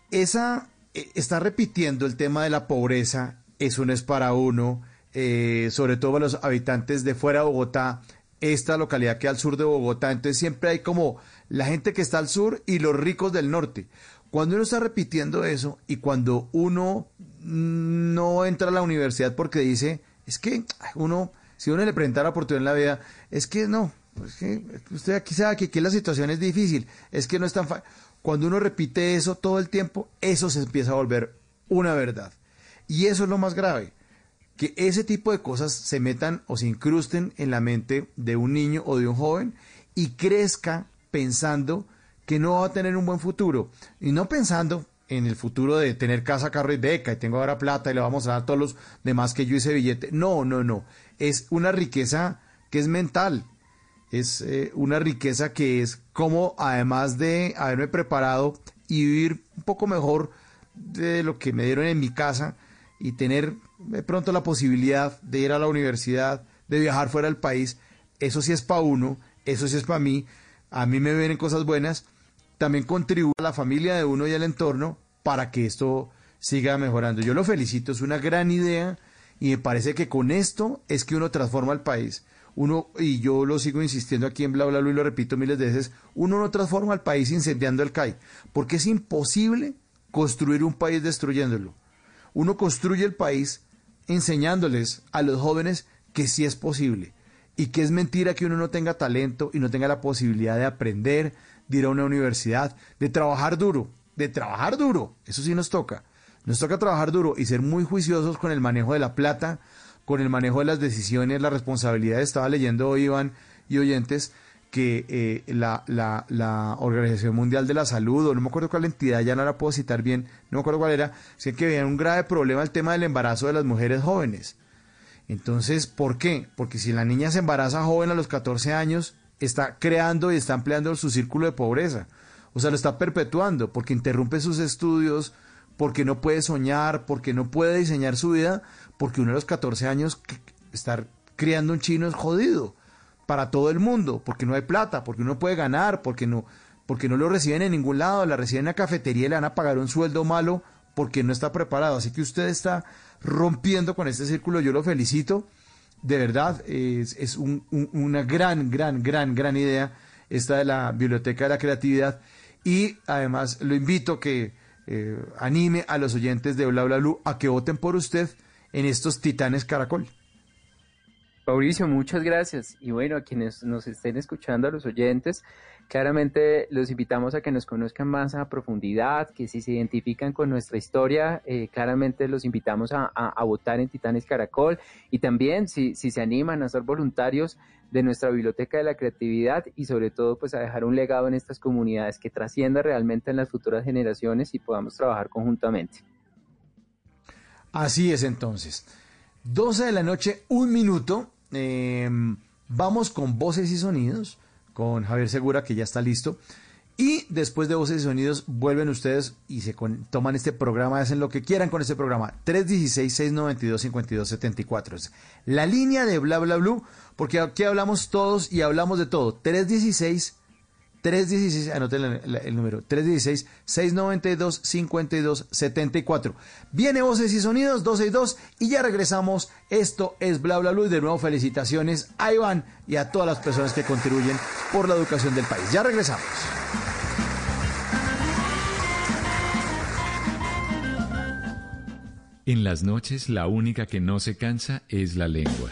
Esa eh, está repitiendo el tema de la pobreza, eso no es para uno, eh, sobre todo los habitantes de fuera de Bogotá, esta localidad que al sur de Bogotá, entonces siempre hay como la gente que está al sur y los ricos del norte. Cuando uno está repitiendo eso y cuando uno no entra a la universidad porque dice, es que uno, si uno le presenta la oportunidad en la vida, es que no, pues que usted aquí sabe que aquí la situación es difícil, es que no es tan fácil. Cuando uno repite eso todo el tiempo, eso se empieza a volver una verdad. Y eso es lo más grave, que ese tipo de cosas se metan o se incrusten en la mente de un niño o de un joven y crezca pensando que no va a tener un buen futuro. Y no pensando en el futuro de tener casa, carro y beca y tengo ahora plata y le vamos a dar a todos los demás que yo hice billete. No, no, no. Es una riqueza que es mental. Es eh, una riqueza que es como, además de haberme preparado y vivir un poco mejor de lo que me dieron en mi casa y tener de pronto la posibilidad de ir a la universidad, de viajar fuera del país, eso sí es para uno, eso sí es para mí, a mí me vienen cosas buenas, también contribuye a la familia de uno y al entorno para que esto siga mejorando. Yo lo felicito, es una gran idea y me parece que con esto es que uno transforma el país. Uno, y yo lo sigo insistiendo aquí en Bla Bla y lo repito miles de veces, uno no transforma el país incendiando el CAI, porque es imposible construir un país destruyéndolo. Uno construye el país enseñándoles a los jóvenes que sí es posible y que es mentira que uno no tenga talento y no tenga la posibilidad de aprender, de ir a una universidad, de trabajar duro, de trabajar duro, eso sí nos toca. Nos toca trabajar duro y ser muy juiciosos con el manejo de la plata, con el manejo de las decisiones, las responsabilidades. Estaba leyendo Iván y oyentes, que eh, la, la, Organización Mundial de la Salud, o no me acuerdo cuál entidad, ya no la puedo citar bien, no me acuerdo cuál era, decía que había un grave problema el tema del embarazo de las mujeres jóvenes. Entonces, ¿por qué? Porque si la niña se embaraza joven a los 14 años, está creando y está ampliando su círculo de pobreza. O sea, lo está perpetuando porque interrumpe sus estudios, porque no puede soñar, porque no puede diseñar su vida, porque uno a los 14 años estar criando un chino es jodido para todo el mundo, porque no hay plata, porque uno puede ganar, porque no, porque no lo reciben en ningún lado, la reciben en la cafetería y le van a pagar un sueldo malo porque no está preparado. Así que usted está rompiendo con este círculo, yo lo felicito. De verdad, es, es un, un, una gran, gran, gran, gran idea esta de la Biblioteca de la Creatividad. Y además lo invito que eh, anime a los oyentes de Bla Bla Blue a que voten por usted en estos Titanes Caracol. Mauricio, muchas gracias. Y bueno, a quienes nos estén escuchando, a los oyentes, claramente los invitamos a que nos conozcan más a profundidad, que si se identifican con nuestra historia, eh, claramente los invitamos a, votar en Titanes Caracol y también si, si se animan a ser voluntarios de nuestra Biblioteca de la Creatividad y sobre todo pues a dejar un legado en estas comunidades que trascienda realmente en las futuras generaciones y podamos trabajar conjuntamente. Así es entonces. 12 de la noche, un minuto. Eh, vamos con voces y sonidos, con Javier Segura, que ya está listo. Y después de voces y sonidos, vuelven ustedes y se toman este programa, hacen lo que quieran con este programa. 316-692-5274. Es la línea de bla bla blue, porque aquí hablamos todos y hablamos de todo. 316, anoten el, el- el número, 316-692-5274. Viene Voces y Sonidos, 12 y 2, y ya regresamos. Esto es Bla Bla Blue, de nuevo felicitaciones a Iván y a todas las personas que contribuyen por la educación del país. Ya regresamos. En las noches la única que no se cansa es la lengua.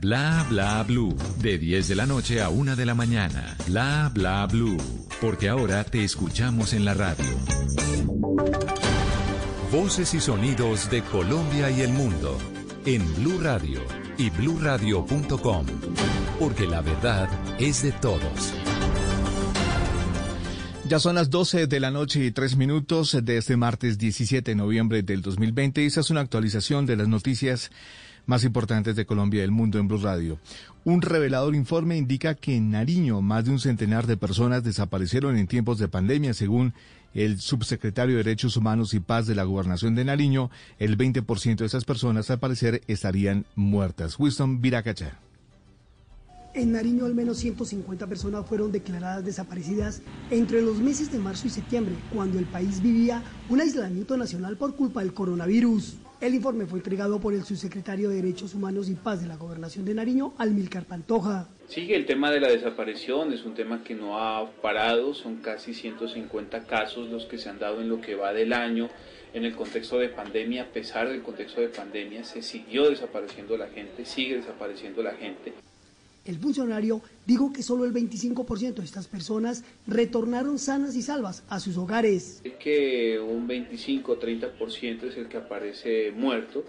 Bla bla blue. De 10 de la noche a 1 de la mañana. Bla bla blue. Porque ahora te escuchamos en la radio. Voces y sonidos de Colombia y el mundo en Blue Radio y bluradio.com. Porque la verdad es de todos. Ya son las 12 de la noche y 3 minutos de este martes 17 de noviembre del 2020. Esta es una actualización de las noticias más importantes de Colombia y del mundo en Blue Radio. Un revelador informe indica que en Nariño más de un centenar de personas desaparecieron en tiempos de pandemia, según el subsecretario de Derechos Humanos y Paz de la Gobernación de Nariño. El 20% de esas personas, al parecer, estarían muertas. Winston Viracacha. En Nariño al menos 150 personas fueron declaradas desaparecidas entre los meses de marzo y septiembre, cuando el país vivía un aislamiento nacional por culpa del coronavirus. El informe fue entregado por el subsecretario de Derechos Humanos y Paz de la Gobernación de Nariño, Almilcar Pantoja. Sigue el tema de la desaparición, es un tema que no ha parado, son casi 150 casos los que se han dado en lo que va del año. En el contexto de pandemia, a pesar del contexto de pandemia, se siguió desapareciendo la gente, sigue desapareciendo la gente. El funcionario dijo que solo el 25% de estas personas retornaron sanas y salvas a sus hogares. Que un 25-30% es el que aparece muerto,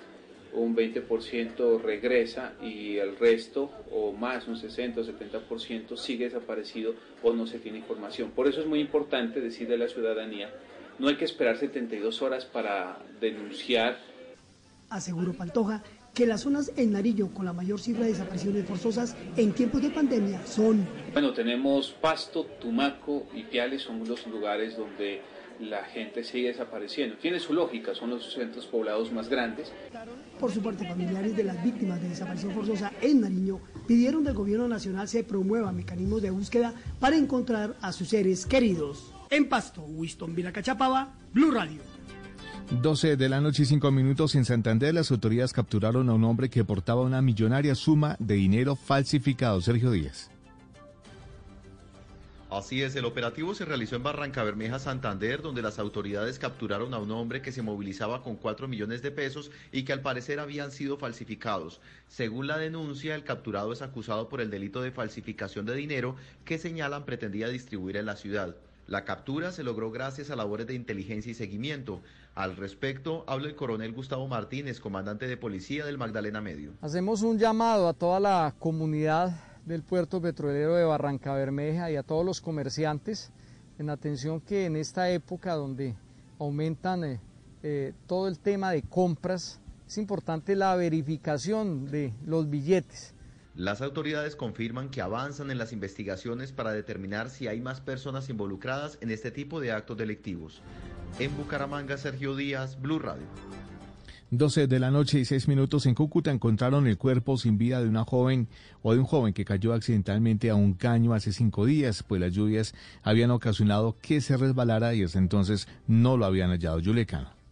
un 20% regresa y el resto, o más, un 60-70% sigue desaparecido o no se tiene información. Por eso es muy importante decirle a la ciudadanía, no hay que esperar 72 horas para denunciar. Aseguró Pantoja que las zonas en Nariño con la mayor cifra de desapariciones forzosas en tiempos de pandemia son Bueno, tenemos Pasto, Tumaco y Piales, son los lugares donde la gente sigue desapareciendo. Tiene su lógica, son los centros poblados más grandes. Por su parte, familiares de las víctimas de desaparición forzosa en Nariño pidieron del gobierno nacional se promuevan mecanismos de búsqueda para encontrar a sus seres queridos. En Pasto, Winston Viracachapaba, Blue Radio. 12 de la noche y 5 minutos en Santander, las autoridades capturaron a un hombre que portaba una millonaria suma de dinero falsificado. Sergio Díaz. Así es, el operativo se realizó en Barranca Bermeja, Santander, donde las autoridades capturaron a un hombre que se movilizaba con 4 millones de pesos y que al parecer habían sido falsificados. Según la denuncia, el capturado es acusado por el delito de falsificación de dinero que señalan pretendía distribuir en la ciudad. La captura se logró gracias a labores de inteligencia y seguimiento. Al respecto, habla el coronel Gustavo Martínez, comandante de policía del Magdalena Medio. Hacemos un llamado a toda la comunidad del puerto petrolero de Barranca Bermeja y a todos los comerciantes en atención que en esta época donde aumentan eh, eh, todo el tema de compras, es importante la verificación de los billetes. Las autoridades confirman que avanzan en las investigaciones para determinar si hay más personas involucradas en este tipo de actos delictivos. En Bucaramanga, Sergio Díaz, Blue Radio. 12 de la noche y 6 minutos en Cúcuta encontraron el cuerpo sin vida de una joven o de un joven que cayó accidentalmente a un caño hace cinco días, pues las lluvias habían ocasionado que se resbalara y hasta entonces no lo habían hallado. Yulecano.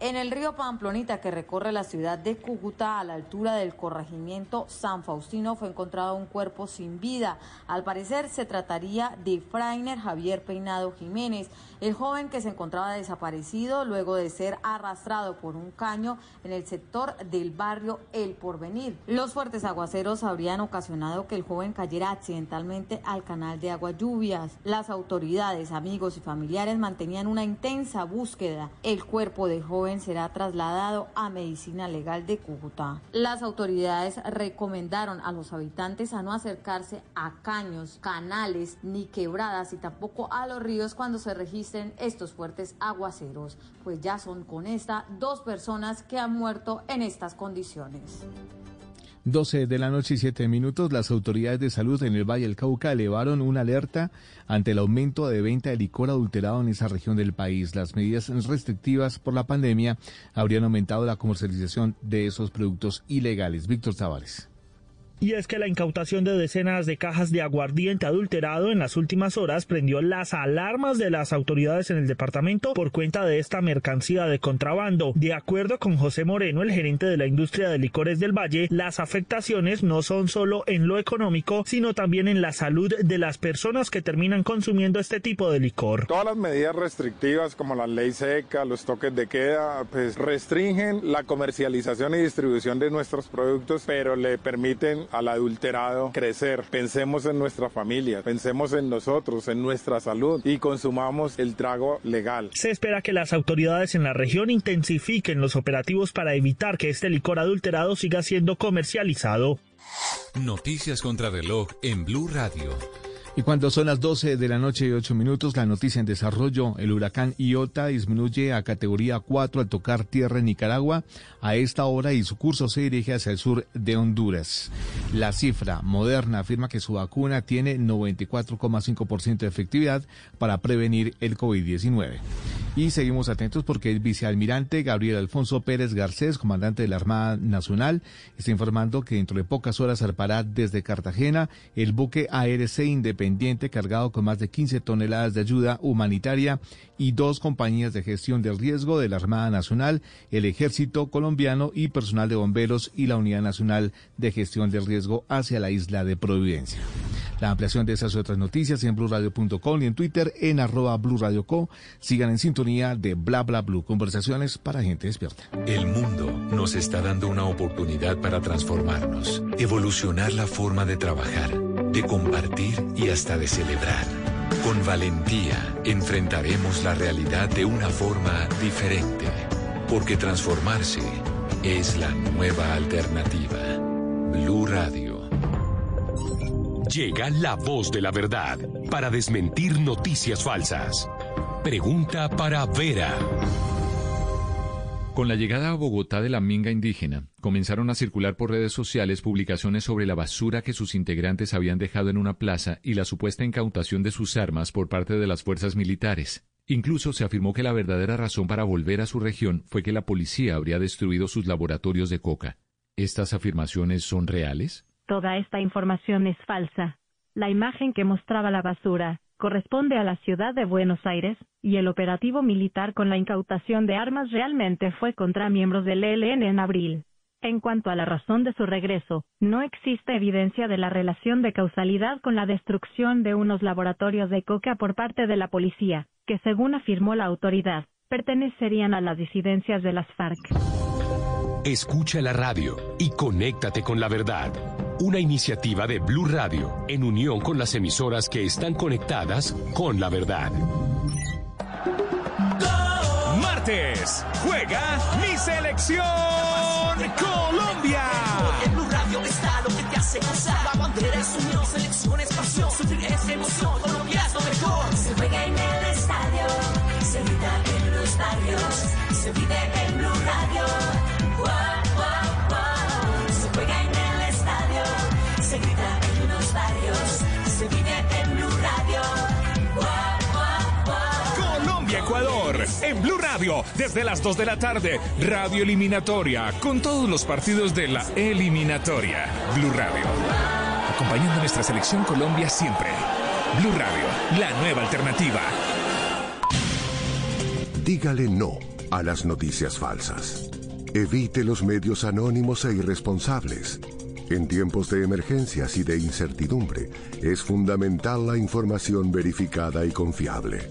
En el río Pamplonita, que recorre la ciudad de Cúcuta a la altura del corregimiento San Faustino, fue encontrado un cuerpo sin vida. Al parecer se trataría de Frainer Javier Peinado Jiménez, el joven que se encontraba desaparecido luego de ser arrastrado por un caño en el sector del barrio El Porvenir. Los fuertes aguaceros habrían ocasionado que el joven cayera accidentalmente al canal de agua lluvias. Las autoridades, amigos y familiares mantenían una intensa búsqueda. El cuerpo del joven será trasladado a Medicina Legal de Cúcuta. Las autoridades recomendaron a los habitantes a no acercarse a caños, canales ni quebradas y tampoco a los ríos cuando se estos fuertes aguaceros, pues ya son con esta dos personas que han muerto en estas condiciones. 12 de la noche y 7 minutos, las autoridades de salud en el Valle del Cauca elevaron una alerta ante el aumento de venta de licor adulterado en esa región del país. Las medidas restrictivas por la pandemia habrían aumentado la comercialización de esos productos ilegales. Víctor Tavares. Y es que la incautación de decenas de cajas de aguardiente adulterado en las últimas horas prendió las alarmas de las autoridades en el departamento por cuenta de esta mercancía de contrabando. De acuerdo con José Moreno, el gerente de la industria de licores del Valle, las afectaciones no son solo en lo económico, sino también en la salud de las personas que terminan consumiendo este tipo de licor. Todas las medidas restrictivas como la ley seca, los toques de queda, pues restringen la comercialización y distribución de nuestros productos, pero le permiten al adulterado crecer. Pensemos en nuestra familia, pensemos en nosotros, en nuestra salud y consumamos el trago legal. Se espera que las autoridades en la región intensifiquen los operativos para evitar que este licor adulterado siga siendo comercializado. Noticias contra reloj en Blue Radio. Y cuando son las 12 de la noche y 8 minutos, la noticia en desarrollo, el huracán Iota disminuye a categoría 4 al tocar tierra en Nicaragua a esta hora y su curso se dirige hacia el sur de Honduras. La cifra moderna afirma que su vacuna tiene 94,5% de efectividad para prevenir el COVID-19. Y seguimos atentos porque el vicealmirante Gabriel Alfonso Pérez Garcés, comandante de la Armada Nacional, está informando que dentro de pocas horas zarpará desde Cartagena el buque ARC Independiente cargado con más de 15 toneladas de ayuda humanitaria y dos compañías de gestión del riesgo de la Armada Nacional, el Ejército Colombiano y personal de bomberos y la Unidad Nacional de Gestión del Riesgo hacia la isla de Providencia. La ampliación de esas y otras noticias en blurradio.com y en Twitter en arroba blurradioco. Sigan en sintonía de Bla Bla Blue, conversaciones para gente despierta. El mundo nos está dando una oportunidad para transformarnos, evolucionar la forma de trabajar, de compartir y hasta de celebrar. Con valentía enfrentaremos la realidad de una forma diferente, porque transformarse es la nueva alternativa. Blue Radio. Llega la voz de la verdad para desmentir noticias falsas. Pregunta para Vera. Con la llegada a Bogotá de la minga indígena, comenzaron a circular por redes sociales publicaciones sobre la basura que sus integrantes habían dejado en una plaza y la supuesta incautación de sus armas por parte de las fuerzas militares. Incluso se afirmó que la verdadera razón para volver a su región fue que la policía habría destruido sus laboratorios de coca. ¿Estas afirmaciones son reales? Toda esta información es falsa. La imagen que mostraba la basura corresponde a la ciudad de Buenos Aires, y el operativo militar con la incautación de armas realmente fue contra miembros del ELN en abril. En cuanto a la razón de su regreso, no existe evidencia de la relación de causalidad con la destrucción de unos laboratorios de coca por parte de la policía, que según afirmó la autoridad, pertenecerían a las disidencias de las FARC. Escucha la radio y conéctate con la verdad. Una iniciativa de Blue Radio en unión con las emisoras que están conectadas con la verdad. Martes, juega mi selección Colombia. En Blue Radio está lo que te hace gozar. La bandera es unión, selección es pasión, sufrir es emoción. Colombia es lo mejor. Se juega en el estadio, se grita en los barrios, se vive en Blue Radio. Colombia-Ecuador, en Blue Radio, desde las 2 de la tarde, radio eliminatoria, con todos los partidos de la eliminatoria. Blue Radio, acompañando a nuestra selección Colombia siempre. Blue Radio, la nueva alternativa. Dígale no a las noticias falsas. Evite los medios anónimos e irresponsables. En tiempos de emergencias y de incertidumbre, es fundamental la información verificada y confiable.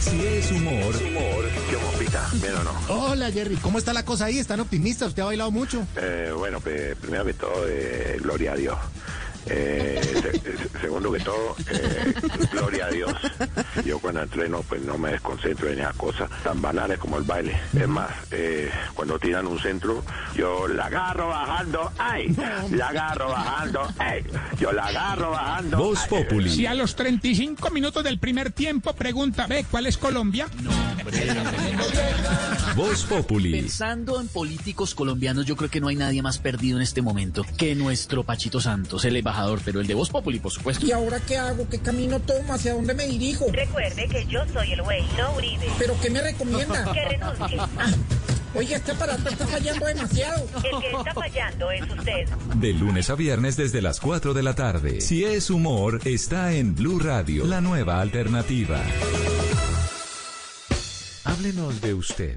Si es humor, Humor, ¿qué bombita? ¿Bien o no? Hola Jerry, ¿cómo está la cosa ahí? ¿Están optimistas? ¿Usted ha bailado mucho? Eh, bueno, pues, primero que todo, eh, gloria a Dios. Eh, se- se- segundo que todo, eh, gloria a Dios. Yo cuando entreno, pues no me desconcentro en esas cosas tan banales como el baile. Es más, eh, cuando tiran un centro, yo la agarro bajando, ¡ay! La agarro bajando, ¡ay! Yo la agarro bajando. Voz. Populi. Si a los 35 minutos del primer tiempo pregunta, ve, ¿cuál es Colombia? Voz Populi. Pensando en políticos colombianos, yo creo que no hay nadie más perdido en este momento que nuestro Pachito Santos, el embajador, pero el de Voz Populi, por supuesto. ¿Y ahora qué hago? ¿Qué camino tomo? ¿Hacia dónde me dirijo? Recuerde que yo soy el güey, no Uribe. ¿Pero qué me recomienda? Que renuncie. *laughs* Oye, este aparato está fallando demasiado. El que está fallando es usted. De lunes a viernes desde las 4 de la tarde. Si es humor, está en Blue Radio, la nueva alternativa. Háblenos de usted.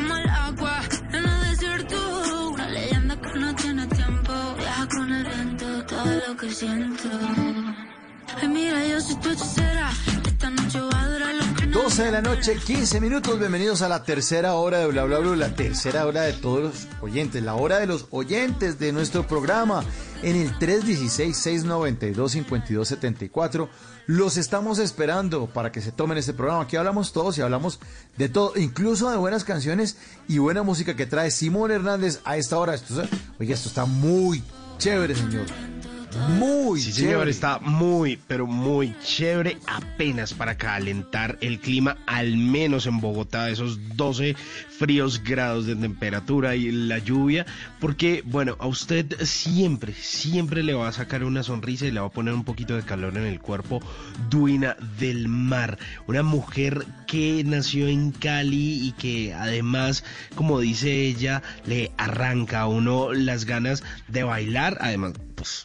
Como el agua en el desierto. Una leyenda que no tiene tiempo. Viaja con el viento, todo lo que siento. Ay, mira, yo soy tu hechicera. Esta noche va a durar lo que 12 de la noche, 15 minutos. Bienvenidos a la tercera hora de Bla Bla Bla, la tercera hora de todos los oyentes, la hora de los oyentes de nuestro programa en el 316-692-5274. Los estamos esperando para que se tomen este programa. Aquí hablamos todos y hablamos de todo, incluso de buenas canciones y buena música que trae Simón Hernández a esta hora. Esto, oye, esto está muy chévere, señor. Muy Sí, señor, está muy, pero muy chévere apenas para calentar el clima, al menos en Bogotá, esos 12 fríos grados de temperatura y la lluvia, porque, bueno, a usted siempre, siempre le va a sacar una sonrisa y le va a poner un poquito de calor en el cuerpo, Duina del Mar, una mujer que nació en Cali y que además, como dice ella, le arranca a uno las ganas de bailar, además,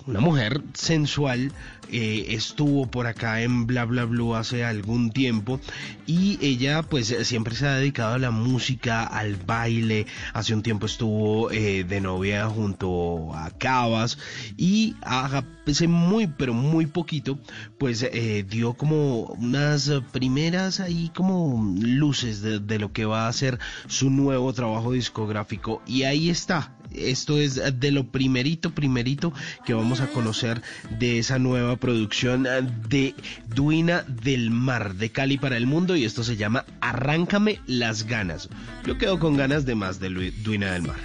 una mujer sensual eh, estuvo por acá en Bla Bla Blue hace algún tiempo y ella pues siempre se ha dedicado a la música, al baile, hace un tiempo estuvo eh, de novia junto a Cabas y hace muy pero muy poquito pues eh, dio como unas primeras ahí como luces de, de lo que va a ser su nuevo trabajo discográfico. Y ahí está. Esto es de lo primerito, primerito que vamos a conocer de esa nueva producción de Duina del Mar, de Cali para el Mundo, y esto se llama Arráncame las ganas. Yo quedo con ganas de más de Lu- Duina del Mar.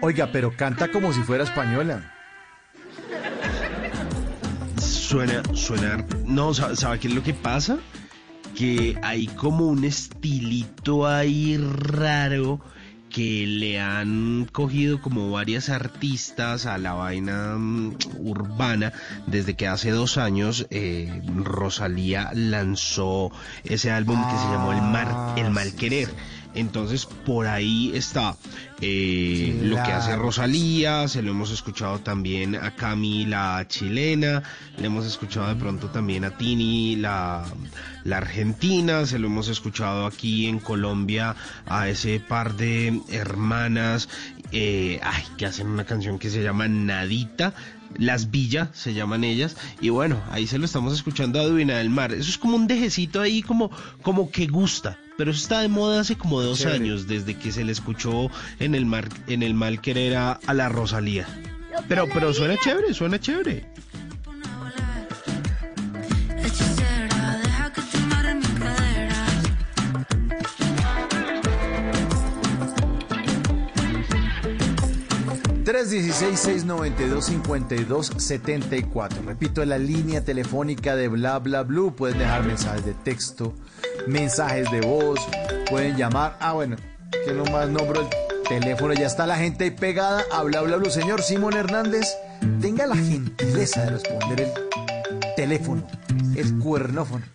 Oiga, pero canta como si fuera española. Suena, suena. No, ¿sabe, qué es lo que pasa? porque hay como un estilito ahí raro que le han cogido como varias artistas a la vaina mm, urbana desde que hace dos años eh, Rosalía lanzó ese álbum que se llamó El, Mar, El Mal Querer. Entonces por ahí está eh, lo que hace. Rosalía, se lo hemos escuchado también a Cami la chilena, le hemos escuchado de pronto también a Tini la, la argentina, se lo hemos escuchado aquí en Colombia a ese par de hermanas eh, ay, que hacen una canción que se llama Nadita. Las Villa se llaman ellas y bueno, ahí se lo estamos escuchando a Duina del Mar. Eso es como un dejecito ahí como, como que gusta, pero eso está de moda hace como dos Chévere. años desde que se le escuchó en el mar, en el mal querer a, a la Rosalía. Pero, pero suena chévere, suena chévere. 316-692-5274. Repito, la línea telefónica de Bla Bla Blue. Pueden dejar mensajes de texto, mensajes de voz, pueden llamar. Ah, bueno, que nomás nombro el teléfono. Ya está la gente ahí pegada a Bla Bla Blue. Señor Simón Hernández, tenga la gentileza de responder el teléfono, el cuernófono.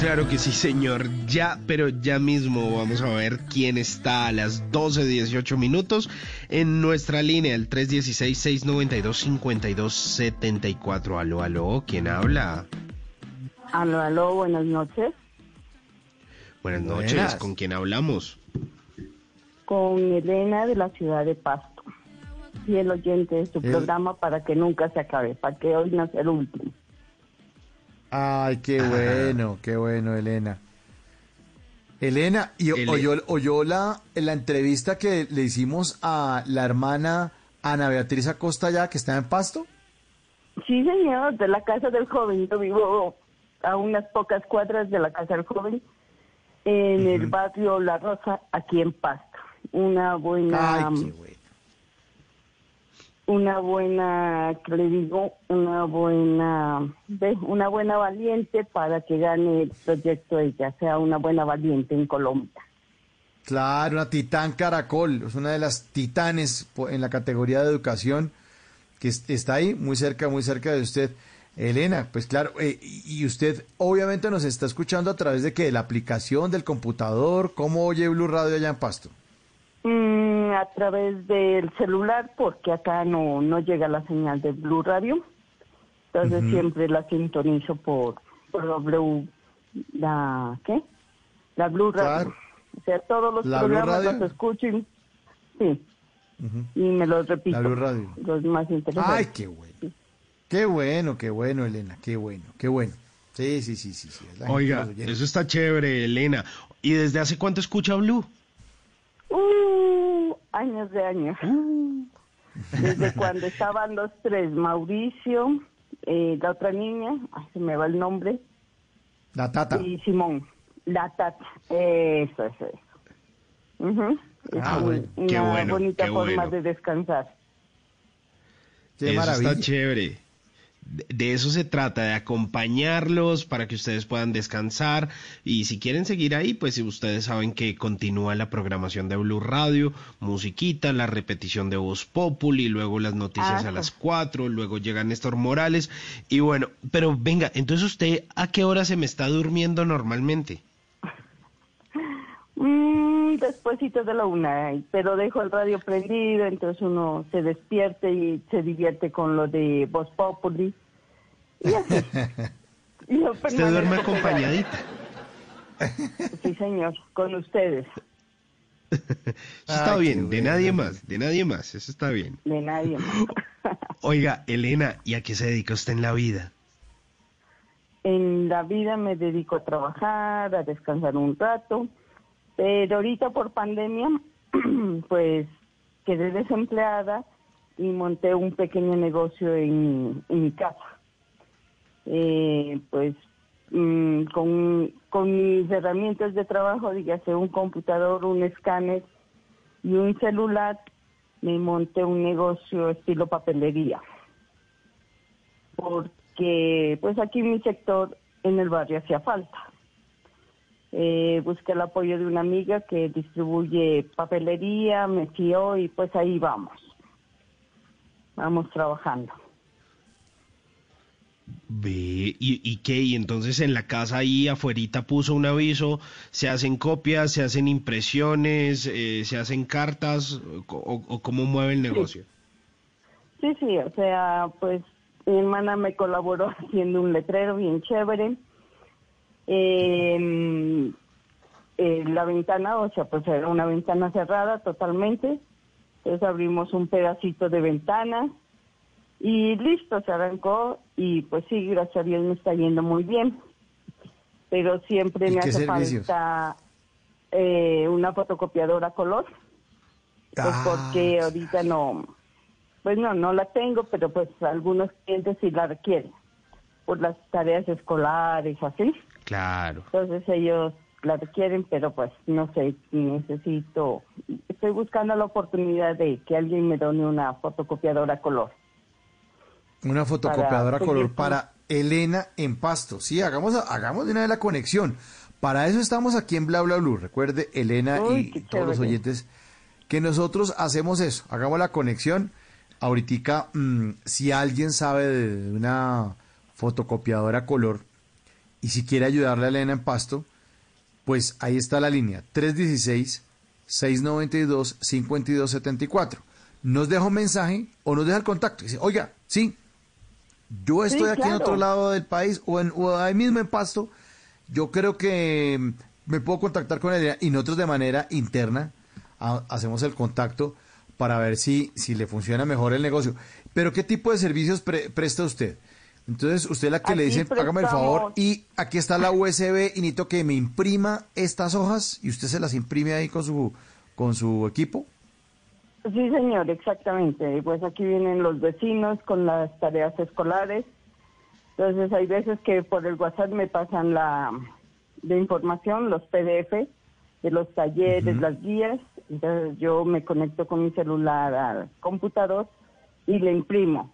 Claro que sí, señor. Ya, pero ya mismo vamos a ver quién está a las 12.18 minutos en nuestra línea, el 316-692-5274. Aló, aló, ¿quién habla? Aló, aló, buenas noches. Buenas noches, Buenas. ¿con quién hablamos? Con Elena de la ciudad de Pasto. Y el oyente de su El- programa para que nunca se acabe, para que hoy no sea el último. Ay, qué *laughs* bueno, qué bueno, Elena. Elena, ¿y oyó, oyó la, la entrevista que le hicimos a la hermana Ana Beatriz Acosta ya, que está en Pasto? Sí, señor, de la casa del joven. Yo vivo a unas pocas cuadras de la casa del joven, en el barrio La Rosa, aquí en Pasto. Una buena... Ay, qué bueno. Una buena, le digo, una buena, una buena valiente para que gane el proyecto ella, sea una buena valiente en Colombia. Claro, una titán caracol, es una de las titanes en la categoría de educación que es- está ahí, muy cerca, muy cerca de usted. Elena, pues claro, eh, y usted obviamente nos está escuchando a través de que de la aplicación del computador, ¿cómo oye Blue Radio allá en Pasto? Mm, a través del celular, porque acá no, no llega la señal de Blue Radio. Entonces siempre la sintonizo por, por W, la, ¿qué? La Blue Radio. Claro. O sea, todos los La programas los escucho y, sí, y me los repito. La Blue Radio. Los más interesantes. Ay, qué bueno. Qué bueno, qué bueno, Elena, qué bueno, qué bueno. Sí, sí, sí, sí. Oiga, eso está chévere, Elena. ¿Y desde hace cuánto escucha Blue? Uh, años de años. *laughs* Desde cuando estaban los tres, Mauricio, eh, la otra niña, ay, se me va el nombre, La tata. y Simón, la tata. Eso, eso, eso. Es Ah, un- bueno, una qué bueno, bonita qué forma bueno. de descansar. Qué eso maravilla. está chévere. De, eso se trata, de acompañarlos para que ustedes puedan descansar. Y si quieren seguir ahí, pues si ustedes saben que continúa la programación de Blue Radio, musiquita, la repetición de Voz Populi, luego las noticias Ah, a las sí. 4, luego llega Néstor Morales. Y bueno, pero venga, entonces usted, ¿a qué hora se me está durmiendo normalmente? Despuésito de la una, pero dejo el radio prendido, entonces uno se despierte y se divierte con lo de Voz Populi. Y así. *laughs* Yo Usted duerme acompañadita. Sí, señor, con ustedes, *laughs* Eso está Ay, bien, de bueno. nadie más, de nadie más, eso está bien. de nadie más. *laughs* Oiga, Elena, ¿y a qué se dedica usted en la vida? En la vida me dedico a trabajar, a descansar un rato, pero ahorita por pandemia, *clears throat* pues quedé desempleada y monté un pequeño negocio en, mi casa. Eh, pues mm, con, con mis herramientas de trabajo, dígase un computador, un escáner y un celular, me monté un negocio estilo papelería porque pues aquí en mi sector en el barrio hacía falta. Eh, busqué el apoyo de una amiga que distribuye papelería, me fió y pues ahí vamos. Vamos trabajando. Ve, ¿y, y qué? Y entonces en la casa ahí afuerita puso un aviso, se hacen copias, se hacen impresiones, eh, se hacen cartas, o, cómo mueve el negocio. Sí, sí, o sea, pues mi hermana me colaboró *laughs* haciendo un letrero bien chévere. Eh, eh, la ventana, o sea, pues era una ventana cerrada totalmente. Entonces abrimos un pedacito de ventana y listo, se arrancó y pues sí, gracias a Dios me está yendo muy bien. Pero siempre ¿Y me hace servicios? falta eh, una fotocopiadora color. Pues Ah, porque ahorita no, pues no, no la tengo, pero pues algunos clientes sí la requieren por las tareas escolares, así. Claro. Entonces ellos la requieren, pero pues no sé, necesito, estoy buscando la oportunidad de que alguien me done una fotocopiadora a color. Una fotocopiadora Para color para Elena en Pasto. Sí, hagamos, hagamos de una vez la conexión. Para eso estamos aquí en Bla Bla Blue. Recuerde, Elena Uy, y todos los oyentes, que nosotros hacemos eso. Hagamos la conexión. Ahorita, mm, si alguien sabe de una fotocopiadora color y si quiere ayudarle a Elena en Pasto, pues ahí está la línea 316-692-5274. Nos deja un mensaje o nos deja el contacto. Dice, oiga, sí, yo Sí, estoy aquí en otro lado del país o, en, o ahí mismo en Pasto. Yo creo que mm, me puedo contactar con ella y nosotros de manera interna ha- hacemos el contacto para ver si, si le funciona mejor el negocio. Pero ¿qué tipo de servicios pre- presta usted? Entonces, usted es la que le dice, hágame el favor y aquí está la USB y necesito que me imprima estas hojas y usted se las imprime ahí con su, con su equipo. Sí, señor, exactamente. Pues aquí vienen los vecinos con las tareas escolares. Entonces hay veces que por el WhatsApp me pasan la de información, los PDF de los talleres, las guías. Entonces yo me conecto con mi celular al computador y le imprimo.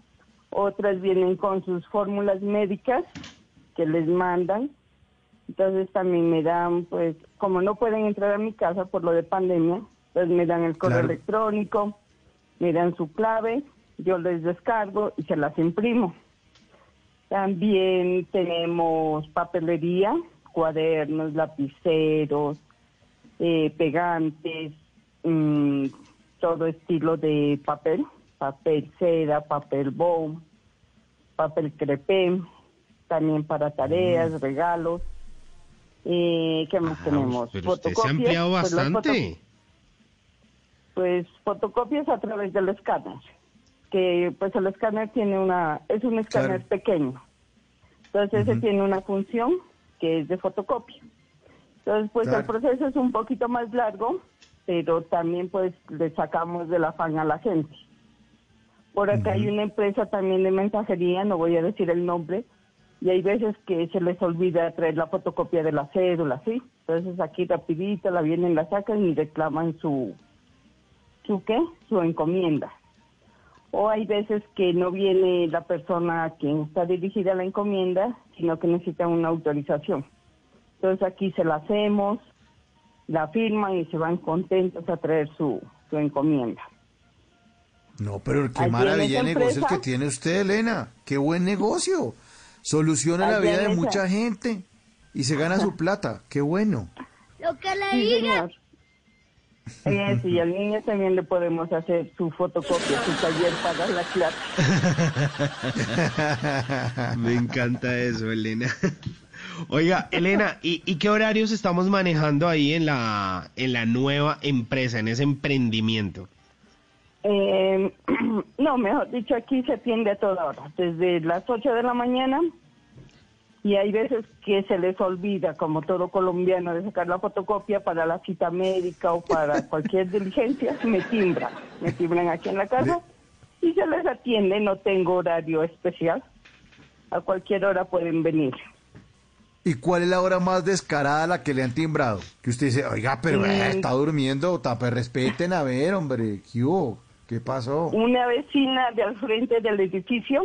Otras vienen con sus fórmulas médicas que les mandan. Entonces también me dan, pues, como no pueden entrar a mi casa por lo de pandemia, pues me dan el correo Claro. electrónico, me dan su clave, yo les descargo y se las imprimo. También tenemos papelería, cuadernos, lapiceros, eh, pegantes, mm, todo estilo de papel, papel seda, papel bow, papel crepé, también para tareas, regalos. Eh, ¿Qué más tenemos? Mm. Pero usted se ha ampliado pues, bastante. pues fotocopias a través del escáner, que pues el escáner tiene una, es un escáner Claro. pequeño, entonces ese tiene una función que es de fotocopia. Entonces pues Claro. el proceso es un poquito más largo, pero también pues le sacamos del afán a la gente. Por acá hay una empresa también de mensajería, no voy a decir el nombre, y hay veces que se les olvida traer la fotocopia de la cédula, ¿sí? Entonces aquí rapidito la vienen, la sacan y reclaman su, su qué, su encomienda. O hay veces que no viene la persona a quien está dirigida la encomienda, sino que necesita una autorización. Entonces aquí se la hacemos, la firman y se van contentos a traer su, su encomienda. No, pero qué Allí maravilla de negocio el que tiene usted, Elena. Qué buen negocio. Soluciona la vida de esa- mucha gente y se gana su plata. Qué bueno. Lo que le Sí, diga. señor. Eh, *laughs* sí, al niño también le podemos hacer su fotocopia, su taller para la clase. *laughs* Me encanta eso, Elena. Oiga, Elena, ¿y, y qué horarios estamos manejando ahí en la, en la nueva empresa, en ese emprendimiento? Eh, *clears throat* no, mejor dicho, aquí se atiende a toda hora, desde las 8 de la mañana y hay veces que se les olvida, como todo colombiano, de sacar la fotocopia para la cita médica o para *laughs* cualquier diligencia, me timbran, me timbran aquí en la casa y se les atiende, no tengo horario especial, a cualquier hora pueden venir. ¿Y cuál es la hora más descarada a la que le han timbrado? Que usted dice, oiga, pero eh, Mm. está durmiendo, tape, respeten, a ver, hombre, ¿qué hubo? ¿Qué pasó? Una vecina de al frente del edificio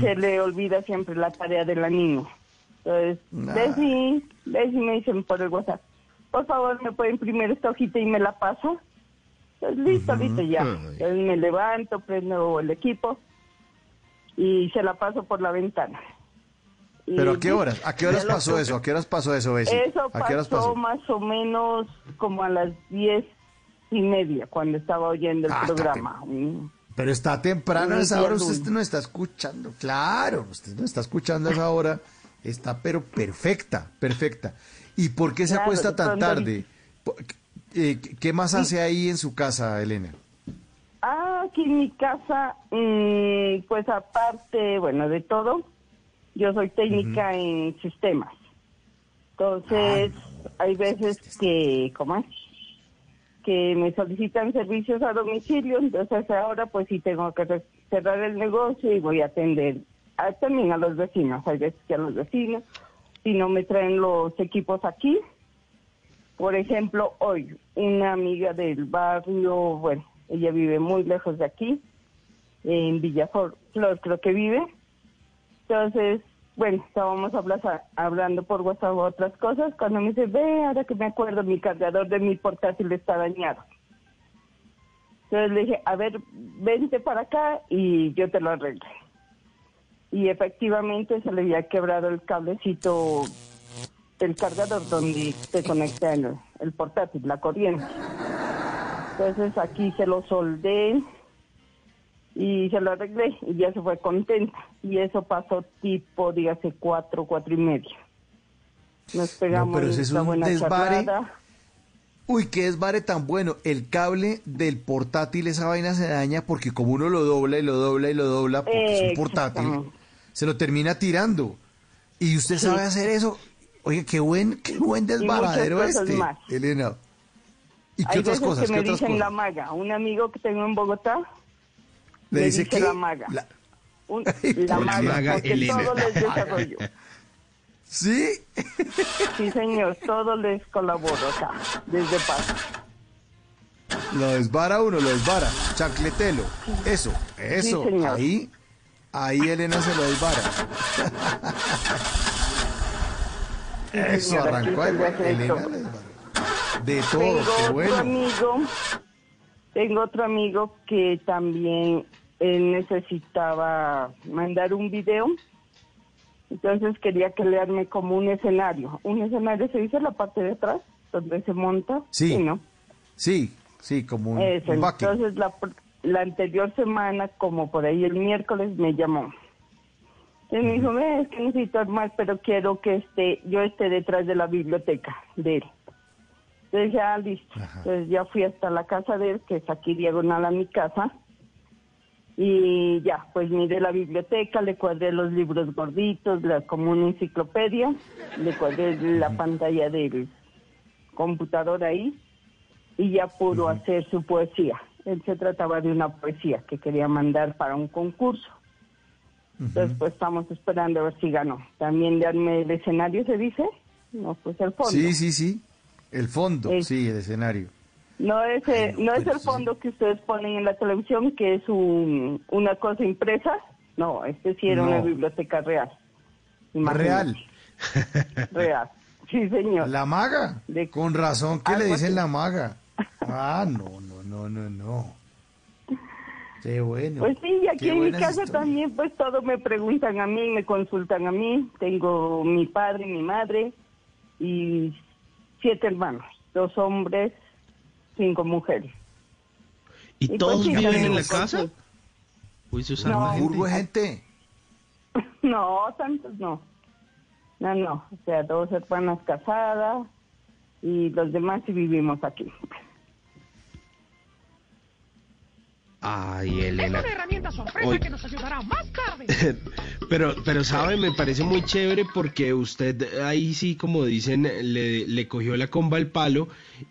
se le olvida siempre la tarea de la niña. Entonces, Nah. Desi, Desi me dicen por el WhatsApp, por favor, ¿me puede imprimir esta hojita y me la pasa? Entonces, listo, listo, ya. Entonces me levanto, prendo el equipo y se la paso por la ventana. ¿Pero a qué horas? ¿A qué horas pasó eso? ¿A qué horas pasó eso, Bessie? Eso ¿A qué horas pasó pasó? más o menos como a las diez y media cuando estaba oyendo el Ah, programa. Mm. Pero está temprano a esa hora, usted no está escuchando. Claro, usted no está escuchando a esa hora. Está pero perfecta, perfecta. ¿Y por qué se Claro, acuesta tan pronto- tarde? Eh, ¿Qué más hace ahí en su casa, Elena? Ah, aquí en mi casa, mm, pues aparte, bueno, de todo, yo soy técnica en sistemas. Entonces, hay veces que, ¿cómo es? Que me solicitan servicios a domicilio, entonces ahora pues sí tengo que cerrar el negocio y voy a atender también a los vecinos. Hay veces que a los vecinos, si no me traen los equipos aquí, por ejemplo, hoy una amiga del barrio, bueno, ella vive muy lejos de aquí, en Villaflor, Flor creo que vive. Entonces, bueno, estábamos habla- hablando por WhatsApp otras cosas, cuando me dice, ve, ahora que me acuerdo, mi cargador de mi portátil está dañado. Entonces le dije, a ver, vente para acá y yo te lo arreglo. Y efectivamente se le había quebrado el cablecito del cargador donde se conecta el, el portátil, la corriente. Entonces aquí se lo soldé y se lo arreglé y ya se fue contenta. Y eso pasó tipo, dígase, cuatro, cuatro y media. Nos pegamos pero ese es un buena desvare. charlada. Uy, qué desvare tan bueno. El cable del portátil, esa vaina se daña porque como uno lo dobla y lo dobla y lo dobla, porque es un portátil, se lo termina tirando. Y usted Sí. sabe hacer eso. Oye, qué buen, qué buen desbaradero este, más. Elena. ¿Y qué Hay otras veces cosas? que ¿Qué me dicen cosas? la maga. Un amigo que tengo en Bogotá Le dice dice que la maga. Un- *laughs* la maga, maga, porque Elena. todo les desarrollo. ¿Sí? Sí, señor, todo les colaboro acá, desde Paz. Lo desvara uno, lo desvara. Chancletelo. Eso, eso. señor. ahí, ahí Elena se lo desvara. Eso señor, arrancó Elena. De todo, tengo qué otro bueno. amigo, tengo otro amigo que también él necesitaba mandar un video, entonces quería que le arme como un escenario. Un escenario se dice la parte de atrás, donde se monta. Sí. ¿no? Sí, sí, como un, Eso, un entonces la, la anterior semana, como por ahí el miércoles, me llamó. Y me dijo, "Ve, es que necesito armar, pero quiero que esté, yo esté detrás de la biblioteca de él. Entonces ya listo. Entonces ya fui hasta la casa de él, que es aquí diagonal a mi casa. Y ya, pues miré la biblioteca, le cuadré los libros gorditos, la, como una enciclopedia, le cuadré la pantalla del computador ahí y ya pudo hacer su poesía. Él se trataba de una poesía que quería mandar para un concurso. Entonces, pues estamos esperando a ver si ganó. También le armé el escenario, ¿se dice? No, pues el fondo. Sí, sí, sí. El fondo, Es- sí, el escenario. No es, eh, no es el fondo que ustedes ponen en la televisión, que es un, una cosa impresa. No, este sí era No. una biblioteca real. Imagínate. Real. *laughs* Real. Sí, señor. La maga. Con razón que le dicen así. la maga. *laughs* Ah, no, no, no, no, no. Qué bueno. Pues sí, y aquí Qué en mi casa también, pues todo me preguntan a mí, me consultan a mí. Tengo mi padre mi madre y siete hermanos, dos hombres, cinco mujeres. ¿Y, Y pues todos viven en la casa? Uy, No. gente. *laughs* No, tantos no. No, no. O sea, dos hermanas casadas y los demás sí vivimos aquí. Ay, Elena. Una herramienta sorpresa que nos ayudará más tarde. *laughs* Pero, pero sabe, me parece muy chévere porque usted ahí sí, como dicen, le, le cogió la comba al palo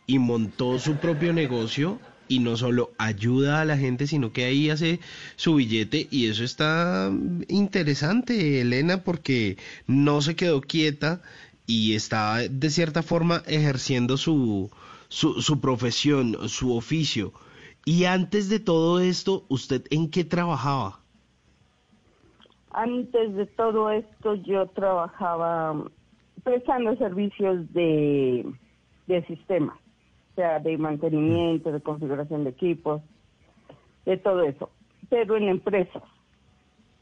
y montó su propio negocio y no solo ayuda a la gente, sino que ahí hace su billete y eso está interesante, Elena, porque no se quedó quieta y está de cierta forma ejerciendo su, su, su profesión, su oficio. Y antes de todo esto, ¿usted en qué trabajaba? Antes de todo esto yo trabajaba mm, prestando servicios de, de sistema, o sea, de mantenimiento, de configuración de equipos, de todo eso, pero en empresas.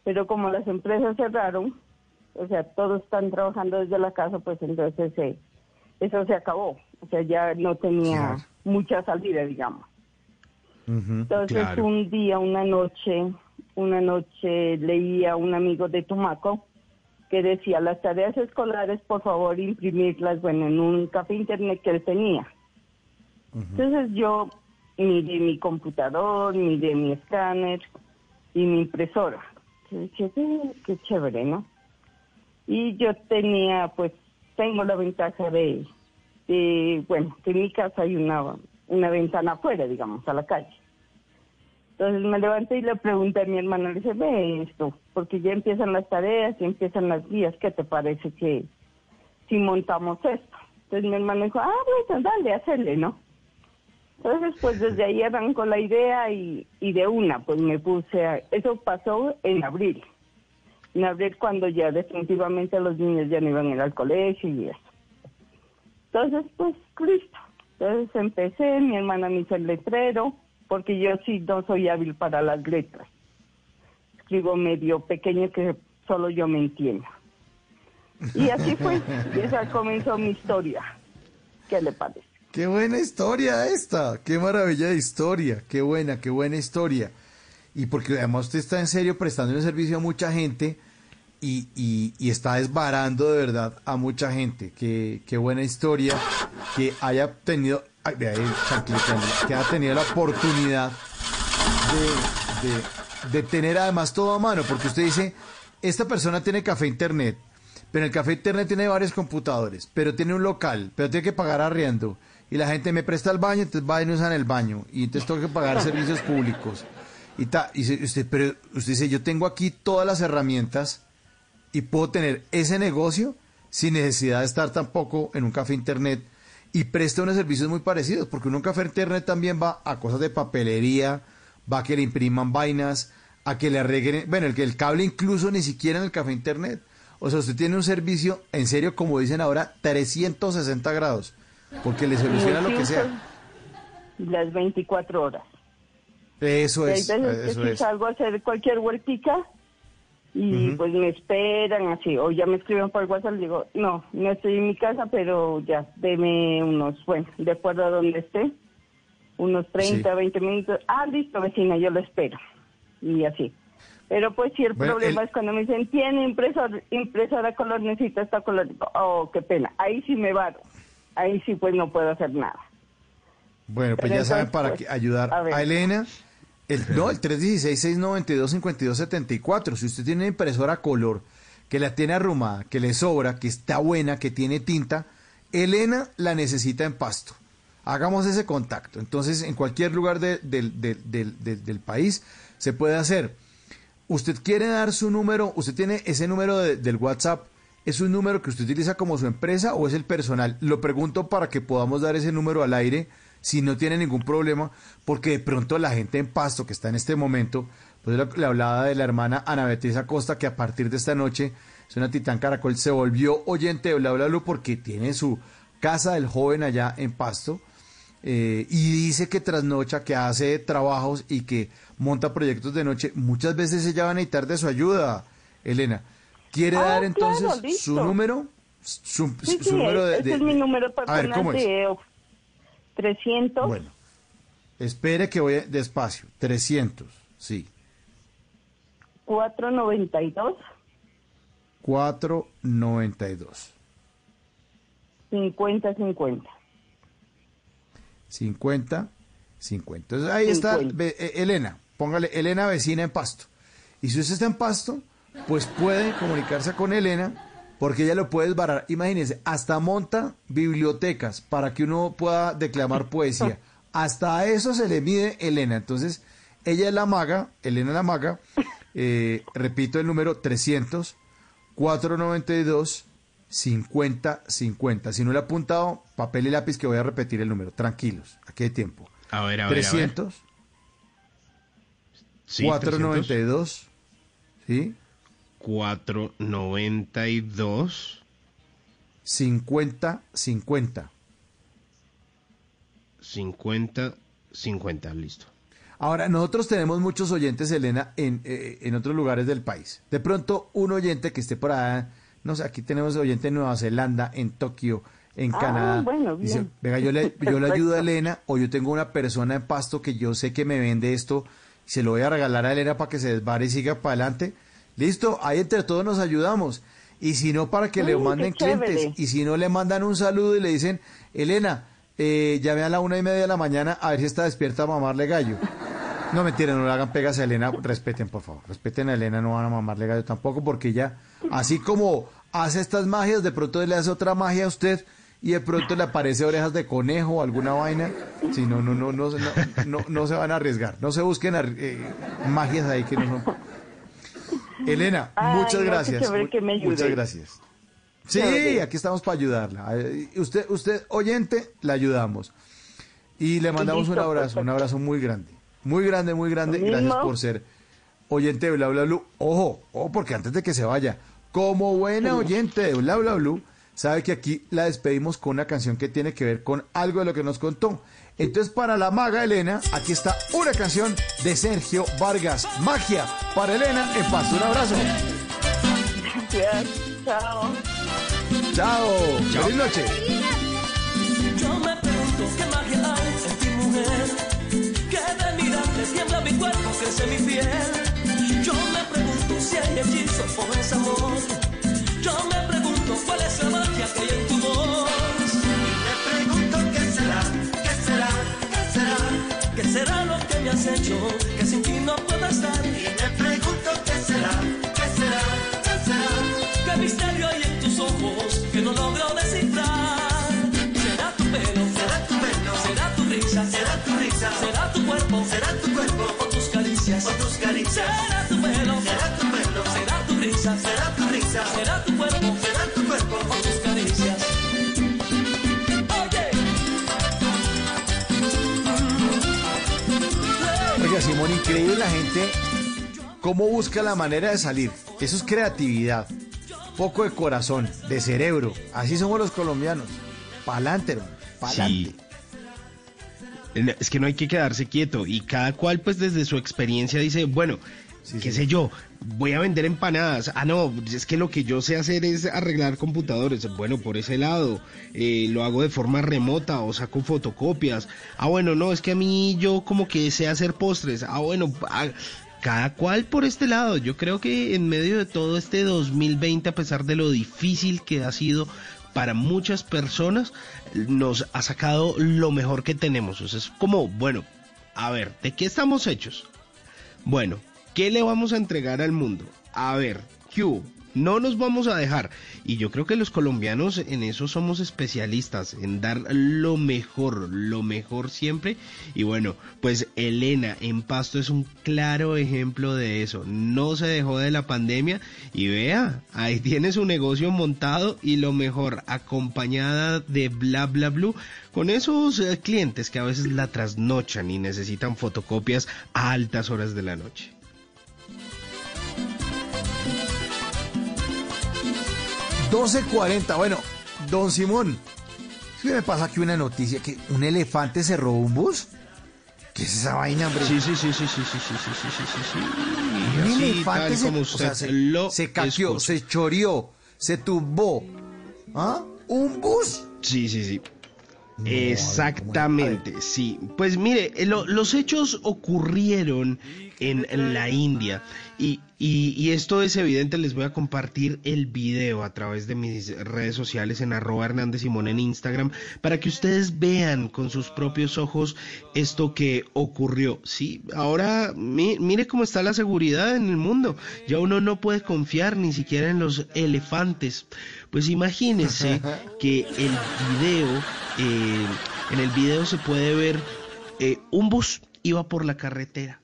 Pero como las empresas cerraron, o sea, todos están trabajando desde la casa, pues entonces eh, eso se acabó, o sea, ya no tenía mucha salida, digamos. Entonces Claro. un día, una noche, una noche leí a un amigo de Tumaco que decía las tareas escolares, por favor, imprimirlas, bueno, en un café internet que él tenía. Entonces yo miré mi computador, miré mi escáner y mi impresora. Entonces dije, "Eh, qué chévere, ¿no? Y yo tenía, pues, tengo la ventaja de, de, bueno, que en mi casa hay una, una ventana afuera, digamos, a la calle. Entonces me levanté y le pregunté a mi hermana, le dije, ve esto, porque ya empiezan las tareas y empiezan las guías, ¿qué te parece que si montamos esto? Entonces mi hermano dijo, ah, bueno, dale, hacerle, ¿no? Entonces, pues desde ahí arrancó la idea y, y de una, pues me puse a... Eso pasó en abril. En abril cuando ya definitivamente los niños ya no iban a ir al colegio y eso. Entonces, pues, listo. Entonces empecé, mi hermana me hizo el letrero, porque yo sí no soy hábil para las letras. Escribo medio pequeño que solo yo me entiendo. Y así fue, y esa *laughs* comenzó mi historia. ¿Qué le parece? Qué buena historia esta, qué maravilla de historia, qué buena, qué buena historia. Y porque además usted está en serio prestando un servicio a mucha gente y, y- y está desbarando de verdad a mucha gente. Qué, qué buena historia que haya tenido, ay, vea ahí, que haya tenido la oportunidad de, tener además todo a mano, porque usted dice, esta persona tiene café internet, pero el café internet tiene varios computadores, pero tiene un local, pero tiene que pagar arriendo, y la gente me presta el baño, entonces va y no usa en el baño, y entonces tengo que pagar servicios públicos. Y, ta, y usted, pero usted dice, yo tengo aquí todas las herramientas y puedo tener ese negocio sin necesidad de estar tampoco en un café internet y presta unos servicios muy parecidos, porque uno en un café internet también va a cosas de papelería, va a que le impriman vainas, a que le arreglen, bueno, el, que el cable incluso ni siquiera en el café internet. O sea, usted tiene un servicio, en serio, como dicen ahora, 360 grados, porque le soluciona lo que sea. Las 24 horas. Eso es, que eso si es. salgo a hacer cualquier vueltica y pues me esperan así, o ya me escriben por WhatsApp, digo, no, no estoy en mi casa, pero ya, deme unos, bueno, de acuerdo a donde esté, unos 30, Sí. 20 minutos. Ah, listo, vecina, yo lo espero. Y así. Pero pues sí, el Bueno, problema el- es cuando me dicen, tiene impresor, impresora color, necesita esta color. Oh, qué pena. Ahí sí me varo. Ahí sí pues no puedo hacer nada. Bueno, pues Pero ya saben, entonces, para pues, que- ayudar a. Elena, el, no, el 316-692-5274. Si usted tiene una impresora color que la tiene arrumada, que le sobra, que está buena, que tiene tinta, Elena la necesita en pasto. Hagamos ese contacto. Entonces, en cualquier lugar de- del- del- del país se puede hacer. Usted quiere dar su número, usted tiene ese número de- del WhatsApp, ¿es un número que usted utiliza como su empresa o es el personal? Lo pregunto para que podamos dar ese número al aire si no tiene ningún problema, porque de pronto la gente en Pasto que está en este momento, pues le, hablaba de la hermana Ana Beatriz Acosta que a partir de esta noche es una titán caracol, se volvió oyente de Bla Bla Blue porque tiene su casa del joven allá en Pasto eh, y dice que trasnocha, que hace trabajos y que monta proyectos de noche. Muchas veces ella va a necesitar de su ayuda, Elena. ¿Quiere Ah, dar entonces claro, su número? Su, Sí, su sí, número de, es mi número A personal ver, ¿cómo es? De 300 Bueno, espere que voy despacio. 300, sí. 492 492. 50 50. 50, 50. Entonces ahí está, 50. ve- eh, Elena, póngale Elena vecina en Pasto. Y si usted está en Pasto, pues puede comunicarse con Elena porque ella lo puede desbarar. Imagínense, hasta monta bibliotecas para que uno pueda declamar poesía. *laughs* Hasta a eso se le mide Elena. Entonces, ella es la maga, Elena la maga. Eh, repito el número 300 492 50 50. Si no le he apuntado, papel y lápiz que voy a repetir el número. Tranquilos, aquí hay tiempo. A ver, a ver, a ver. 300 Sí, 492 ¿sí? 492 50 50. 50 50, listo. Ahora, nosotros tenemos muchos oyentes, Elena, en, eh, en otros lugares del país. De pronto, un oyente que esté por allá, no sé, aquí tenemos oyente en Nueva Zelanda, en Tokio, en Ah, Canadá. bueno, Dice, venga, yo le, yo le ayudo a Elena, o yo tengo una persona en pasto que yo sé que me vende esto, se lo voy a regalar a Elena para que se desvare y siga para adelante. Listo, ahí entre todos nos ayudamos. Y si no, para que le manden clientes. chévere. Y si no, le mandan un saludo y le dicen, Elena, eh, llame a la una y media de la mañana a ver si está despierta a mamarle gallo. No mentira, no le hagan pegas a Elena, respeten por favor, respeten a Elena, no van a mamarle gallo tampoco porque ella, así como hace estas magias, de pronto le hace otra magia a usted y de pronto le aparece orejas de conejo o alguna vaina. Si no, no, no, no, no, no, no se van a arriesgar, no se busquen eh, magias ahí que no son. Elena, Ay, muchas no, gracias. que me muchas gracias. Sí, aquí estamos para ayudarla. Usted, usted oyente, le ayudamos. Y le mandamos un abrazo, un abrazo muy grande. Muy grande, muy grande. Gracias por ser oyente de Bla Bla Blue. Ojo, ojo, porque antes de que se vaya, como buena oyente de Bla Bla Blue, sabe que aquí la despedimos con una canción que tiene que ver con algo de lo que nos contó. Entonces, para la maga Elena, aquí está una canción de Sergio Vargas. Magia para Elena en paz. Un abrazo. Gracias. Chao. Chao. Feliz noche. Yo me pregunto qué magia hay en ti, mujer. Que de mirarte tiembla mi cuerpo, crece mi piel. Yo me pregunto si hay hechizo o es amor. Yo me pregunto cuál es la magia que hay en tu hecho? Que sin ti no puedo estar. Y me pregunto qué será, qué será, qué será. ¿Qué misterio hay en tus ojos que no logro descifrar? Será tu pelo, será tu pelo, será tu risa, será tu risa, será tu cuerpo, será tu cuerpo, o tus caricias, o tus caricias, será tu pelo, será tu pelo, será tu risa, será tu risa, será tu cuerpo, Simón, increíble la gente cómo busca la manera de salir. Eso es creatividad, poco de corazón, de cerebro. Así somos los colombianos. Pa'lante, hermano, pa'lante. Sí. Es que no hay que quedarse quieto y cada cual pues desde su experiencia dice, bueno, qué sé yo, voy a vender empanadas. Ah, no, es que lo que yo sé hacer es arreglar computadores. Bueno, por ese lado, eh, lo hago de forma remota o saco fotocopias. Ah, bueno, no, es que a mí yo como que sé hacer postres. Ah, bueno, ah, cada cual por este lado. Yo creo que en medio de todo este 2020, a pesar de lo difícil que ha sido para muchas personas, nos ha sacado lo mejor que tenemos. O sea, es como, bueno, a ver, ¿de qué estamos hechos? Bueno, ¿qué le vamos a entregar al mundo? A ver, ¿qué hubo? No nos vamos a dejar. Y yo creo que los colombianos en eso somos especialistas, en dar lo mejor, lo mejor siempre. Y bueno, pues Elena en Pasto es un claro ejemplo de eso. No se dejó de la pandemia y vea, ahí *laughs* tiene su negocio montado y lo mejor, acompañada de bla bla blue, con esos eh, clientes que a veces la trasnochan y necesitan fotocopias a altas horas de la noche. 12.40. Bueno, don Simón, ¿qué me pasa aquí una noticia? ¿Que un elefante se robó un bus? ¿Qué es esa vaina, hombre? Sí, sí, sí, sí, sí, sí, sí, sí, sí, sí, sí, sí. Un elefante se, como o usted sea, se, lo se caqueó, escucha. se choreó, se tumbó. ¿Ah? ¿Un bus? Sí, sí, sí. Exactamente, sí. Pues mire, eh, lo- los hechos ocurrieron en, en la India y, y- y esto es evidente, les voy a compartir el video a través de mis redes sociales en arroba Hernández Simón en Instagram para que ustedes vean con sus propios ojos esto que ocurrió. Sí, ahora mi- mire cómo está la seguridad en el mundo. Ya uno no puede confiar ni siquiera en los elefantes. Pues imagínense *laughs* que el video, eh, en el video se puede ver eh, un bus iba por la carretera,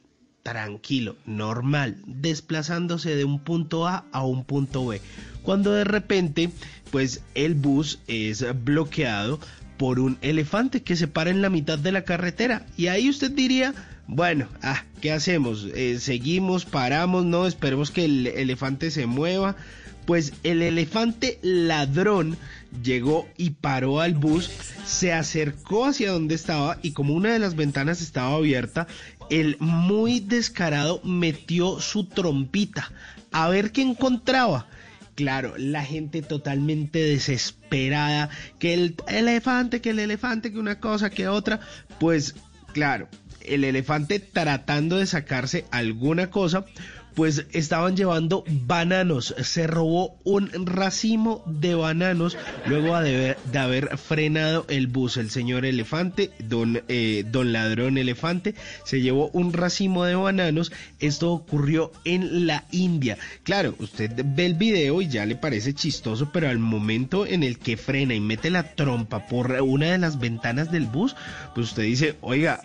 tranquilo, normal, desplazándose de un punto A a un punto B. Cuando de repente, pues el bus es bloqueado por un elefante que se para en la mitad de la carretera. Y ahí usted diría, Bueno, ah, ¿qué hacemos? Eh, ¿Seguimos, paramos? No, esperemos que el elefante se mueva. Pues el elefante ladrón llegó y paró al bus, se acercó hacia donde estaba y como una de las ventanas estaba abierta, el muy descarado metió su trompita a ver qué encontraba. Claro, la gente totalmente desesperada, que el elefante, que el elefante, que una cosa, que otra. Pues claro, el elefante tratando de sacarse alguna cosa, pues estaban llevando bananos. Se robó un racimo de bananos luego de de haber frenado el bus. El señor elefante, don, eh, don ladrón elefante, se llevó un racimo de bananos. Esto ocurrió en la India. Claro, usted ve el video y ya le parece chistoso, pero al momento en el que frena y mete la trompa por una de las ventanas del bus, pues usted dice, oiga,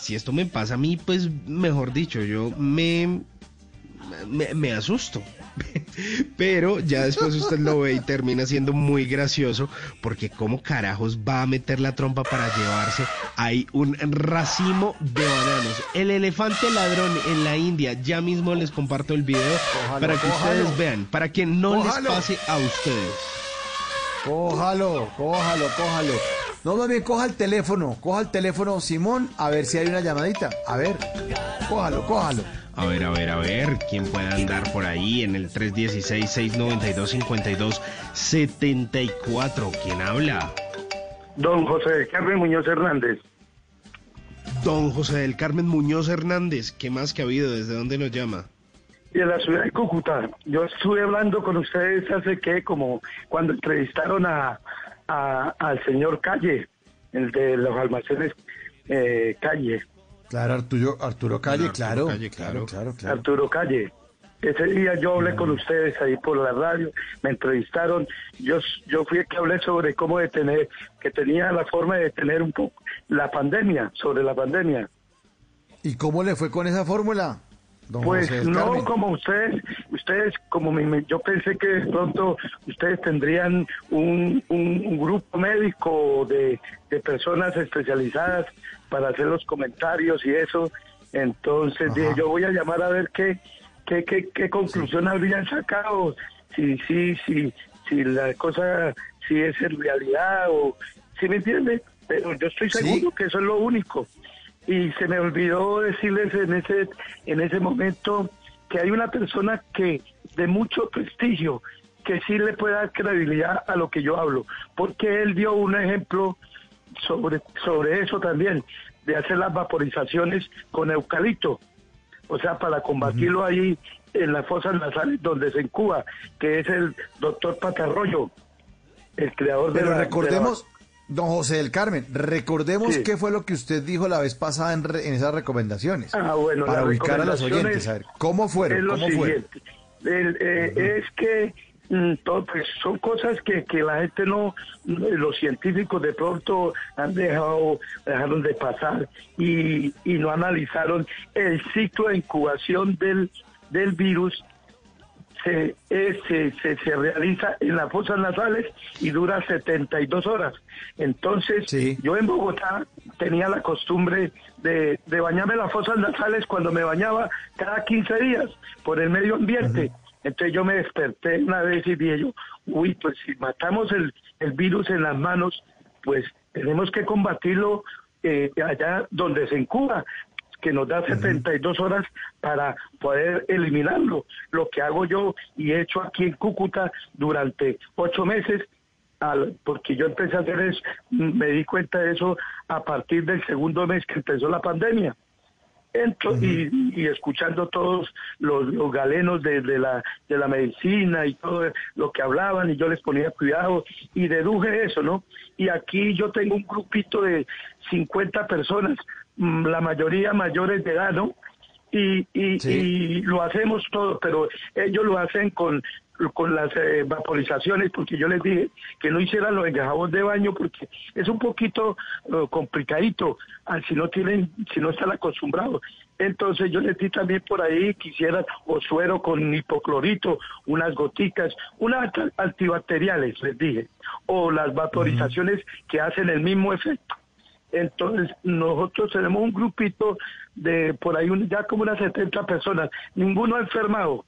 si esto me pasa a mí, pues mejor dicho, yo me me, me, asusto. *laughs* Pero ya después usted lo ve y termina siendo muy gracioso porque cómo carajos va a meter la trompa para llevarse ahí un racimo de bananos. El elefante ladrón en la India, ya mismo les comparto el video cójalo, para que cójalo. ustedes vean, para que no cójalo. les pase a ustedes. Cójalo, cójalo, cójalo. No, más bien coja el teléfono, coja el teléfono Simón, a ver si hay una llamadita. A ver, cójalo, cójalo. A ver, a ver, a ver, ¿quién puede andar por ahí en el 316-692-5274? ¿Quién habla? Don José del Carmen Muñoz Hernández. Don José del Carmen Muñoz Hernández, ¿qué más que ha habido? ¿Desde dónde nos llama? De la ciudad de Cúcuta. Yo estuve hablando con ustedes hace que, como cuando entrevistaron a, a al señor Calle, el de los almacenes eh, Calle. Claro, Arturo, Arturo Calle, Arturo claro, Calle, claro, claro, claro, Arturo Calle. Ese día yo hablé con ustedes ahí por la radio, me entrevistaron, yo yo fui el que hablé sobre cómo detener, que tenía la forma de detener un poco la pandemia, sobre la pandemia. ¿Y cómo le fue con esa fórmula? Pues no como ustedes, ustedes como me, yo pensé que de pronto ustedes tendrían un, un, un grupo médico de, de, personas especializadas para hacer los comentarios y eso. Entonces dije, yo voy a llamar a ver qué, qué, qué, qué conclusión sí. habrían sacado, si, si, si, si la cosa, si es en realidad o, si me entiende, pero yo estoy seguro ¿Sí? que eso es lo único y se me olvidó decirles en ese en ese momento que hay una persona que de mucho prestigio que sí le puede dar credibilidad a lo que yo hablo porque él dio un ejemplo sobre sobre eso también de hacer las vaporizaciones con eucalipto o sea para combatirlo uh -huh. ahí en las fosas nasales donde se incuba que es el doctor Patarroyo el creador Pero de la, recordemos de la, Don José del Carmen, recordemos sí. qué fue lo que usted dijo la vez pasada en, re, en esas recomendaciones. Ah, bueno, para ubicar a los oyentes, a ver, ¿cómo fueron? ¿Cómo fueron? El, eh, uh -huh. Es que mm, todo, pues, son cosas que, que la gente no, los científicos de pronto han dejado, dejaron de pasar y, y no analizaron el ciclo de incubación del, del virus se, se, se, se, realiza en las fosas nasales y dura 72 horas. Entonces, sí. yo en Bogotá tenía la costumbre de, de, bañarme las fosas nasales cuando me bañaba cada 15 días por el medio ambiente. Uh -huh. Entonces yo me desperté una vez y dije yo, uy, pues si matamos el, el virus en las manos, pues tenemos que combatirlo eh, allá donde se incuba que nos da 72 horas para poder eliminarlo. Lo que hago yo y he hecho aquí en Cúcuta durante ocho meses, al, porque yo empecé a hacer eso, me di cuenta de eso a partir del segundo mes que empezó la pandemia. Entro, uh -huh. y, y, escuchando todos los, los galenos de, de, la, de la medicina y todo lo que hablaban y yo les ponía cuidado y deduje eso, ¿no? Y aquí yo tengo un grupito de 50 personas, la mayoría mayores de edad, ¿no? Y, y, sí. y lo hacemos todo, pero ellos lo hacen con con las eh, vaporizaciones porque yo les dije que no hicieran los engajados de baño porque es un poquito uh, complicadito si no tienen si no están acostumbrados entonces yo les di también por ahí quisiera o suero con hipoclorito unas goticas unas antibacteriales les dije o las vaporizaciones uh -huh. que hacen el mismo efecto Entonces, nosotros tenemos un grupito de por ahí un- ya como unas 70 personas. Ninguno ha enfermado.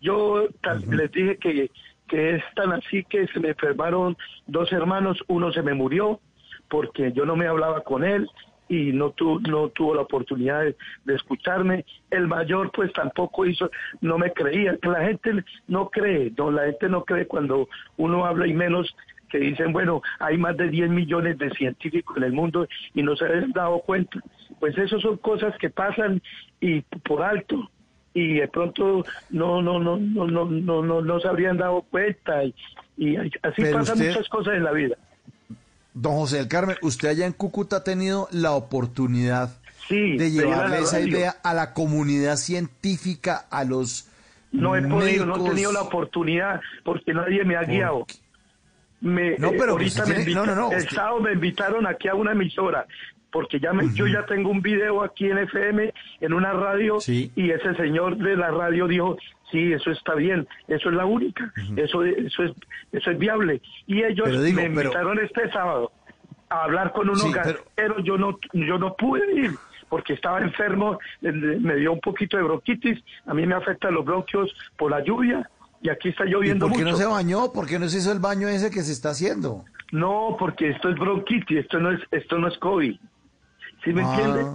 Yo les dije que, que es tan así que se me enfermaron dos hermanos, uno se me murió porque yo no me hablaba con él y no, tu, no tuvo la oportunidad de, de escucharme. El mayor pues tampoco hizo, no me creía, que la gente no cree, no, la gente no cree cuando uno habla y menos que dicen, bueno, hay más de 10 millones de científicos en el mundo y no se han dado cuenta. Pues eso son cosas que pasan y por alto y de pronto no no no no no no no, no se habrían dado cuenta y, y así Pero pasan usted- muchas cosas en la vida. Don José del Carmen, usted allá en Cúcuta ha tenido la oportunidad Sí, de llevarle esa idea a la comunidad científica, a los No he podido, no he tenido la oportunidad porque nadie me ha guiado. Me, No, pero ahorita me tiene- no, no, no, el sábado me invitaron aquí a una emisora porque ya me, yo ya tengo un video aquí en FM, en una radio, y ese señor de la radio dijo, sí, eso está bien, eso es la única, eso, eso, es, eso es viable. Y ellos digo, me pero- invitaron este sábado a hablar con unos Sí, pero- pero yo no, yo no pude ir porque estaba enfermo, eh, me dio un poquito de bronquitis, a mí me afectan los bronquios por la lluvia y aquí está ¿Y lloviendo por qué mucho. no se bañó? ¿Por qué no se hizo el baño ese que se está haciendo? No, porque esto es bronquitis, esto no es, esto no es COVID. ¿Sí me Ah. entiende?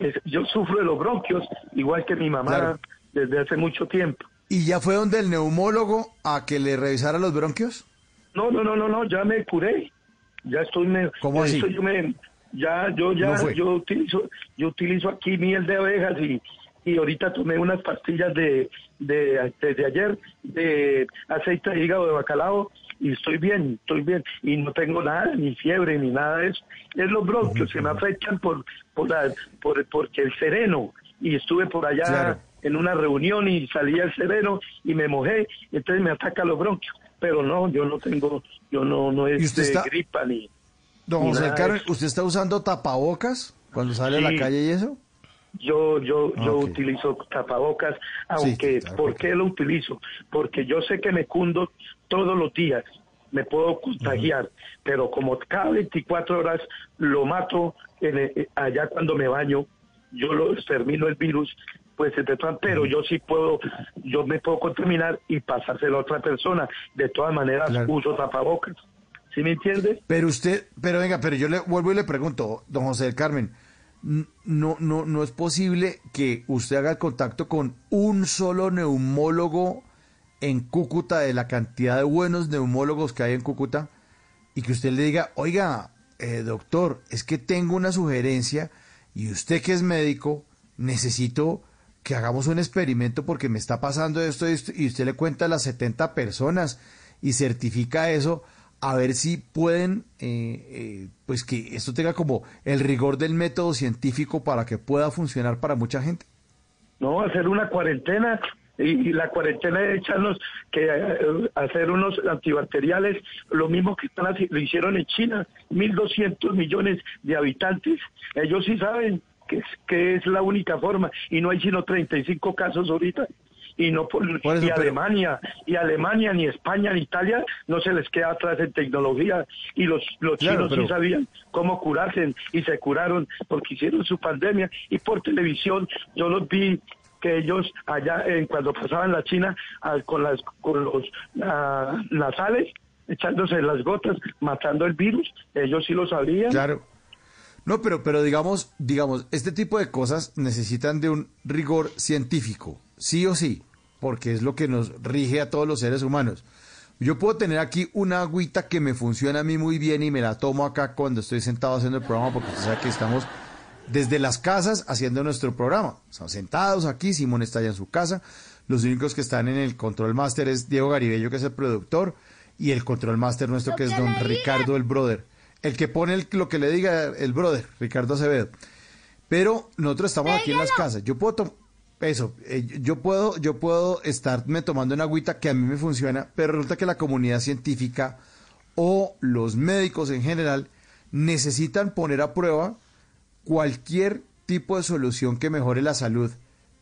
Es- yo sufro de los bronquios, igual que mi mamá, Claro. desde hace mucho tiempo. ¿Y ya fue donde el neumólogo a que le revisara los bronquios? No, no, no, no, no, ya me curé. Ya estoy me, ¿Cómo así? me ya yo ya No yo utilizo yo utilizo aquí miel de abejas y y ahorita tomé unas pastillas de de desde ayer de aceite de hígado de bacalao y estoy bien, estoy bien y no tengo nada, ni fiebre ni nada de eso. Es los bronquios que me afectan por por, la- por porque el sereno y estuve por allá Claro. en una reunión y salí al sereno y me mojé, entonces me ataca los bronquios. Pero no, yo no tengo, yo no, no es ¿Y de está- gripa ni. Don José Carmen. ¿usted está usando tapabocas cuando sale a la calle y eso? Yo, yo, yo utilizo tapabocas, aunque, ¿por qué lo utilizo? Porque yo sé que me cundo todos los días, me puedo contagiar, pero como cada 24 horas lo mato en el- allá cuando me baño, yo lo extermino el virus, pues pero yo sí puedo, yo me puedo contaminar y pasárselo a otra persona. De todas maneras, Claro. uso tapabocas. ¿Sí me entiende? Pero usted, pero venga, pero yo le vuelvo y le pregunto, don José del Carmen, no, no, no es posible que usted haga el contacto con un solo neumólogo en Cúcuta de la cantidad de buenos neumólogos que hay en Cúcuta y que usted le diga, oiga, eh, doctor, es que tengo una sugerencia y usted que es médico, necesito que hagamos un experimento porque me está pasando esto, esto y usted le cuenta a las 70 personas y certifica eso a ver si pueden, eh, eh, pues que esto tenga como el rigor del método científico para que pueda funcionar para mucha gente. No, hacer una cuarentena y, la cuarentena es echarnos que eh, hacer unos antibacteriales, lo mismo que están lo hicieron en China, 1.200 millones de habitantes. Ellos sí saben que es, que es la única forma y no hay sino 35 casos ahorita. Y no por, Por eso, y pero- Alemania, y Alemania, ni España, ni Italia no se les queda atrás en tecnología. Y los, los Claro, chinos pero- sí sabían cómo curarse y se curaron porque hicieron su pandemia. Y por televisión yo los vi que ellos allá en cuando pasaban la China con las con los ah, nasales echándose las gotas matando el virus. Ellos sí lo sabían. Claro. No, pero, pero digamos, digamos, este tipo de cosas necesitan de un rigor científico, sí o sí, porque es lo que nos rige a todos los seres humanos. Yo puedo tener aquí una agüita que me funciona a mí muy bien y me la tomo acá cuando estoy sentado haciendo el programa, porque usted sabe que estamos desde las casas haciendo nuestro programa. Estamos sentados aquí, Simón está allá en su casa. Los únicos que están en el control master es Diego Garibello, que es el productor, y el control master nuestro, que es don Ricardo, el brother. El que pone el- lo que le diga el brother, Ricardo Acevedo. Pero nosotros estamos aquí en las casas. Yo puedo tomar eso, eh, yo puedo, yo puedo estarme tomando una agüita que a mí me funciona, pero resulta que la comunidad científica o los médicos en general necesitan poner a prueba cualquier tipo de solución que mejore la salud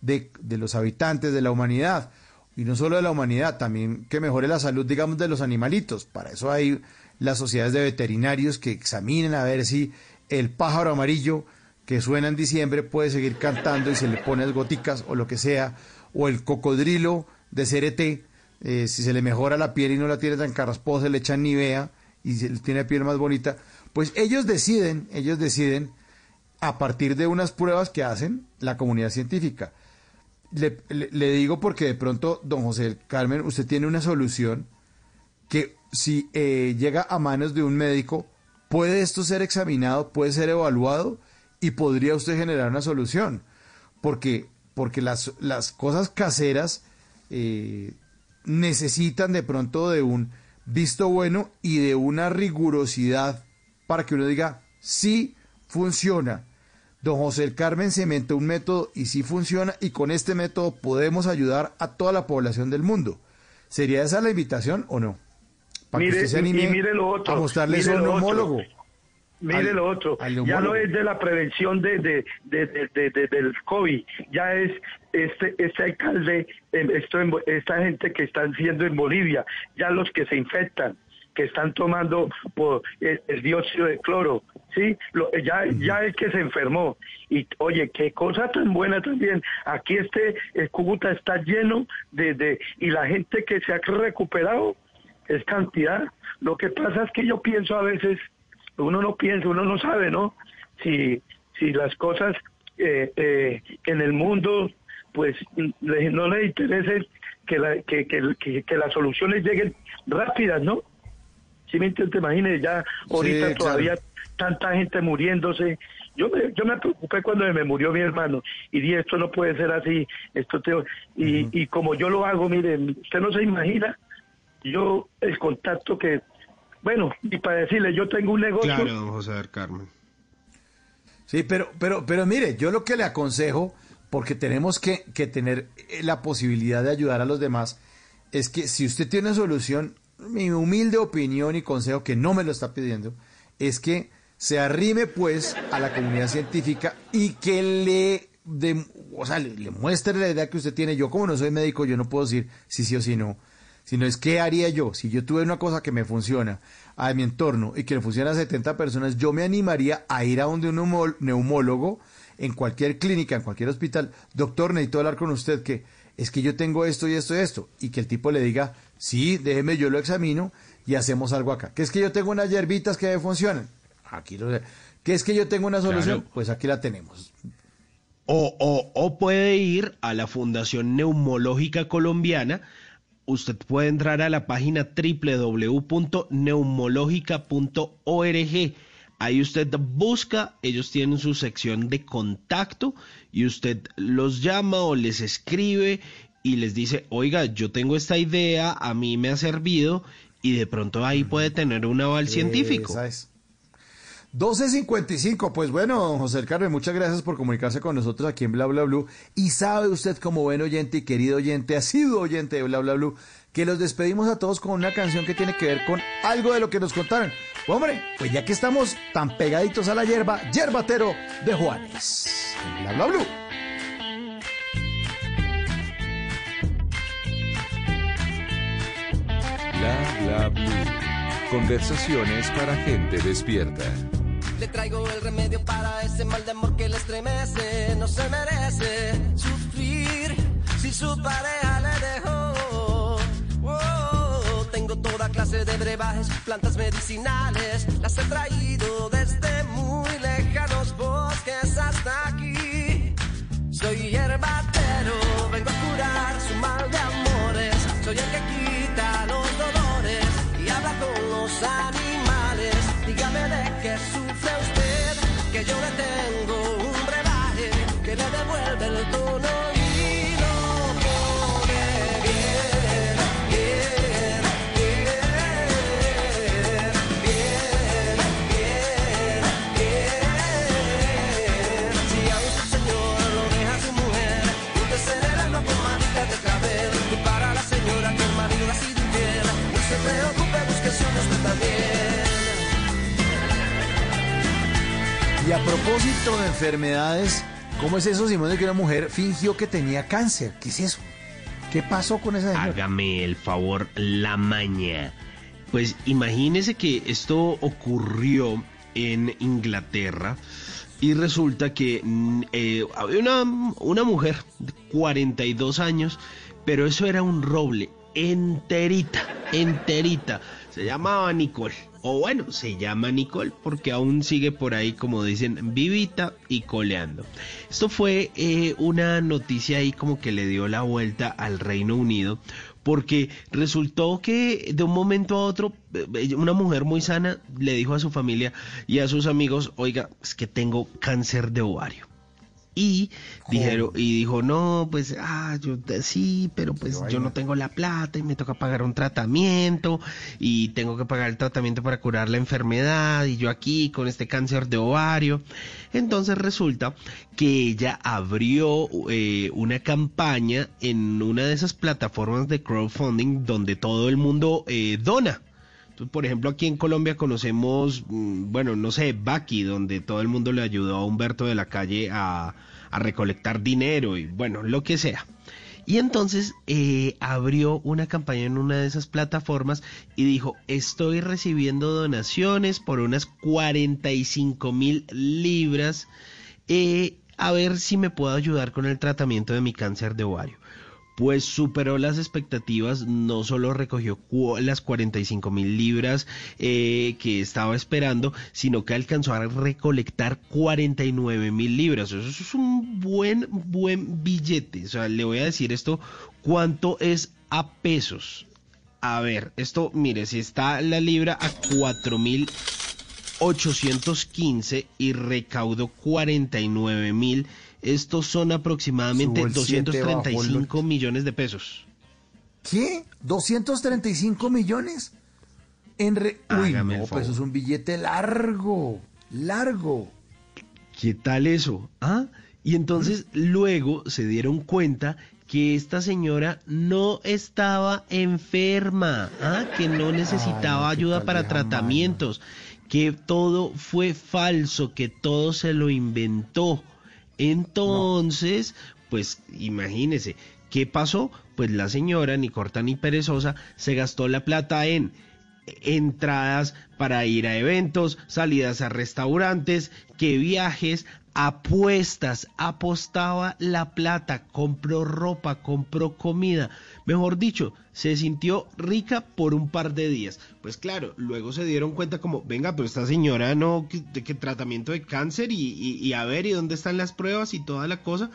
de, de los habitantes, de la humanidad. Y no solo de la humanidad, también que mejore la salud, digamos, de los animalitos. Para eso hay las sociedades de veterinarios que examinen a ver si el pájaro amarillo que suena en diciembre puede seguir cantando y se le pone las goticas o lo que sea, o el cocodrilo de CRT, eh, si se le mejora la piel y no la tiene tan carrasposa, se le echan nivea y se tiene piel más bonita, pues ellos deciden, ellos deciden a partir de unas pruebas que hacen la comunidad científica. Le, le- digo porque de pronto, don José Carmen, usted tiene una solución que si eh, llega a manos de un médico, puede esto ser examinado, puede ser evaluado y podría usted generar una solución. Porque, porque las, las cosas caseras eh, necesitan de pronto de un visto bueno y de una rigurosidad para que uno diga, sí funciona. Don José Carmen se un método y sí funciona y con este método podemos ayudar a toda la población del mundo. ¿Sería esa la invitación o no? Para Mire, que usted se y- y anime mire lo otro, a mostrarle mire eso a un lo otro. homólogo. Mire Al- lo otro, ya no es de la prevención de, de, de- de- de- de- del COVID, ya es este este alcalde, eh, esto esta gente que están siendo en Bolivia, ya los que se infectan, que están tomando por el, el dióxido de cloro, sí, Lo- ya ya el que se enfermó. Y oye qué cosa tan buena también, aquí este el Cúcuta está lleno de, de y la gente que se ha recuperado es cantidad. Lo que pasa es que yo pienso a veces, uno no piensa, uno no sabe, ¿no? Si, si las cosas eh, eh, en el mundo, pues no le interese que, la, que, que, que, que las soluciones lleguen rápidas, ¿no? Si me te imagines, ya ahorita todavía tanta gente muriéndose. Yo me, yo me preocupé cuando me murió mi hermano y dije, esto no puede ser así, esto te... y, y como yo lo hago, miren, usted no se imagina, yo el contacto que, bueno, y para decirle, yo tengo un negocio, Claro, don José del Carmen. Sí, pero, pero, pero mire, yo lo que le aconsejo, porque tenemos que, que tener eh, la posibilidad de ayudar a los demás, es que si usted tiene solución, mi humilde opinión y consejo, que no me lo está pidiendo, es que se arrime pues a la comunidad científica y que le, de- o sea, le, le muestre la idea que usted tiene. Yo como no soy médico, yo no puedo decir si sí o si no, sino es qué haría yo. Si yo tuve una cosa que me funciona a mi entorno y que le funciona a 70 personas, yo me animaría a ir a donde un neumó- neumólogo en cualquier clínica, en cualquier hospital. Doctor, necesito hablar con usted que es que yo tengo esto y esto y esto. Y que el tipo le diga, sí, déjeme, yo lo examino y hacemos algo acá. Que es que yo tengo unas hierbitas que me funcionan. Aquí lo Que es que yo tengo una solución, Claro. pues aquí la tenemos. O, o, o puede ir a la Fundación Neumológica Colombiana. Usted puede entrar a la página www.neumológica.org. Ahí usted busca, ellos tienen su sección de contacto y usted los llama o les escribe y les dice, oiga, yo tengo esta idea, a mí me ha servido y de pronto ahí puede tener un aval científico. 12.55, pues bueno, José Carmen, muchas gracias por comunicarse con nosotros aquí en Bla Bla Blue. Y sabe usted, como buen oyente y querido oyente, ha sido oyente de Bla Bla Blue, que los despedimos a todos con una canción que tiene que ver con algo de lo que nos contaron. Hombre, pues ya que estamos tan pegaditos a la hierba, Yerbatero de Juanes. Bla Bla Blue. Bla bla. Conversaciones para gente despierta. Le traigo el remedio para ese mal de amor que le estremece. No se merece sufrir si su pareja le dejó. Oh, tengo toda clase de brebajes, plantas medicinales. Las he traído desde muy lejanos bosques hasta aquí. Soy hierbatero, vengo a curar su mal de amores. Soy el que quita los dolores y habla con los animales. Que yo Y a propósito de enfermedades, ¿cómo es eso, Simón, de que una mujer fingió que tenía cáncer? ¿Qué es eso? ¿Qué pasó con esa señora? Hágame el favor, la maña. Pues imagínese que esto ocurrió en Inglaterra y resulta que mm, eh, había una, una mujer de 42 años, pero eso era un roble enterita, enterita. Se llamaba Nicole. O bueno, se llama Nicole porque aún sigue por ahí, como dicen, vivita y coleando. Esto fue eh, una noticia ahí como que le dio la vuelta al Reino Unido porque resultó que de un momento a otro eh, una mujer muy sana le dijo a su familia y a sus amigos, oiga, es que tengo cáncer de ovario. Y dijeron, y dijo, no, pues, ah, yo eh, sí, pero pues yo no tengo la plata y me toca pagar un tratamiento y tengo que pagar el tratamiento para curar la enfermedad y yo aquí con este cáncer de ovario. Entonces resulta que ella abrió eh, una campaña en una de esas plataformas de crowdfunding donde todo el mundo eh, dona. Por ejemplo, aquí en Colombia conocemos, mm, bueno, no sé, Baki, donde todo el mundo le ayudó a Humberto de la Calle a, a recolectar dinero y bueno, lo que sea. Y entonces eh, abrió una campaña en una de esas plataformas y dijo, estoy recibiendo donaciones por unas 45 mil libras, eh, a ver si me puedo ayudar con el tratamiento de mi cáncer de ovario pues superó las expectativas, no solo recogió las 45 mil libras eh, que estaba esperando, sino que alcanzó a recolectar 49 mil libras. Eso es un buen, buen billete. O sea, le voy a decir esto, ¿cuánto es a pesos? A ver, esto, mire, si está la libra a 4 mil 815 y recaudó 49 mil estos son aproximadamente 235 millones de pesos. ¿Qué? ¿235 millones? En re... Uy, no, pues eso es un billete largo, largo. ¿Qué tal eso? ¿Ah? Y entonces luego se dieron cuenta que esta señora no estaba enferma, ¿ah? que no necesitaba ayuda para tratamientos, que todo fue falso, que todo se lo inventó. Entonces, pues imagínese, ¿qué pasó? Pues la señora, ni corta ni perezosa, se gastó la plata en entradas para ir a eventos, salidas a restaurantes, que viajes, apuestas, apostaba la plata, compró ropa, compró comida. Mejor dicho, se sintió rica por un par de días. Pues claro, luego se dieron cuenta como, venga, pero esta señora no, que, que tratamiento de cáncer y, y, y a ver, ¿y dónde están las pruebas y toda la cosa?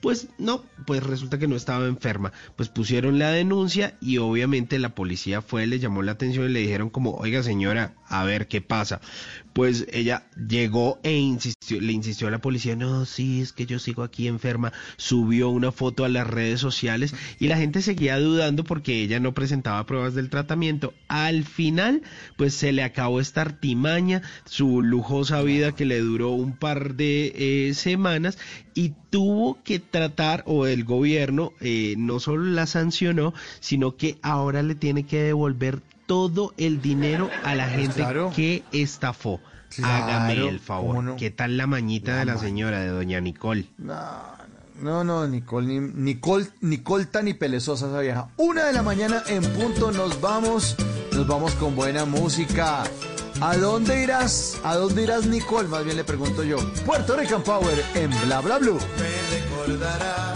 Pues no, pues resulta que no estaba enferma. Pues pusieron la denuncia y obviamente la policía fue, le llamó la atención y le dijeron como, oiga señora, a ver qué pasa. Pues ella llegó e insistió, le insistió a la policía, no, sí, es que yo sigo aquí enferma. Subió una foto a las redes sociales y la gente seguía dudando porque ella no presentaba pruebas del tratamiento. Al final, pues se le acabó esta artimaña, su lujosa vida que le duró un par de eh, semanas y tuvo que tratar, o el gobierno eh, no solo la sancionó, sino que ahora le tiene que devolver todo el dinero a la gente Claro. que estafó. Claro, Hágame el favor. ¿cómo no? ¿Qué tal la mañita de la ma- señora, de doña Nicole? No, no, Nicole, ni, Nicole, Nicole tan ni pelezosa esa vieja. Una de la mañana en punto nos vamos, nos vamos con buena música. ¿A dónde irás? ¿A dónde irás, Nicole? Más bien le pregunto yo. Puerto Rican Power en Bla Bla Blue. me recordará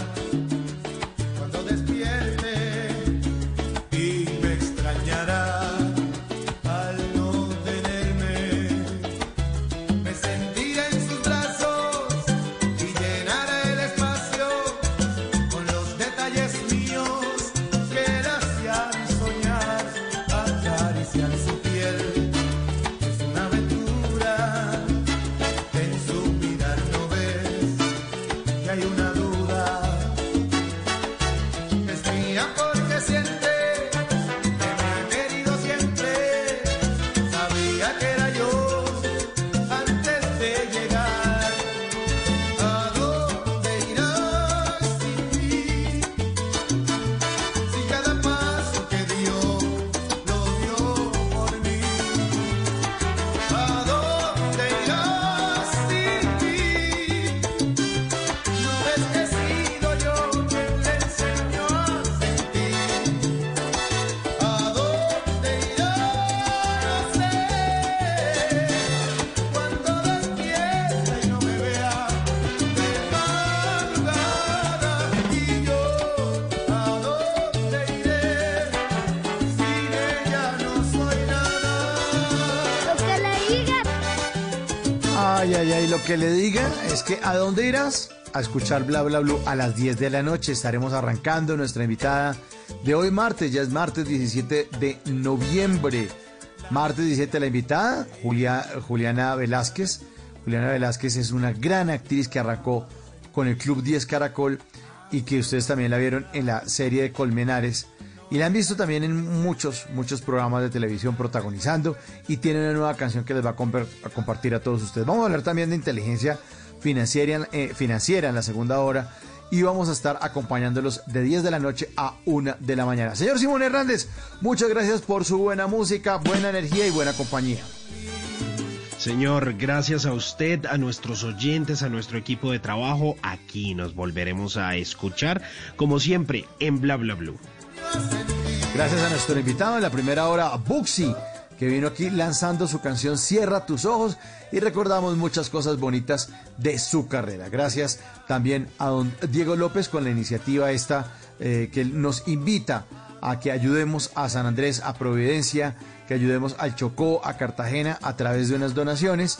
que le diga es que ¿a dónde irás? A escuchar Bla Bla Blue a las 10 de la noche. Estaremos arrancando nuestra invitada de hoy martes, ya es martes 17 de noviembre. Martes 17 la invitada, Julia, Juliana Velázquez. Juliana Velázquez es una gran actriz que arrancó con el Club 10 Caracol y que ustedes también la vieron en la serie de Colmenares. Y la han visto también en muchos, muchos programas de televisión protagonizando y tiene una nueva canción que les va a, a compartir a todos ustedes. Vamos a hablar también de inteligencia financiera, eh, financiera en la segunda hora y vamos a estar acompañándolos de 10 de la noche a 1 de la mañana. Señor Simón Hernández, muchas gracias por su buena música, buena energía y buena compañía. Señor, gracias a usted, a nuestros oyentes, a nuestro equipo de trabajo. Aquí nos volveremos a escuchar, como siempre, en Bla Bla Blue. Gracias a nuestro invitado en la primera hora, Buxi, que vino aquí lanzando su canción Cierra tus ojos y recordamos muchas cosas bonitas de su carrera. Gracias también a don Diego López con la iniciativa esta eh, que nos invita a que ayudemos a San Andrés, a Providencia, que ayudemos al Chocó, a Cartagena a través de unas donaciones.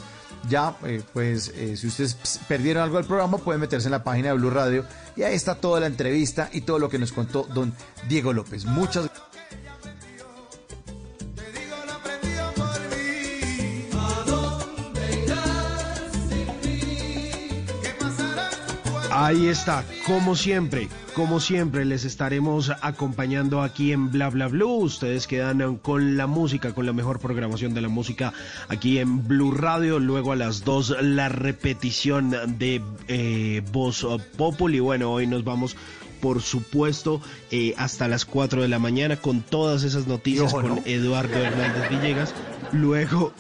Ya, eh, pues, eh, si ustedes perdieron algo del programa, pueden meterse en la página de Blue Radio y ahí está toda la entrevista y todo lo que nos contó don Diego López. Muchas Ahí está, como siempre, como siempre les estaremos acompañando aquí en Bla Bla Blue. Ustedes quedan con la música, con la mejor programación de la música aquí en Blue Radio. Luego a las 2 la repetición de eh, Voz Populi. Bueno, hoy nos vamos por supuesto, eh, hasta las 4 de la mañana con todas esas noticias ojo, con ¿no? Eduardo Hernández Villegas. Luego.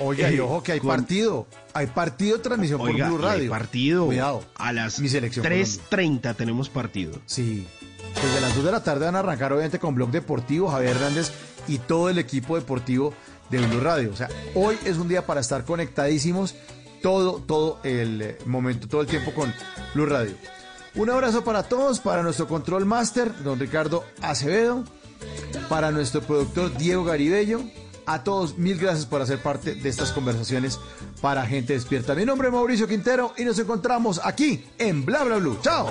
Oiga, y ojo que hay con- partido. Hay partido de transmisión Oiga, por Blue y hay Radio. partido. Cuidado. A las Mi selección 3.30 tenemos partido. Sí. Desde las 2 de la tarde van a arrancar obviamente con Blog Deportivo, Javier Hernández y todo el equipo deportivo de Blue Radio. O sea, hoy es un día para estar conectadísimos todo, todo el eh, momento, todo el tiempo con Blue Radio. Un abrazo para todos, para nuestro control master, don Ricardo Acevedo, para nuestro productor Diego Garibello. A todos, mil gracias por hacer parte de estas conversaciones para gente despierta. Mi nombre es Mauricio Quintero y nos encontramos aquí en Bla Bla Blue. ¡Chao!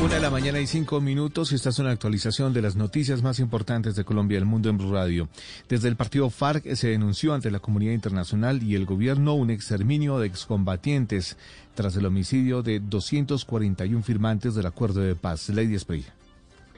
Una de la mañana y cinco minutos esta es una actualización de las noticias más importantes de Colombia y el mundo en Blue Radio. Desde el partido FARC se denunció ante la comunidad internacional y el gobierno un exterminio de excombatientes tras el homicidio de 241 firmantes del acuerdo de paz. Lady Esprilla.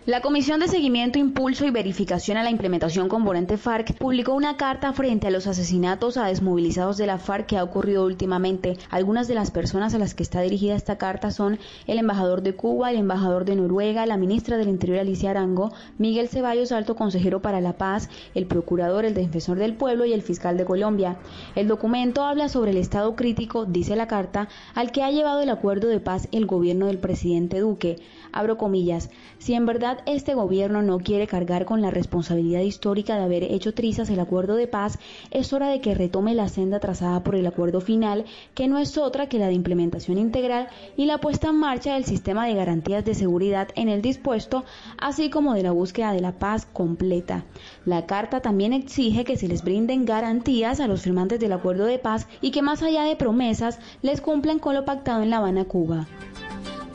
La Comisión de Seguimiento, Impulso y Verificación a la Implementación Componente FARC publicó una carta frente a los asesinatos a desmovilizados de la FARC que ha ocurrido últimamente. Algunas de las personas a las que está dirigida esta carta son el embajador de Cuba, el embajador de Noruega, la ministra del Interior Alicia Arango, Miguel Ceballos, alto consejero para la paz, el procurador, el defensor del pueblo y el fiscal de Colombia. El documento habla sobre el estado crítico, dice la carta, al que ha llevado el acuerdo de paz el gobierno del presidente Duque. Abro comillas, si en verdad este gobierno no quiere cargar con la responsabilidad histórica de haber hecho trizas el acuerdo de paz, es hora de que retome la senda trazada por el acuerdo final, que no es otra que la de implementación integral y la puesta en marcha del sistema de garantías de seguridad en el dispuesto, así como de la búsqueda de la paz completa. La carta también exige que se les brinden garantías a los firmantes del acuerdo de paz y que más allá de promesas les cumplan con lo pactado en La Habana, Cuba.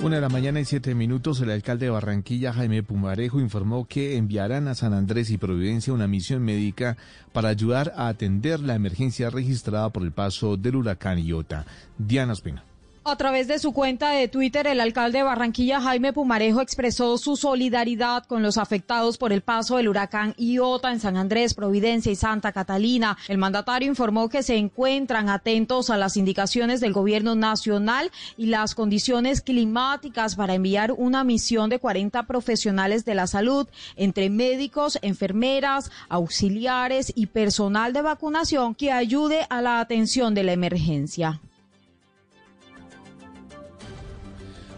Una de la mañana y siete minutos, el alcalde de Barranquilla, Jaime Pumarejo, informó que enviarán a San Andrés y Providencia una misión médica para ayudar a atender la emergencia registrada por el paso del huracán Iota. Diana Espina. A través de su cuenta de Twitter, el alcalde de Barranquilla, Jaime Pumarejo, expresó su solidaridad con los afectados por el paso del huracán Iota en San Andrés, Providencia y Santa Catalina. El mandatario informó que se encuentran atentos a las indicaciones del gobierno nacional y las condiciones climáticas para enviar una misión de 40 profesionales de la salud, entre médicos, enfermeras, auxiliares y personal de vacunación que ayude a la atención de la emergencia.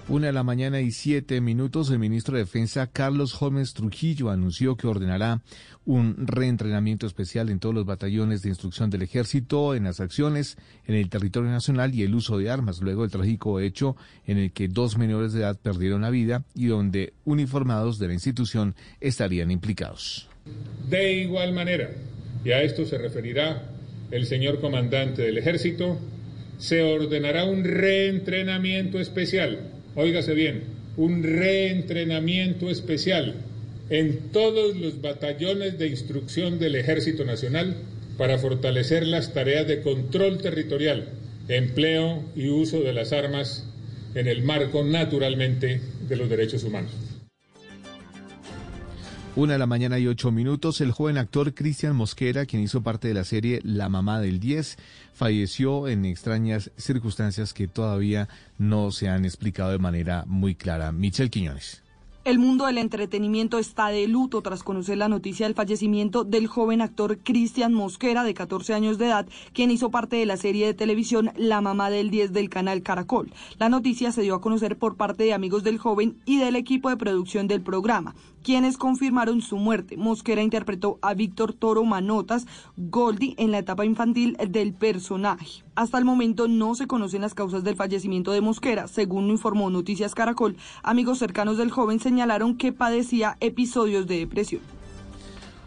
Una de la mañana y siete minutos, el ministro de Defensa Carlos Gómez Trujillo anunció que ordenará un reentrenamiento especial en todos los batallones de instrucción del ejército en las acciones en el territorio nacional y el uso de armas, luego del trágico hecho en el que dos menores de edad perdieron la vida y donde uniformados de la institución estarían implicados. De igual manera, y a esto se referirá el señor comandante del ejército, se ordenará un reentrenamiento especial óigase bien, un reentrenamiento especial en todos los batallones de instrucción del Ejército Nacional para fortalecer las tareas de control territorial, empleo y uso de las armas en el marco naturalmente de los derechos humanos. Una de la mañana y ocho minutos, el joven actor Cristian Mosquera, quien hizo parte de la serie La Mamá del 10, falleció en extrañas circunstancias que todavía no se han explicado de manera muy clara. Michelle Quiñones. El mundo del entretenimiento está de luto tras conocer la noticia del fallecimiento del joven actor Cristian Mosquera, de 14 años de edad, quien hizo parte de la serie de televisión La Mamá del 10 del canal Caracol. La noticia se dio a conocer por parte de amigos del joven y del equipo de producción del programa, quienes confirmaron su muerte. Mosquera interpretó a Víctor Toro Manotas, Goldie, en la etapa infantil del personaje. Hasta el momento no se conocen las causas del fallecimiento de Mosquera. Según informó Noticias Caracol, amigos cercanos del joven señalaron que padecía episodios de depresión.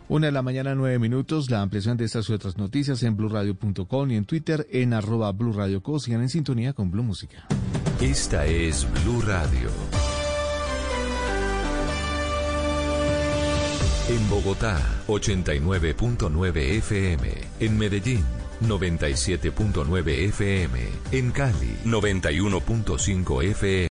Una de la mañana, nueve minutos. La ampliación de estas y otras noticias en blurradio.com y en Twitter en arroba blurradioco. Sigan en sintonía con Blue Música. Esta es Blue Radio. En Bogotá, 89.9 FM. En Medellín, 97.9 FM. En Cali, 91.5 FM.